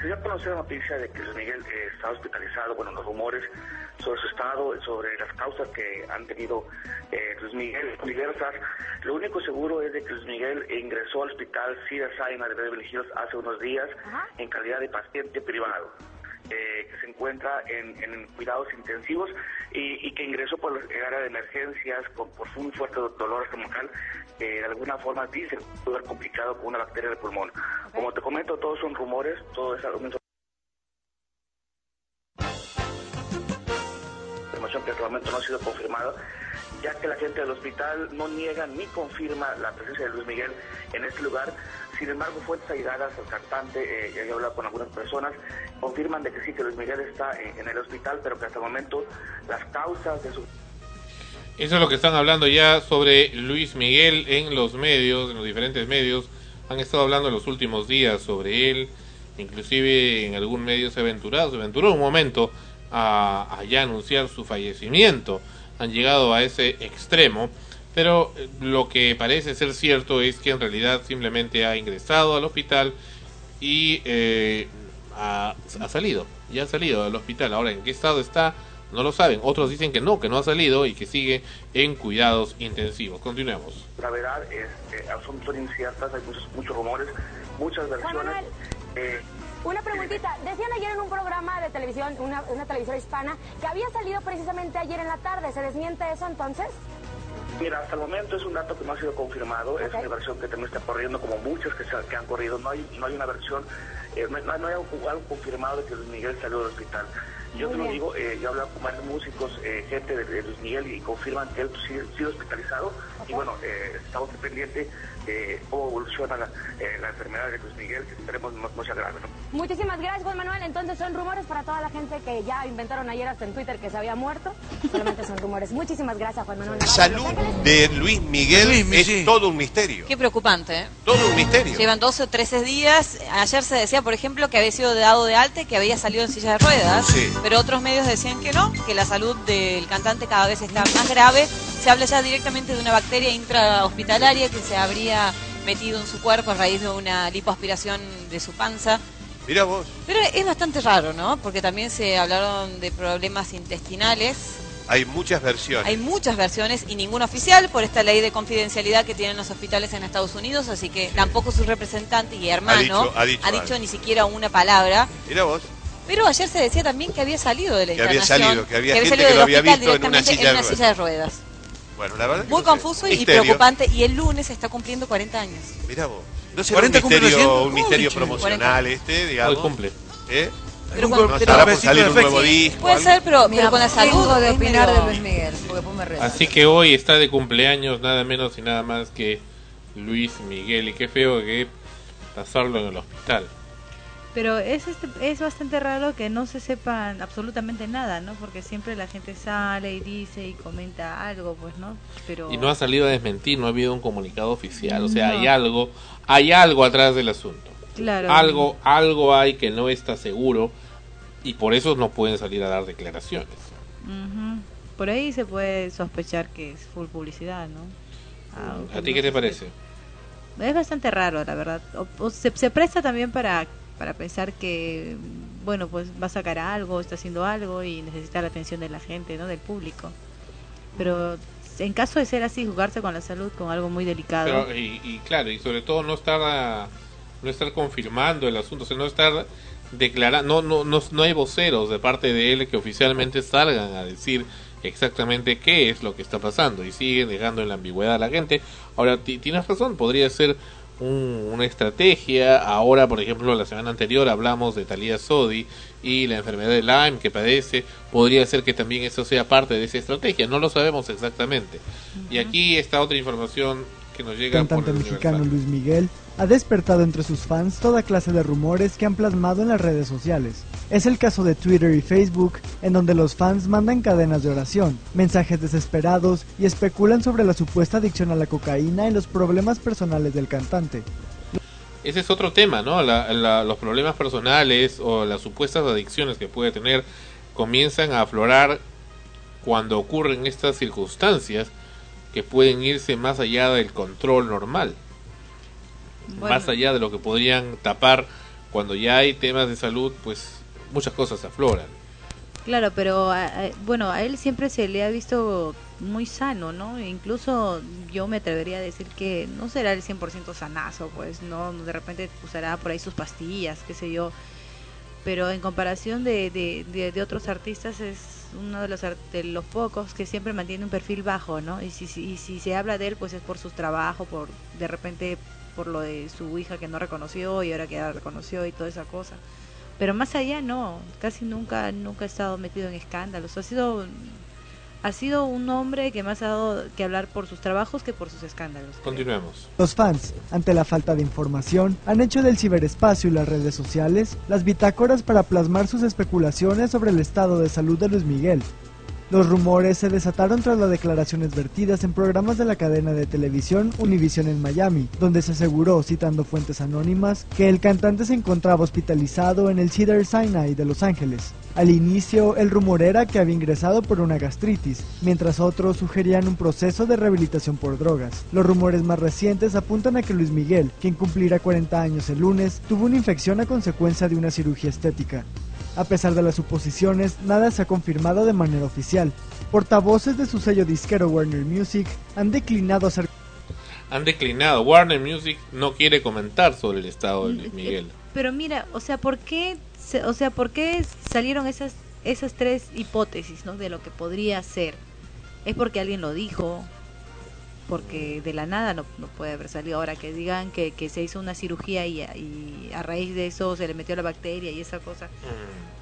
Se dio a conocer la noticia de que Luis Miguel eh, está hospitalizado, bueno, los rumores sobre su estado, sobre las causas que han tenido eh, Luis Miguel, diversas. Lo único seguro es de que Luis Miguel ingresó al hospital Cedar Sinai de Beverly Hills hace unos días en calidad de paciente privado. eh, que se encuentra en, en cuidados intensivos y, y que ingresó por el área de emergencias con, por un fuerte dolor estomacal que de alguna forma dice pudo haber complicado con una bacteria del pulmón. Como te comento, todos son rumores, todo es algo información que hasta el momento no ha sido confirmada, ya que la gente del hospital no niega ni confirma la presencia de Luis Miguel en este lugar. Sin embargo, fuentes allegadas al cantante, eh, ya he hablado con algunas personas, confirman de que sí, que Luis Miguel está en, en el hospital, pero que hasta el momento las causas de su Eso es lo que están hablando ya sobre Luis Miguel en los medios, en los diferentes medios. Han estado hablando en los últimos días sobre él. Inclusive en algún medio se aventurado, se aventuró un momento a, a ya anunciar su fallecimiento. Han llegado a ese extremo. Pero eh, lo que parece ser cierto es que en realidad simplemente ha ingresado al hospital y eh, ha, ha salido. Ya ha salido del hospital. Ahora, ¿en qué estado está? No lo saben. Otros dicen que no, que no ha salido y que sigue en cuidados intensivos. Continuemos. gravedad es, eh, son, son inciertas, hay muchos, muchos rumores, muchas versiones. Eh, Una preguntita. Decían ayer en un programa de televisión, una, una televisora hispana, que había salido precisamente ayer en la tarde. ¿Se desmiente eso entonces? Mira, hasta el momento es un dato que no ha sido confirmado, es una versión que también está corriendo, como muchas que, se- que han corrido, no hay, no hay una versión, eh, no, no hay algo, algo confirmado de que Luis Miguel salió del hospital. Yo te lo digo, eh, yo he hablado con varios músicos, eh, gente de, de Luis Miguel y confirman que él sí ha sido hospitalizado. Y bueno, eh, estamos pendientes de cómo evoluciona la, eh, la enfermedad de Luis Miguel, que esperemos no, no sea grave. ¿no? Muchísimas gracias, Juan Manuel. Entonces son rumores para toda la gente que ya inventaron ayer hasta en Twitter que se había muerto. Solamente son rumores. Muchísimas gracias, Juan Manuel. Salud de Luis Miguel es todo un misterio. Qué preocupante, ¿eh? Todo un misterio. Llevan 12 o 13 días. Ayer se decía, por ejemplo, que había sido dado de alta y que había salido en silla de ruedas. Sí. Pero otros medios decían que no, que la salud del cantante cada vez está más grave. Se habla ya directamente de una bacteria intrahospitalaria que se habría metido en su cuerpo a raíz de una lipoaspiración de su panza. Mira vos. Pero es bastante raro, ¿no? Porque también se hablaron de problemas intestinales. Hay muchas versiones. Hay muchas versiones y ninguna oficial por esta ley de confidencialidad que tienen los hospitales en Estados Unidos, así que tampoco su representante y hermano dicho- ha dicho ni siquiera una palabra. Mira vos. Pero ayer se decía también que había salido de la Que había salido, que había gente salido que lo había visto en una directamente silla de en una silla de ruedas. Bueno, la verdad que Muy no sé. confuso y Misterio. preocupante y el lunes está cumpliendo 40 años. Mira vos. No sé, 40 un cumple misterio, recién. un misterio promocional este, digamos. Hoy cumple. ¿Eh? Pero No cuando- estará pero- por salir un nuevo disco. Puede algo. ser, pero, Mira, pero con la salud. de opinar de Luis Miguel, porque me. Así que hoy está de cumpleaños nada menos y nada más que Luis Miguel. Y qué feo que pasarlo en el hospital. Pero es, este, es bastante raro que no se sepan absolutamente nada, ¿no? Porque siempre la gente sale y dice y comenta algo, pues, ¿no? Pero... Y no ha salido a desmentir, no ha habido un comunicado oficial. O sea, No. hay algo, hay algo atrás del asunto. Claro. Algo, algo hay que no está seguro y por eso no pueden salir a dar declaraciones. Ujú. Por ahí se puede sospechar que es full publicidad, ¿no? Aunque ¿A ti no qué te parece? Es bastante raro, la verdad. O- o se, se presta también para, para pensar que, bueno, pues va a sacar algo, está haciendo algo y necesita la atención de la gente, ¿no? Del público. Pero en caso de ser así, jugarse con la salud con algo muy delicado. Pero, y, claro, y sobre todo no estar a- no estar confirmando el asunto, o no estar declarando, no, no, no, no hay voceros de parte de él que oficialmente salgan a decir exactamente qué es lo que está pasando y siguen dejando en la ambigüedad a la gente. Ahora, ti- tienes razón, podría ser un- una estrategia. Ahora, por ejemplo, la semana anterior hablamos de Talía Sodi y la enfermedad de Lyme que padece. Podría ser que también eso sea parte de esa estrategia, no lo sabemos exactamente. Y aquí está otra información que nos llega cantante mexicano. Luis Miguel ha despertado entre sus fans toda clase de rumores que han plasmado en las redes sociales. Es el caso de Twitter y Facebook, en donde los fans mandan cadenas de oración, mensajes desesperados y especulan sobre la supuesta adicción a la cocaína y los problemas personales del cantante. Ese es otro tema, ¿no? La- la- los problemas personales o las supuestas adicciones que puede tener comienzan a aflorar cuando ocurren estas circunstancias que pueden irse más allá del control normal, Bueno. más allá de lo que podrían tapar cuando ya hay temas de salud, pues muchas cosas afloran. Claro, pero bueno, a él siempre se le ha visto muy sano, ¿no? Incluso yo me atrevería a decir que no será el 100% sanazo, pues, ¿no? De repente usará por ahí sus pastillas, qué sé yo. Pero en comparación de, de, de, de otros artistas es uno de los, de los pocos que siempre mantiene un perfil bajo, ¿no? Y si, si, y si se habla de él, pues es por su trabajo, por de repente por lo de su hija que no reconoció y ahora que ya reconoció y toda esa cosa. Pero más allá no, casi nunca nunca ha estado metido en escándalos. Ha sido ha sido un hombre que más ha dado que hablar por sus trabajos que por sus escándalos. Continuemos. Los fans, ante la falta de información, han hecho del ciberespacio y las redes sociales las bitácoras para plasmar sus especulaciones sobre el estado de salud de Luis Miguel. Los rumores se desataron tras las declaraciones vertidas en programas de la cadena de televisión Univision en Miami, donde se aseguró, citando fuentes anónimas, que el cantante se encontraba hospitalizado en el Cedar Sinai de Los Ángeles. Al inicio, el rumor era que había ingresado por una gastritis, mientras otros sugerían un proceso de rehabilitación por drogas. Los rumores más recientes apuntan a que Luis Miguel, quien cumplirá 40 años el lunes, tuvo una infección a consecuencia de una cirugía estética. A pesar de las suposiciones, nada se ha confirmado de manera oficial. Portavoces de su sello disquero Warner Music han declinado hacer Han declinado. Warner Music no quiere comentar sobre el estado de Luis Miguel. Pero mira, o sea, ¿por qué se- o sea, ¿por qué salieron esas esas tres hipótesis, ¿no? de lo que podría ser? ¿Es porque alguien lo dijo? porque de la nada no, no puede haber salido. Ahora que digan que, que se hizo una cirugía y, a- y a raíz de eso se le metió la bacteria y esa cosa.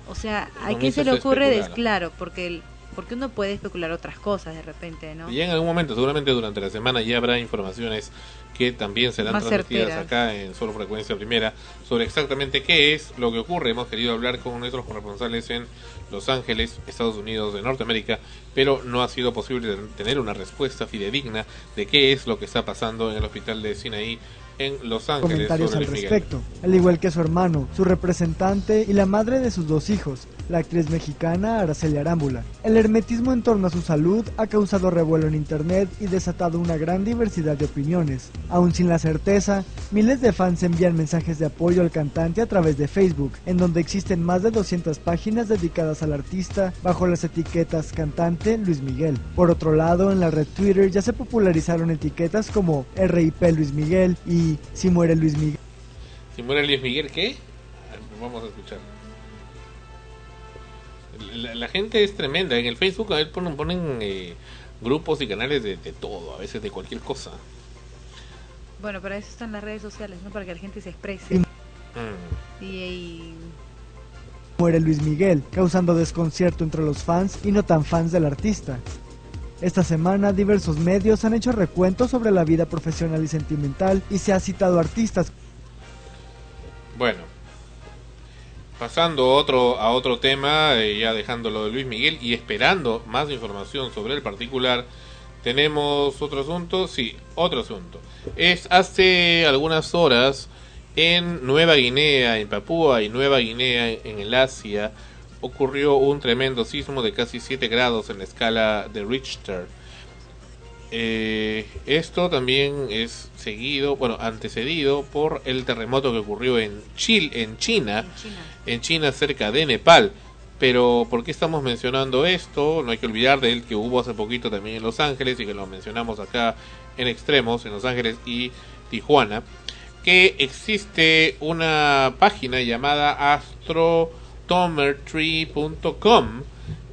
O sea, ¿a Comienza quién se le ocurre? Des- claro, porque, el- porque uno puede especular otras cosas de repente, ¿no? Y en algún momento, seguramente durante la semana, ya habrá informaciones que también serán Más transmitidas certeras. acá en Solo Frecuencia Primera sobre exactamente qué es lo que ocurre. Hemos querido hablar con nuestros corresponsales en Los Ángeles, Estados Unidos de Norteamérica, pero no ha sido posible tener una respuesta fidedigna de qué es lo que está pasando en el hospital de Sinaí en Los Ángeles comentarios sobre al respecto, al igual que su hermano, su representante y la madre de sus dos hijos, la actriz mexicana Araceli Arámbula. El hermetismo en torno a su salud ha causado revuelo en internet y desatado una gran diversidad de opiniones. Aún sin la certeza, miles de fans envían mensajes de apoyo al cantante a través de Facebook, en donde existen más de 200 páginas dedicadas al artista bajo las etiquetas cantante Luis Miguel. Por otro lado, en la red Twitter ya se popularizaron etiquetas como RIP Luis Miguel y Si muere Luis Miguel. Si muere Luis Miguel, ¿qué? Vamos a escuchar. La, la gente es tremenda. En el Facebook a ver, ponen, ponen eh, grupos y canales de, de todo, a veces de cualquier cosa. Bueno, para eso están las redes sociales, ¿no? Para que la gente se exprese. Mm. Y, y- muere Luis Miguel, causando desconcierto entre los fans y no tan fans del artista. Esta semana diversos medios han hecho recuentos sobre la vida profesional y sentimental y se ha citado artistas Bueno, pasando otro, a otro tema, eh, ya dejando lo de Luis Miguel y esperando más información sobre el particular, tenemos otro asunto, sí, otro asunto. Es hace algunas horas en Nueva Guinea, en Papúa y Nueva Guinea, en el Asia, ocurrió un tremendo sismo de casi 7 grados en la escala de Richter. Eh, esto también es seguido, bueno, antecedido por el terremoto que ocurrió en Chile, en China cerca de Nepal. Pero ¿por qué estamos mencionando esto? No hay que olvidar del que hubo hace poquito también en Los Ángeles y que lo mencionamos acá en extremos, en Los Ángeles y Tijuana, que existe una página llamada astrotometry.com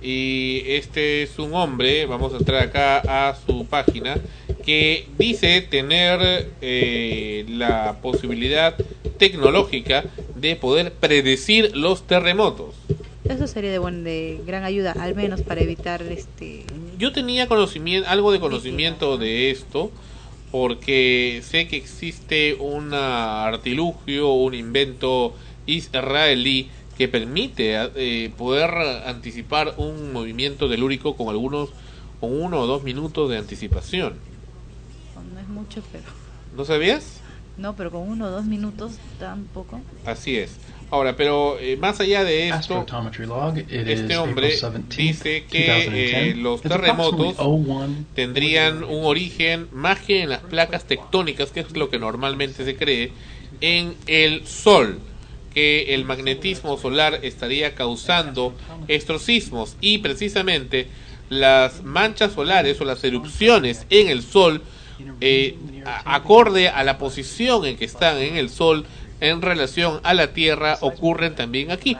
y este es un hombre, vamos a entrar acá a su página, que dice tener eh, la posibilidad tecnológica de poder predecir los terremotos. eso sería de, buen, de gran ayuda, al menos para evitar este... Yo tenía conocimiento, algo de conocimiento de esto, porque sé que existe un artilugio, un invento israelí que permite eh, poder anticipar un movimiento telúrico con algunos, con uno o dos minutos de anticipación. No es mucho, pero... ¿No sabías? No, pero con uno o dos minutos tampoco. Así es. Ahora, pero eh, más allá de esto, log. Este is hombre April 17th, dice que eh, 2010. los terremotos 01 tendrían un origen más que en las placas tectónicas, que es lo que normalmente se cree, en el Sol, que el magnetismo solar estaría causando estos sismos y precisamente las manchas solares o las erupciones en el Sol, eh, acorde a la posición en que están en el Sol en relación a la Tierra, ocurren también aquí.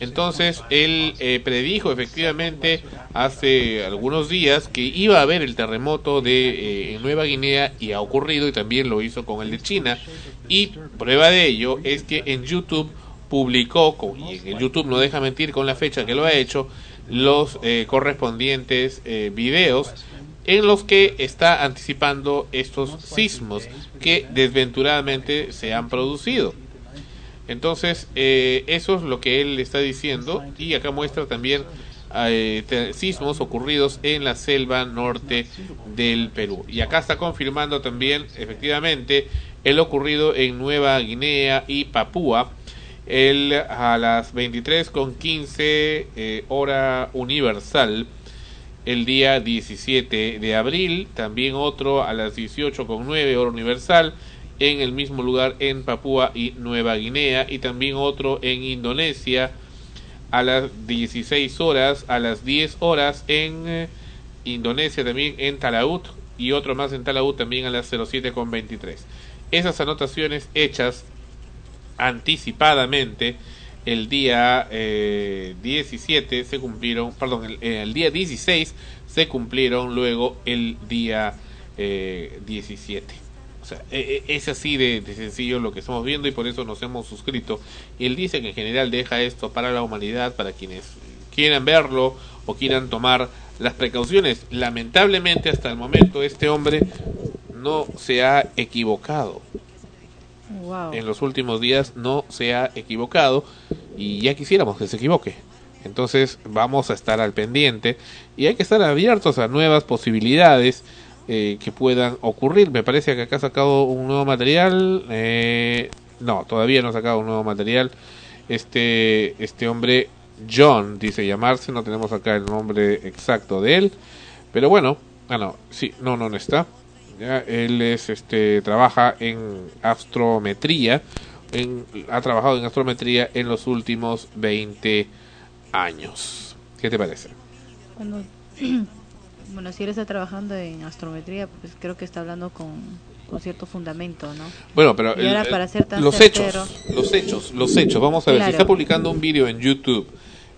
Entonces él eh, predijo efectivamente hace algunos días que iba a haber el terremoto de eh, Nueva Guinea y ha ocurrido y también lo hizo con el de China y prueba de ello es que en YouTube publicó con, y en YouTube no deja mentir con la fecha que lo ha hecho los eh, correspondientes eh, videos en los que está anticipando estos sismos que desventuradamente se han producido. Entonces, eh, eso es lo que él está diciendo y acá muestra también eh, sismos ocurridos en la selva norte del Perú. Y acá está confirmando también, efectivamente, el ocurrido en Nueva Guinea y Papúa, el, a las 23 con 15 eh, hora universal el día 17 de abril, también otro a las 18 con 9 hora universal en el mismo lugar en Papúa y Nueva Guinea y también otro en Indonesia a las 16 horas, a las 10 horas en eh, Indonesia también en Talaut y otro más en Talaut también a las 07 con 23. Esas anotaciones hechas anticipadamente el día eh, 17 se cumplieron, perdón, el, eh, el día 16 se cumplieron luego el día eh, 17. O sea, e- e- es así de, de sencillo lo que estamos viendo y por eso nos hemos suscrito. Él dice que en general deja esto para la humanidad, para quienes quieran verlo o quieran tomar las precauciones. Lamentablemente hasta el momento este hombre no se ha equivocado. Wow. En los últimos días no se ha equivocado y ya quisiéramos que se equivoque. Entonces vamos a estar al pendiente y hay que estar abiertos a nuevas posibilidades eh, que puedan ocurrir. Me parece que acá ha sacado un nuevo material. eh, no, todavía no ha sacado un nuevo material. Este, este hombre, John, dice llamarse. No tenemos acá el nombre exacto de él. Pero bueno, ah, no, sí, no, no, no está. Ya, él es, este, trabaja en astrometría. En, ha trabajado en astrometría en los últimos 20 años. ¿Qué te parece? bueno, si él está trabajando en astrometría, pues creo que está hablando con, con cierto fundamento, ¿no? Bueno, pero Y ahora el- para ser tan los certero- hechos, los hechos, los hechos. Vamos a ver, Claro. si está publicando un vídeo en YouTube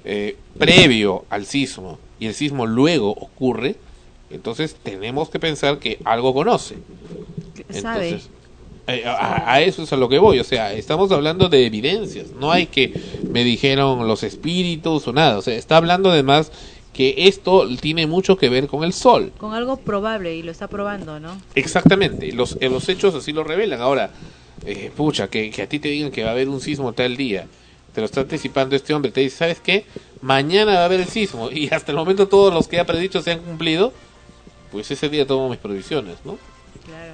eh, previo al sismo y el sismo luego ocurre, entonces tenemos que pensar que algo conoce. Sabe. Entonces, eh, a, a eso es a lo que voy, o sea, estamos hablando de evidencias, no hay que me dijeron los espíritus o nada, o sea, está hablando además que esto tiene mucho que ver con el sol. Con algo probable y lo está probando, ¿no? Exactamente, los, eh, los hechos así lo revelan. Ahora, eh, pucha, que, que a ti te digan que va a haber un sismo tal día, te lo está anticipando este hombre, te dice, ¿sabes qué? Mañana va a haber el sismo y hasta el momento todos los que ha predicho se han cumplido, pues ese día tomo mis previsiones, ¿no? Claro.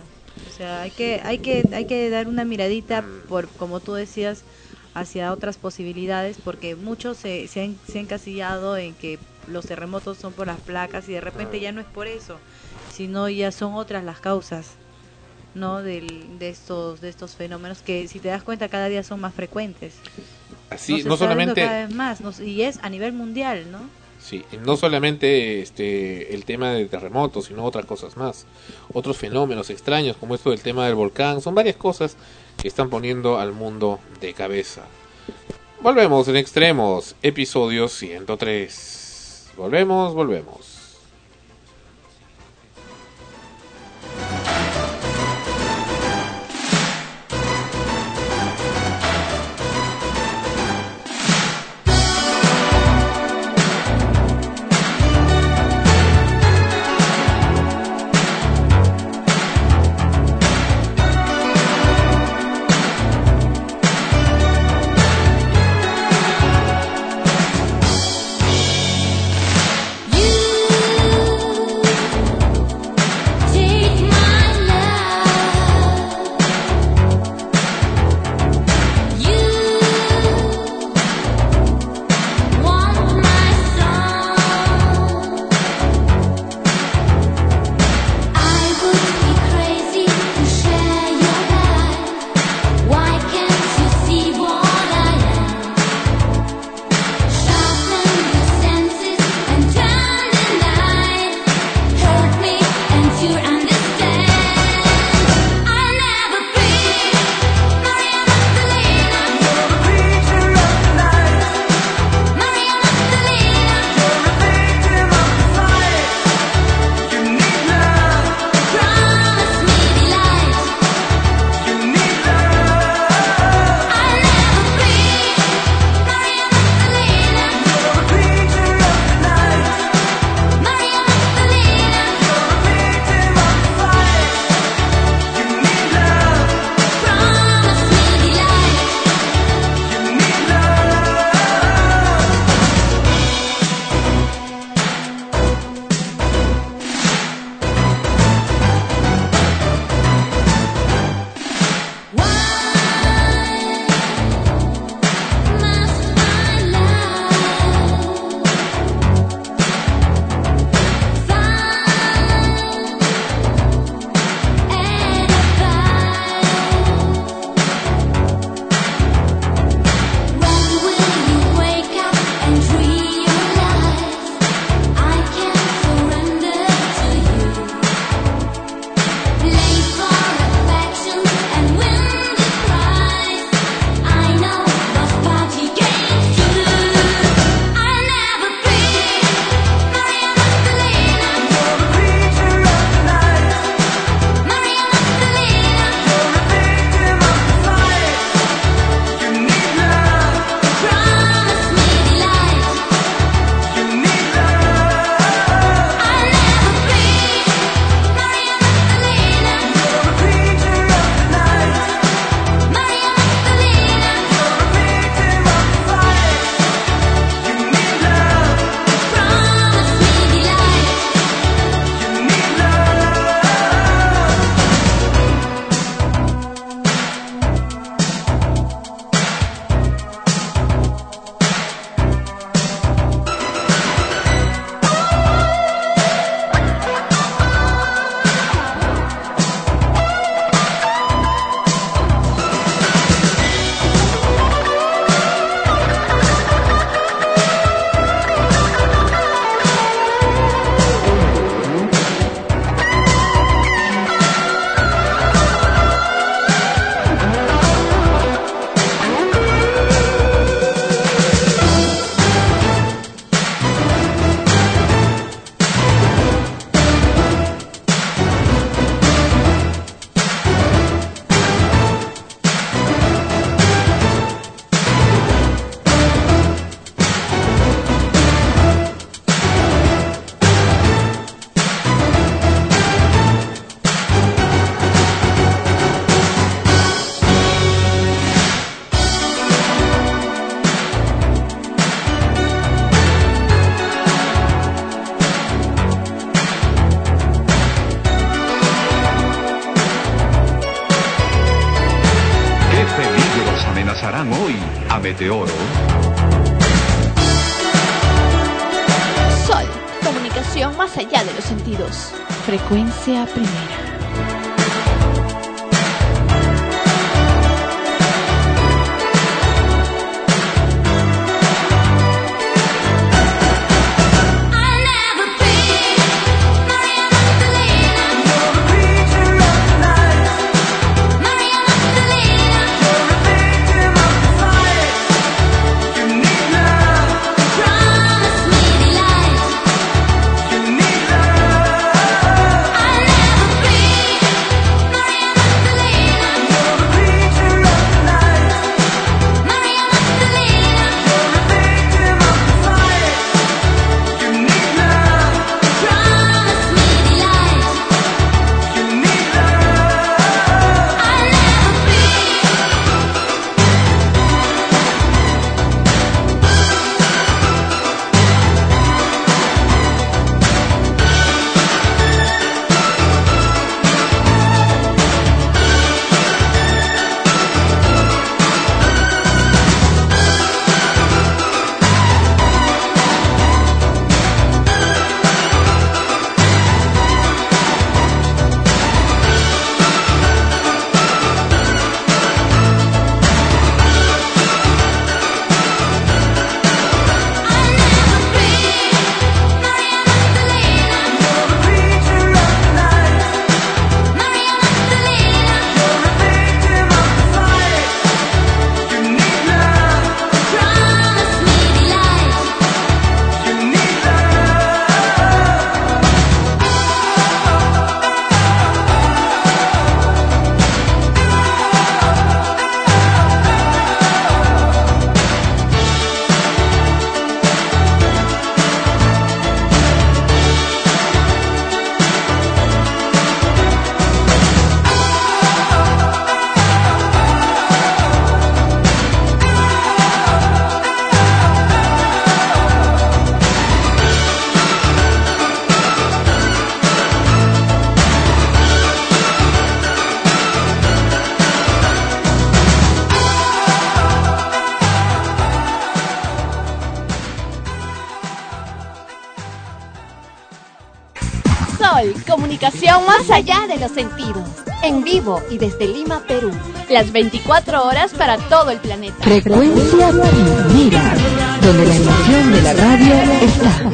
O sea, hay que, hay que, hay que dar una miradita por, como tú decías, hacia otras posibilidades, porque muchos se, se, han, se han encasillado en que los terremotos son por las placas y de repente ya no es por eso, sino ya son otras las causas, ¿no? Del, de estos, de estos fenómenos que, si te das cuenta, cada día son más frecuentes. Así, Nos no solamente... cada vez más, nos- y es a nivel mundial, ¿no? Sí, no solamente este el tema de terremotos, sino otras cosas más. Otros fenómenos extraños, como esto del tema del volcán, son varias cosas que están poniendo al mundo de cabeza. Volvemos en extremos, episodio 103. Volvemos, volvemos. Meteoro. Allá de los sentidos. En vivo y desde Lima, Perú. Las 24 horas para todo el planeta. Frecuencia primera, donde la emoción de la radio está.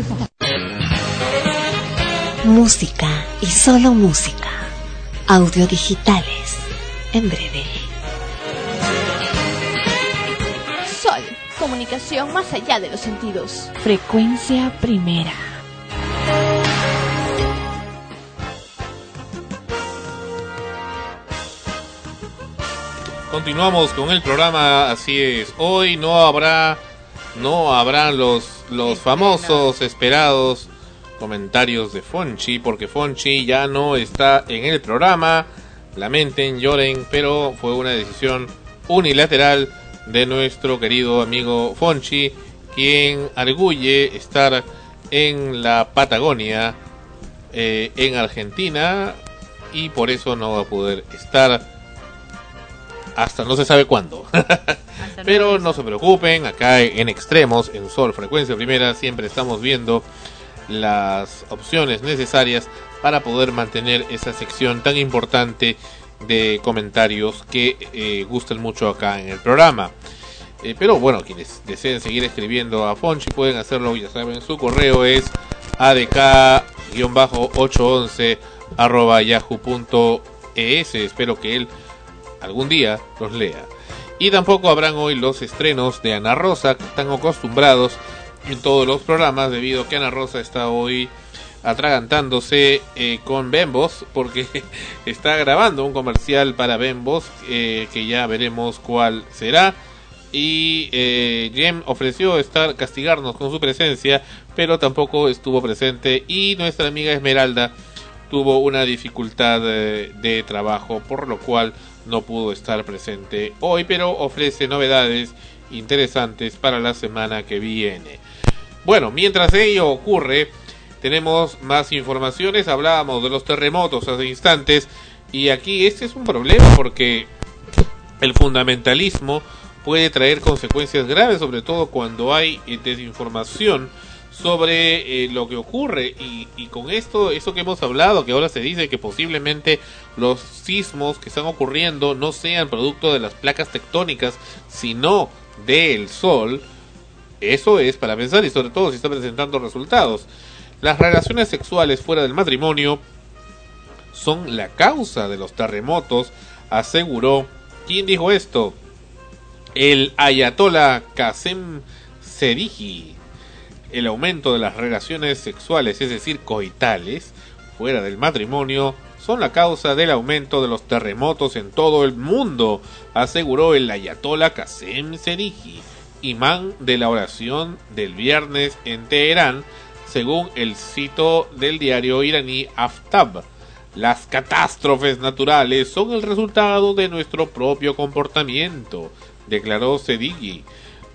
Música y solo música. Audio digitales. En breve. Sol, comunicación más allá de los sentidos. Frecuencia primera. Continuamos con el programa, así es. Hoy no habrá, no habrá los, los famosos esperados comentarios de Fonchi, porque Fonchi ya no está en el programa. Lamenten, lloren, pero fue una decisión unilateral de nuestro querido amigo Fonchi, quien arguye estar en la Patagonia, eh, en Argentina, y por eso no va a poder estar hasta no se sabe cuándo. Pero no se preocupen, acá en extremos, en Sol Frecuencia Primera, siempre estamos viendo las opciones necesarias para poder mantener esa sección tan importante de comentarios que eh, gustan mucho acá en el programa. Eh, pero bueno, quienes deseen seguir escribiendo a Fonchi pueden hacerlo, ya saben, su correo es adk-811 arroba yahoo.es. Espero que él algún día los lea. Y tampoco habrán hoy los estrenos de Ana Rosa, están acostumbrados en todos los programas, debido a que Ana Rosa está hoy atragantándose eh, con Bembos, porque está grabando un comercial para Bembos, eh, que ya veremos cuál será. Y eh, Jem ofreció estar castigarnos con su presencia, pero tampoco estuvo presente. Y nuestra amiga Esmeralda tuvo una dificultad eh, de trabajo, por lo cual no pudo estar presente hoy, pero ofrece novedades interesantes para la semana que viene. Bueno, mientras ello ocurre, tenemos más informaciones. Hablábamos de los terremotos hace instantes y aquí este es un problema porque el fundamentalismo puede traer consecuencias graves, sobre todo cuando hay eh, desinformación sobre eh, lo que ocurre y, con esto, eso que hemos hablado, que ahora se dice que posiblemente los sismos que están ocurriendo no sean producto de las placas tectónicas, sino del sol, eso es para pensar y sobre todo si está presentando resultados. Las relaciones sexuales fuera del matrimonio son la causa de los terremotos, aseguró. ¿Quién dijo esto? El ayatollah Qasem Sedigi. El aumento de las relaciones sexuales, es decir, coitales, fuera del matrimonio, son la causa del aumento de los terremotos en todo el mundo, aseguró el ayatollah Qasem Sedigi, imán de la oración del viernes en Teherán, según el sitio del diario iraní Aftab. Las catástrofes naturales son el resultado de nuestro propio comportamiento, declaró Sedigi.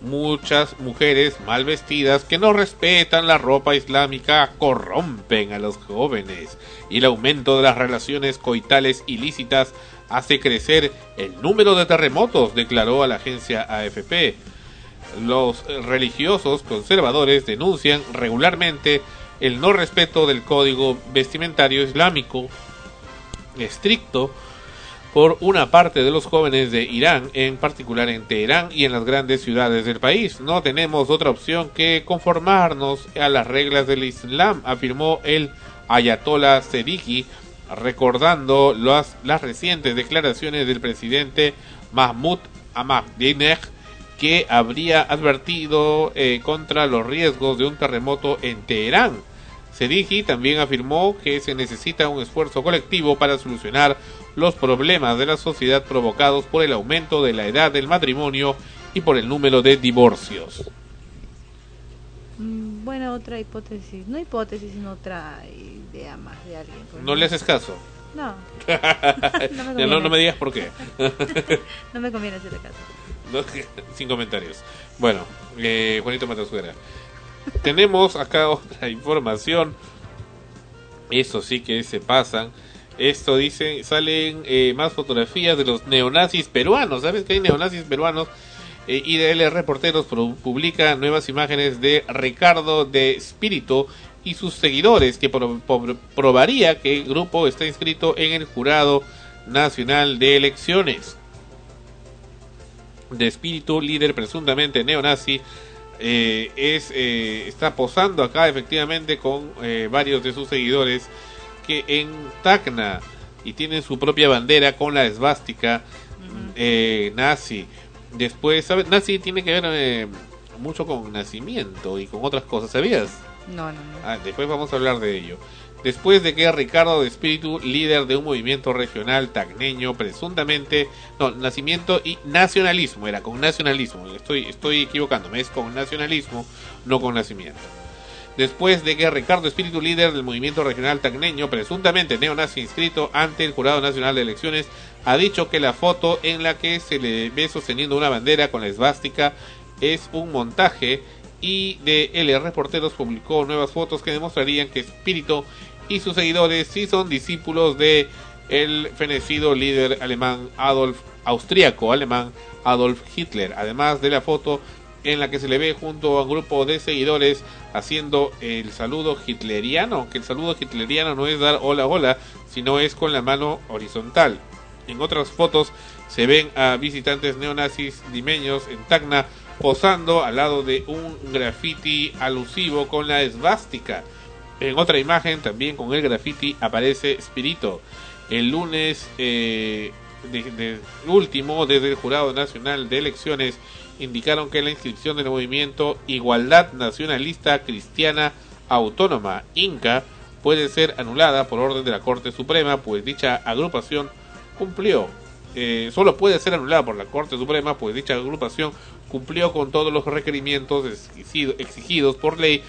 Muchas mujeres mal vestidas que no respetan la ropa islámica corrompen a los jóvenes y el aumento de las relaciones coitales ilícitas hace crecer el número de terremotos, declaró a la agencia AFP. Los religiosos conservadores denuncian regularmente el no respeto del código vestimentario islámico estricto por una parte de los jóvenes de Irán, en particular en Teherán y en las grandes ciudades del país. No tenemos otra opción que conformarnos a las reglas del Islam, afirmó el ayatollah Sediki, recordando las, las recientes declaraciones del presidente Mahmoud Ahmadinejad que habría advertido eh, contra los riesgos de un terremoto en Teherán. Sedigi también afirmó que se necesita un esfuerzo colectivo para solucionar los problemas de la sociedad provocados por el aumento de la edad del matrimonio y por el número de divorcios. Mm, Bueno, otra hipótesis, no hipótesis, sino otra idea más de alguien. ¿No le haces caso? No, no, conviene. no me digas por qué. no me conviene hacerle caso. No, Sin comentarios. Bueno, eh, Juanito Matasuera. Tenemos acá otra información. Eso sí que se pasan. Esto dice, salen eh, más fotografías de los neonazis peruanos. ¿Sabes que hay neonazis peruanos? Eh, IDL Reporteros publica nuevas imágenes de Ricardo de Espíritu y sus seguidores, que pro- pro- probaría que el grupo está inscrito en el Jurado Nacional de Elecciones de espíritu, líder presuntamente neonazi, eh, es, eh, está posando acá efectivamente con varios de sus seguidores que en Tacna y tienen su propia bandera con la esvástica eh, nazi. Después, ¿sabes? Nazi tiene que ver eh, mucho con nacimiento y con otras cosas, ¿sabías? No, no, no. Ah, después vamos a hablar de ello. Después de que Ricardo de Espíritu, líder de un movimiento regional tagneño, presuntamente, no, nacimiento y nacionalismo, era con nacionalismo, estoy, estoy equivocándome, es con nacionalismo, no con nacimiento. Después de que Ricardo Espíritu, líder del movimiento regional tagneño, presuntamente neonazi inscrito ante el Jurado Nacional de Elecciones, ha dicho que la foto en la que se le ve sosteniendo una bandera con la esvástica es un montaje y de L Reporteros publicó nuevas fotos que demostrarían que Espíritu y sus seguidores sí son discípulos de el fenecido líder alemán Adolf austríaco alemán Adolf Hitler, además de la foto en la que se le ve junto a un grupo de seguidores haciendo el saludo hitleriano, aunque el saludo hitleriano no es dar hola hola, sino es con la mano horizontal. En otras fotos se ven a visitantes neonazis limeños en Tacna posando al lado de un graffiti alusivo con la esvástica. En otra imagen, también con el graffiti, aparece Spirito. El lunes eh, último, desde el Jurado Nacional de Elecciones, indicaron que la inscripción del movimiento Igualdad Nacionalista Cristiana Autónoma, INCA, puede ser anulada por orden de la Corte Suprema, pues dicha agrupación cumplió. eh, solo puede ser anulada por la Corte Suprema, pues dicha agrupación cumplió con todos los requerimientos exigido- exigidos por ley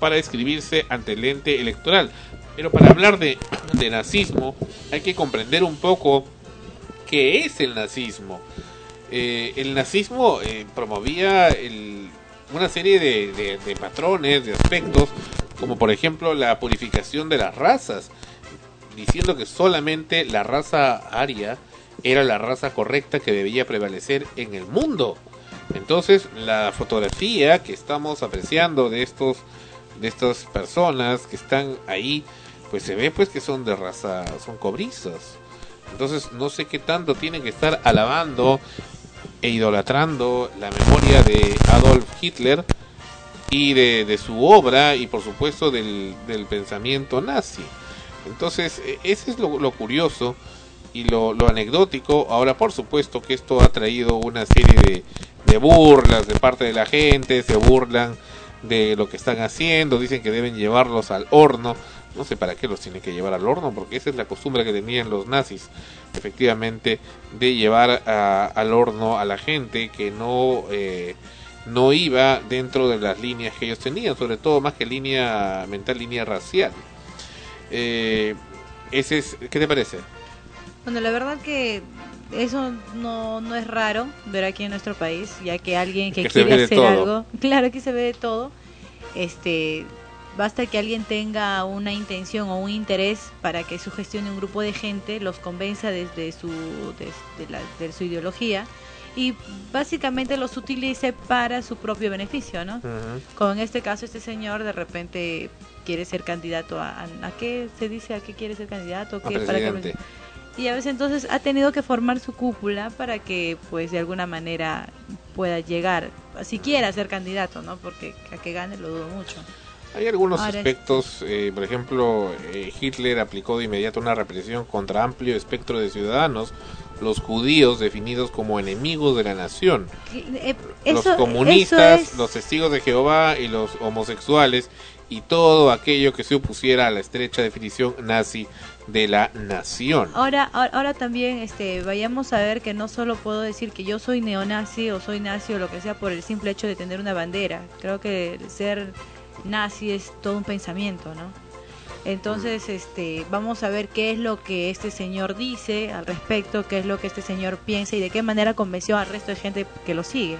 para inscribirse ante el ente electoral. Pero para hablar de, de nazismo hay que comprender un poco qué es el nazismo. Eh, el nazismo eh, promovía el- una serie de, de- de patrones, de aspectos, como por ejemplo la purificación de las razas, diciendo que solamente la raza aria era la raza correcta que debía prevalecer en el mundo. Entonces, la fotografía que estamos apreciando de estos de estas personas que están ahí, pues se ve pues que son de raza, son cobrizos. Entonces, no sé qué tanto tienen que estar alabando e idolatrando la memoria de Adolf Hitler y de, su obra y por supuesto del, del pensamiento nazi. Entonces, e- ese es lo, curioso y lo, anecdótico. Ahora, por supuesto que esto ha traído una serie de burlas de parte de la gente, se burlan de lo que están haciendo, dicen que deben llevarlos al horno. No sé para qué los tienen que llevar al horno, porque esa es la costumbre que tenían los nazis, efectivamente, de llevar a- al horno a la gente que no, eh, no iba dentro de las líneas que ellos tenían, sobre todo más que línea mental, línea racial. Eh, ese es, ¿Qué te parece? Bueno, la verdad que eso no, no es raro ver aquí en nuestro país, ya que alguien que quiere hacer todo. algo, claro que se ve de todo, este, basta que alguien tenga una intención o un interés para que sugestione un grupo de gente, los convenza desde su, desde la, de su ideología y básicamente los utilice para su propio beneficio, ¿no? Como en este caso este señor de repente quiere ser candidato a, a, ¿a qué se dice a qué quiere ser candidato A ¿Qué- para presidente. y a veces entonces ha tenido que formar su cúpula para que pues de alguna manera pueda llegar siquiera a ser candidato no porque a que gane lo dudo mucho Hay algunos Ahora- aspectos, eh, por ejemplo, eh, Hitler aplicó de inmediato una represión contra amplio espectro de ciudadanos, los judíos definidos como enemigos de la nación, Eh, los comunistas, es- los testigos de Jehová y los homosexuales y todo aquello que se opusiera a la estrecha definición nazi de la nación. Ahora, ahora, ahora también este, vayamos a ver que no solo puedo decir que yo soy neonazi o soy nazi o lo que sea por el simple hecho de tener una bandera. Creo que ser nazi es todo un pensamiento, ¿no? Entonces, este, vamos a ver qué es lo que este señor dice al respecto, qué es lo que este señor piensa y de qué manera convenció al resto de gente que lo sigue.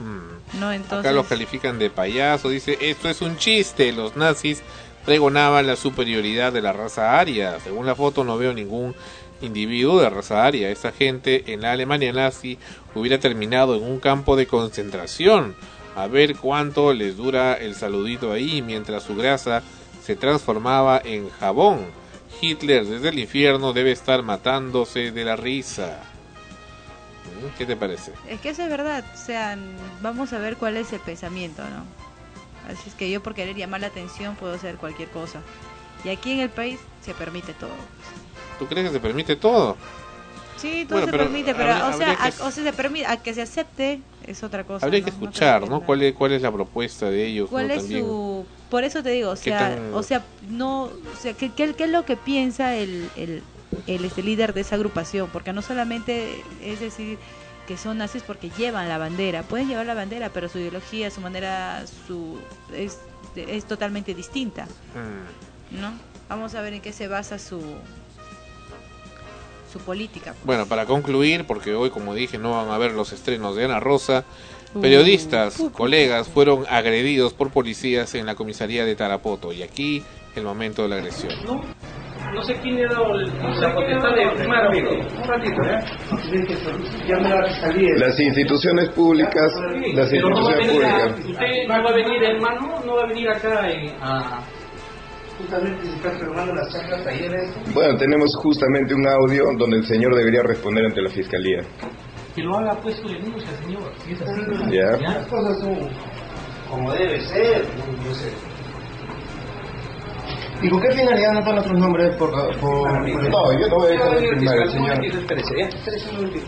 Mm. No, entonces. Acá lo califican de payaso, dice, esto es un chiste, los nazis pregonaban la superioridad de la raza aria. Según la foto no veo ningún individuo de raza aria. Esta gente en la Alemania nazi hubiera terminado en un campo de concentración. A ver cuánto les dura el saludito ahí mientras su grasa se transformaba en jabón. Hitler desde el infierno debe estar matándose de la risa. ¿Mm? ¿Qué te parece? Es que eso es verdad, o sea, vamos a ver cuál es el pensamiento, ¿no? Así es que yo por querer llamar la atención puedo hacer cualquier cosa. Y aquí en el país se permite todo. ¿Tú crees que se permite todo? Sí, todo Bueno, se pero permite, pero habría- o sea, que- a, o sea, se permite, a que se acepte es otra cosa. Habría ¿no? que escuchar, ¿no? ¿Cuál es, cuál es la propuesta de ellos? ¿Cuál ¿no? es También. su por eso te digo, o ¿Qué sea, tan- o sea, no, o sea, ¿qué, qué, qué es lo que piensa el, el, el este líder de esa agrupación? Porque no solamente es decir que son nazis porque llevan la bandera, pueden llevar la bandera, pero su ideología, su manera, su es, es totalmente distinta, Mm. ¿no? Vamos a ver en qué se basa su su política. Bueno, para concluir, porque hoy, como dije, no van a ver los estrenos de Ana Rosa, Uh. periodistas, colegas fueron agredidos por policías en la comisaría de Tarapoto. Y aquí el momento de la agresión. No sé quién le ha dado el- la potestad de firmar ahorita. Un ratito, ¿eh? Las instituciones públicas, las no instituciones públicas. usted no va a venir, hermano, no va a venir acá eh, a... Justamente se está firmando las chacras talleres. Bueno, tenemos justamente un audio donde el señor debería responder ante la fiscalía. Que lo haga pues su denuncia, señor. Si es así. Ya. Las cosas son como debe ser. No sé. ¿Y con qué finalidad no ponen otros nombres? Por, No, yo no voy a dejar de firmar, el señor. Espérese, ya. Espérese un momentito.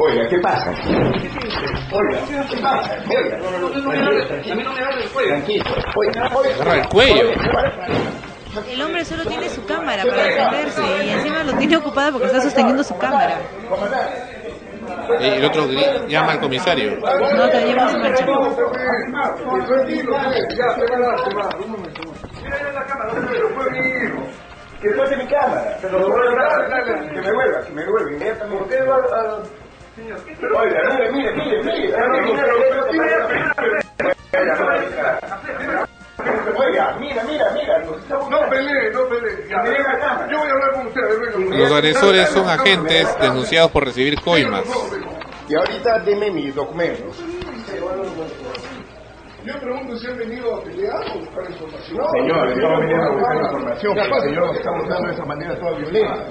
Oiga, ¿qué pasa? Oiga, ¿qué pasa? Oiga, No, no, no, no me agarre, a mí no me agarre el cuello. Tranquilo. Oiga, oiga. Agarra el cuello. El hombre solo tiene su cámara para defenderse y encima lo tiene ocupada porque está sosteniendo su cámara. Eh, el otro llama al comisario. No, marcha. Mira yo en hijo. Que mi cámara. Que me vuelva, que me vuelva. ¿Por qué va a...? Pero oiga, mire, mire, mire, mire. Oiga, mira, mira, mira. No pelee, no pelee. Yo voy a hablar con usted. Los agresores son agentes denunciados por recibir coimas. Y ahorita deme mis documentos. Yo pregunto si han venido a pelear o buscar información. Señor, estamos a buscar información, pero el señor nos está mostrando de esa manera toda violenta.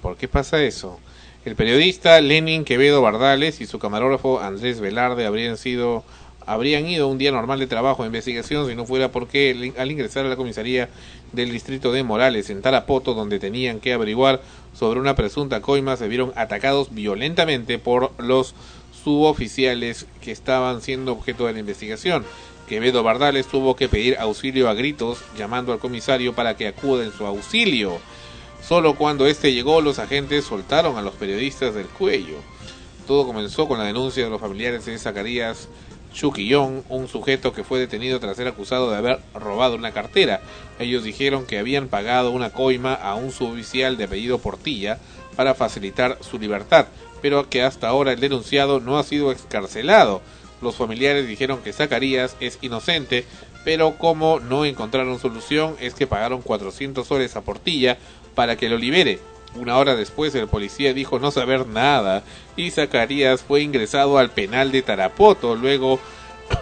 ¿Por qué pasa eso? El periodista Lenin Quevedo Bardales y su camarógrafo Andrés Velarde habrían sido habrían ido un día normal de trabajo de investigación si no fuera porque al ingresar a la comisaría del distrito de Morales en Tarapoto donde tenían que averiguar sobre una presunta coima se vieron atacados violentamente por los suboficiales que estaban siendo objeto de la investigación. Quevedo Bardales tuvo que pedir auxilio a gritos llamando al comisario para que acuda en su auxilio. Solo cuando este llegó los agentes soltaron a los periodistas del cuello. Todo comenzó con la denuncia de los familiares de Zacarías Chuquillón, un sujeto que fue detenido tras ser acusado de haber robado una cartera. Ellos dijeron que habían pagado una coima a un suboficial de apellido Portilla para facilitar su libertad, pero que hasta ahora el denunciado no ha sido excarcelado. Los familiares dijeron que Zacarías es inocente, pero como no encontraron solución es que pagaron 400 soles a Portilla para que lo libere. Una hora después el policía dijo no saber nada y Zacarías fue ingresado al penal de Tarapoto, luego,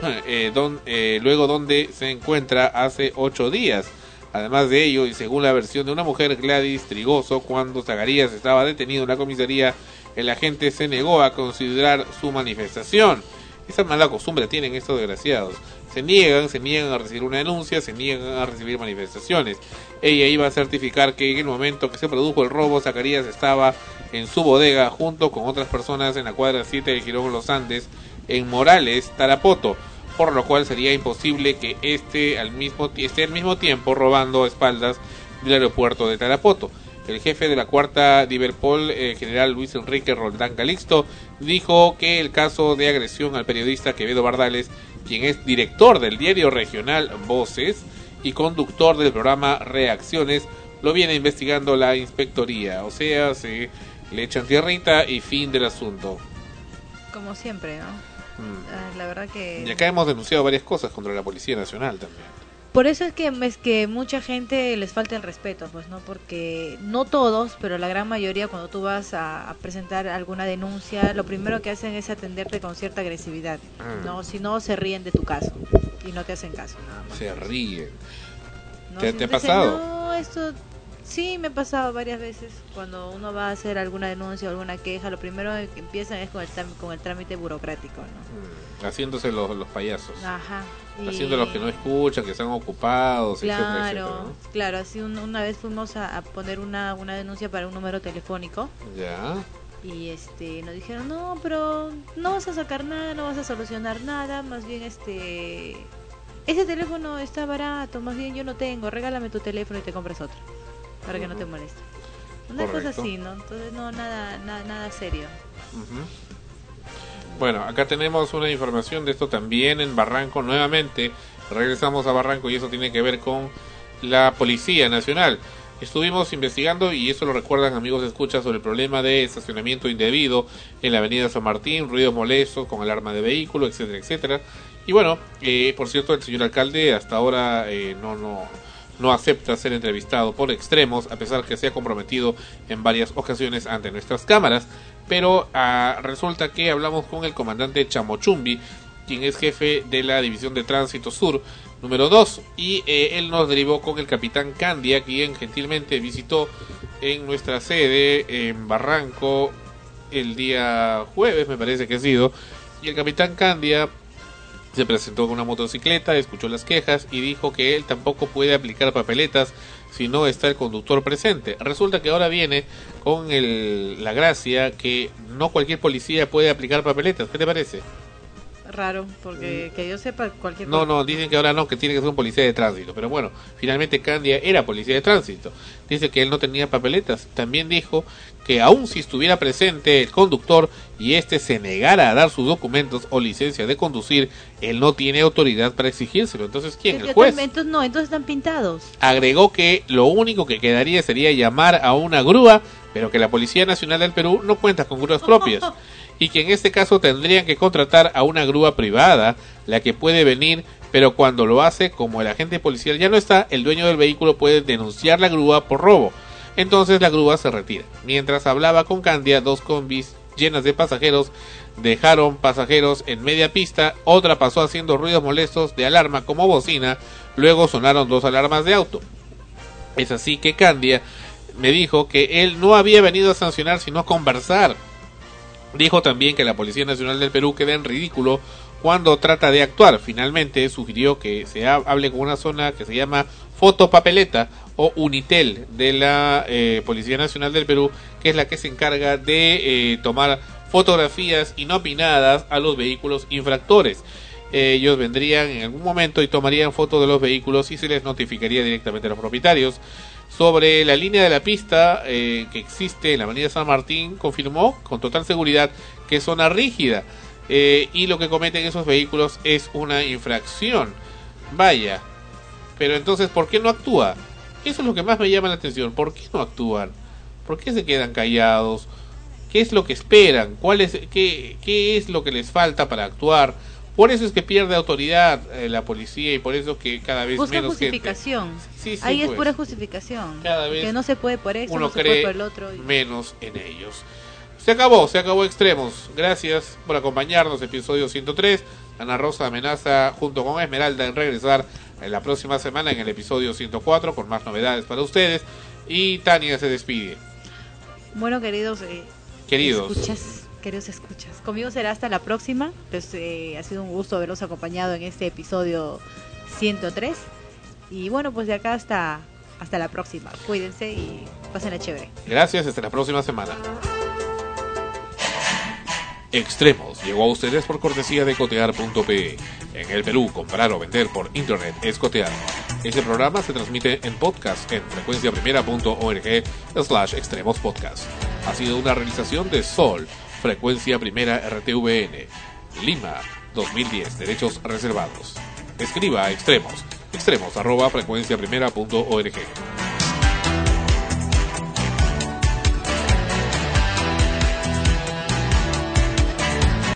eh, eh, luego donde se encuentra hace ocho días. Además de ello, y según la versión de una mujer, Gladys Trigoso, cuando Zacarías estaba detenido en la comisaría, el agente se negó a considerar su manifestación. Esa mala costumbre tienen estos desgraciados. Se niegan, se niegan a recibir una denuncia, se niegan a recibir manifestaciones. Ella iba a certificar que en el momento que se produjo el robo, Zacarías estaba en su bodega junto con otras personas en la cuadra 7 del Girón Los Andes, en Morales, Tarapoto, por lo cual sería imposible que esté al mismo, esté al mismo tiempo robando espaldas del aeropuerto de Tarapoto. El jefe de la cuarta Diverpol, eh, general Luis Enrique Roldán Calixto, dijo que el caso de agresión al periodista Quevedo Bardales, quien es director del diario regional Voces y conductor del programa Reacciones, lo viene investigando la inspectoría. O sea, se le echan tierrita y fin del asunto. Como siempre, ¿no? Mm. Ah, La verdad que... Y acá hemos denunciado varias cosas contra la Policía Nacional también. Por eso es que es que mucha gente les falta el respeto, pues no, porque no todos, pero la gran mayoría cuando tú vas a, a presentar alguna denuncia, lo primero que hacen es atenderte con cierta agresividad, Mm. no, si no se ríen de tu caso y no te hacen caso. Se ríen. ¿no? ¿Te, Si te ha dicen, pasado? No, esto sí me ha pasado varias veces cuando uno va a hacer alguna denuncia o alguna queja, lo primero que empiezan es con el con el trámite burocrático, ¿no? Mm, Haciéndose los, los payasos. Ajá. y- Haciendo los que no escuchan, que están ocupados, etcétera, Claro, etcétera. ¿no? claro, así un- una vez fuimos a, a poner una, una denuncia para un número telefónico Ya. y este nos dijeron, no, pero no vas a sacar nada, no vas a solucionar nada, más bien este... Ese teléfono está barato, más bien yo no tengo, regálame tu teléfono y te compras otro, para que no te moleste. Una cosa así, ¿no? Entonces no, nada, nada, nada serio. Bueno, acá tenemos una información de esto también en Barranco nuevamente. Regresamos a Barranco y eso tiene que ver con la Policía Nacional. Estuvimos investigando y eso lo recuerdan amigos de escucha sobre el problema de estacionamiento indebido en la avenida San Martín, ruidos molestos con alarma de vehículo, etcétera, etcétera. Y bueno, eh, por cierto, el señor alcalde hasta ahora eh, no, no, no acepta ser entrevistado por extremos, a pesar que se ha comprometido en varias ocasiones ante nuestras cámaras. Pero ah, resulta que hablamos con el comandante Chamochumbi, quien es jefe de la División de Tránsito Sur número 2, y eh, él nos derivó con el capitán Candia, quien gentilmente visitó en nuestra sede en Barranco el día jueves, me parece que ha sido, y el capitán Candia se presentó con una motocicleta, escuchó las quejas y dijo que él tampoco puede aplicar papeletas si no está el conductor presente. Resulta que ahora viene con el, la gracia que no cualquier policía puede aplicar papeletas. ¿Qué te parece? Raro, porque que yo sepa cualquier Mm. No, cosa- no, dicen que ahora no, que tiene que ser un policía de tránsito. Pero bueno, finalmente Candia era policía de tránsito. Dice que él no tenía papeletas. También dijo que aun si estuviera presente el conductor y éste se negara a dar sus documentos o licencia de conducir, él no tiene autoridad para exigírselo. Entonces, ¿quién? El juez. Entonces, no, entonces están pintados. Agregó que lo único que quedaría sería llamar a una grúa, pero que la Policía Nacional del Perú no cuenta con grúas propias. y que en este caso tendrían que contratar a una grúa privada, la que puede venir, pero cuando lo hace, como el agente policial ya no está, el dueño del vehículo puede denunciar la grúa por robo. Entonces la grúa se retira. Mientras hablaba con Candia, dos combis llenas de pasajeros dejaron pasajeros en media pista, otra pasó haciendo ruidos molestos de alarma como bocina, luego sonaron dos alarmas de auto. Es así que Candia me dijo que él no había venido a sancionar sino a conversar. Dijo también que la Policía Nacional del Perú queda en ridículo cuando trata de actuar. Finalmente sugirió que se ha- hable con una zona que se llama Fotopapeleta o Unitel de la eh, Policía Nacional del Perú, que es la que se encarga de eh, tomar fotografías inopinadas a los vehículos infractores. Ellos vendrían en algún momento y tomarían fotos de los vehículos y se les notificaría directamente a los propietarios. Sobre la línea de la pista eh, que existe en la avenida San Martín, confirmó con total seguridad que es zona rígida eh, y lo que cometen esos vehículos es una infracción. Vaya, pero entonces, ¿por qué no actúa? Eso es lo que más me llama la atención. ¿Por qué no actúan? ¿Por qué se quedan callados? ¿Qué es lo que esperan? ¿Cuál es, qué, qué es lo que les falta para actuar? Por eso es que pierde autoridad eh, la policía y por eso que cada vez Busca menos gente justificación. Sí, sí, Ahí es pues. pura justificación. Cada vez que no se puede por eso, uno no se cree puede por el otro. y- menos en ellos. Se acabó, se acabó Extremos. Gracias por acompañarnos, episodio 103. Ana Rosa amenaza junto con Esmeralda en regresar en la próxima semana en el episodio 104 con más novedades para ustedes. Y Tania se despide. Bueno, queridos, eh, Queridos. escuchas, queridos escuchas. Conmigo será hasta la próxima. Pues, eh, ha sido un gusto haberlos acompañado en este episodio 103. Y bueno, pues de acá hasta, hasta la próxima. Cuídense y pasen chévere. Gracias, hasta la próxima semana. Extremos llegó a ustedes por cortesía de cotear.pe. En el Perú, comprar o vender por internet es cotear. Este programa se transmite en podcast en frecuenciaprimera.org slash extremos podcast. Ha sido una realización de Sol, Frecuencia Primera RTVN, Lima, 2010, derechos reservados. Escriba a extremos, extremos arroba frecuenciaprimera.org.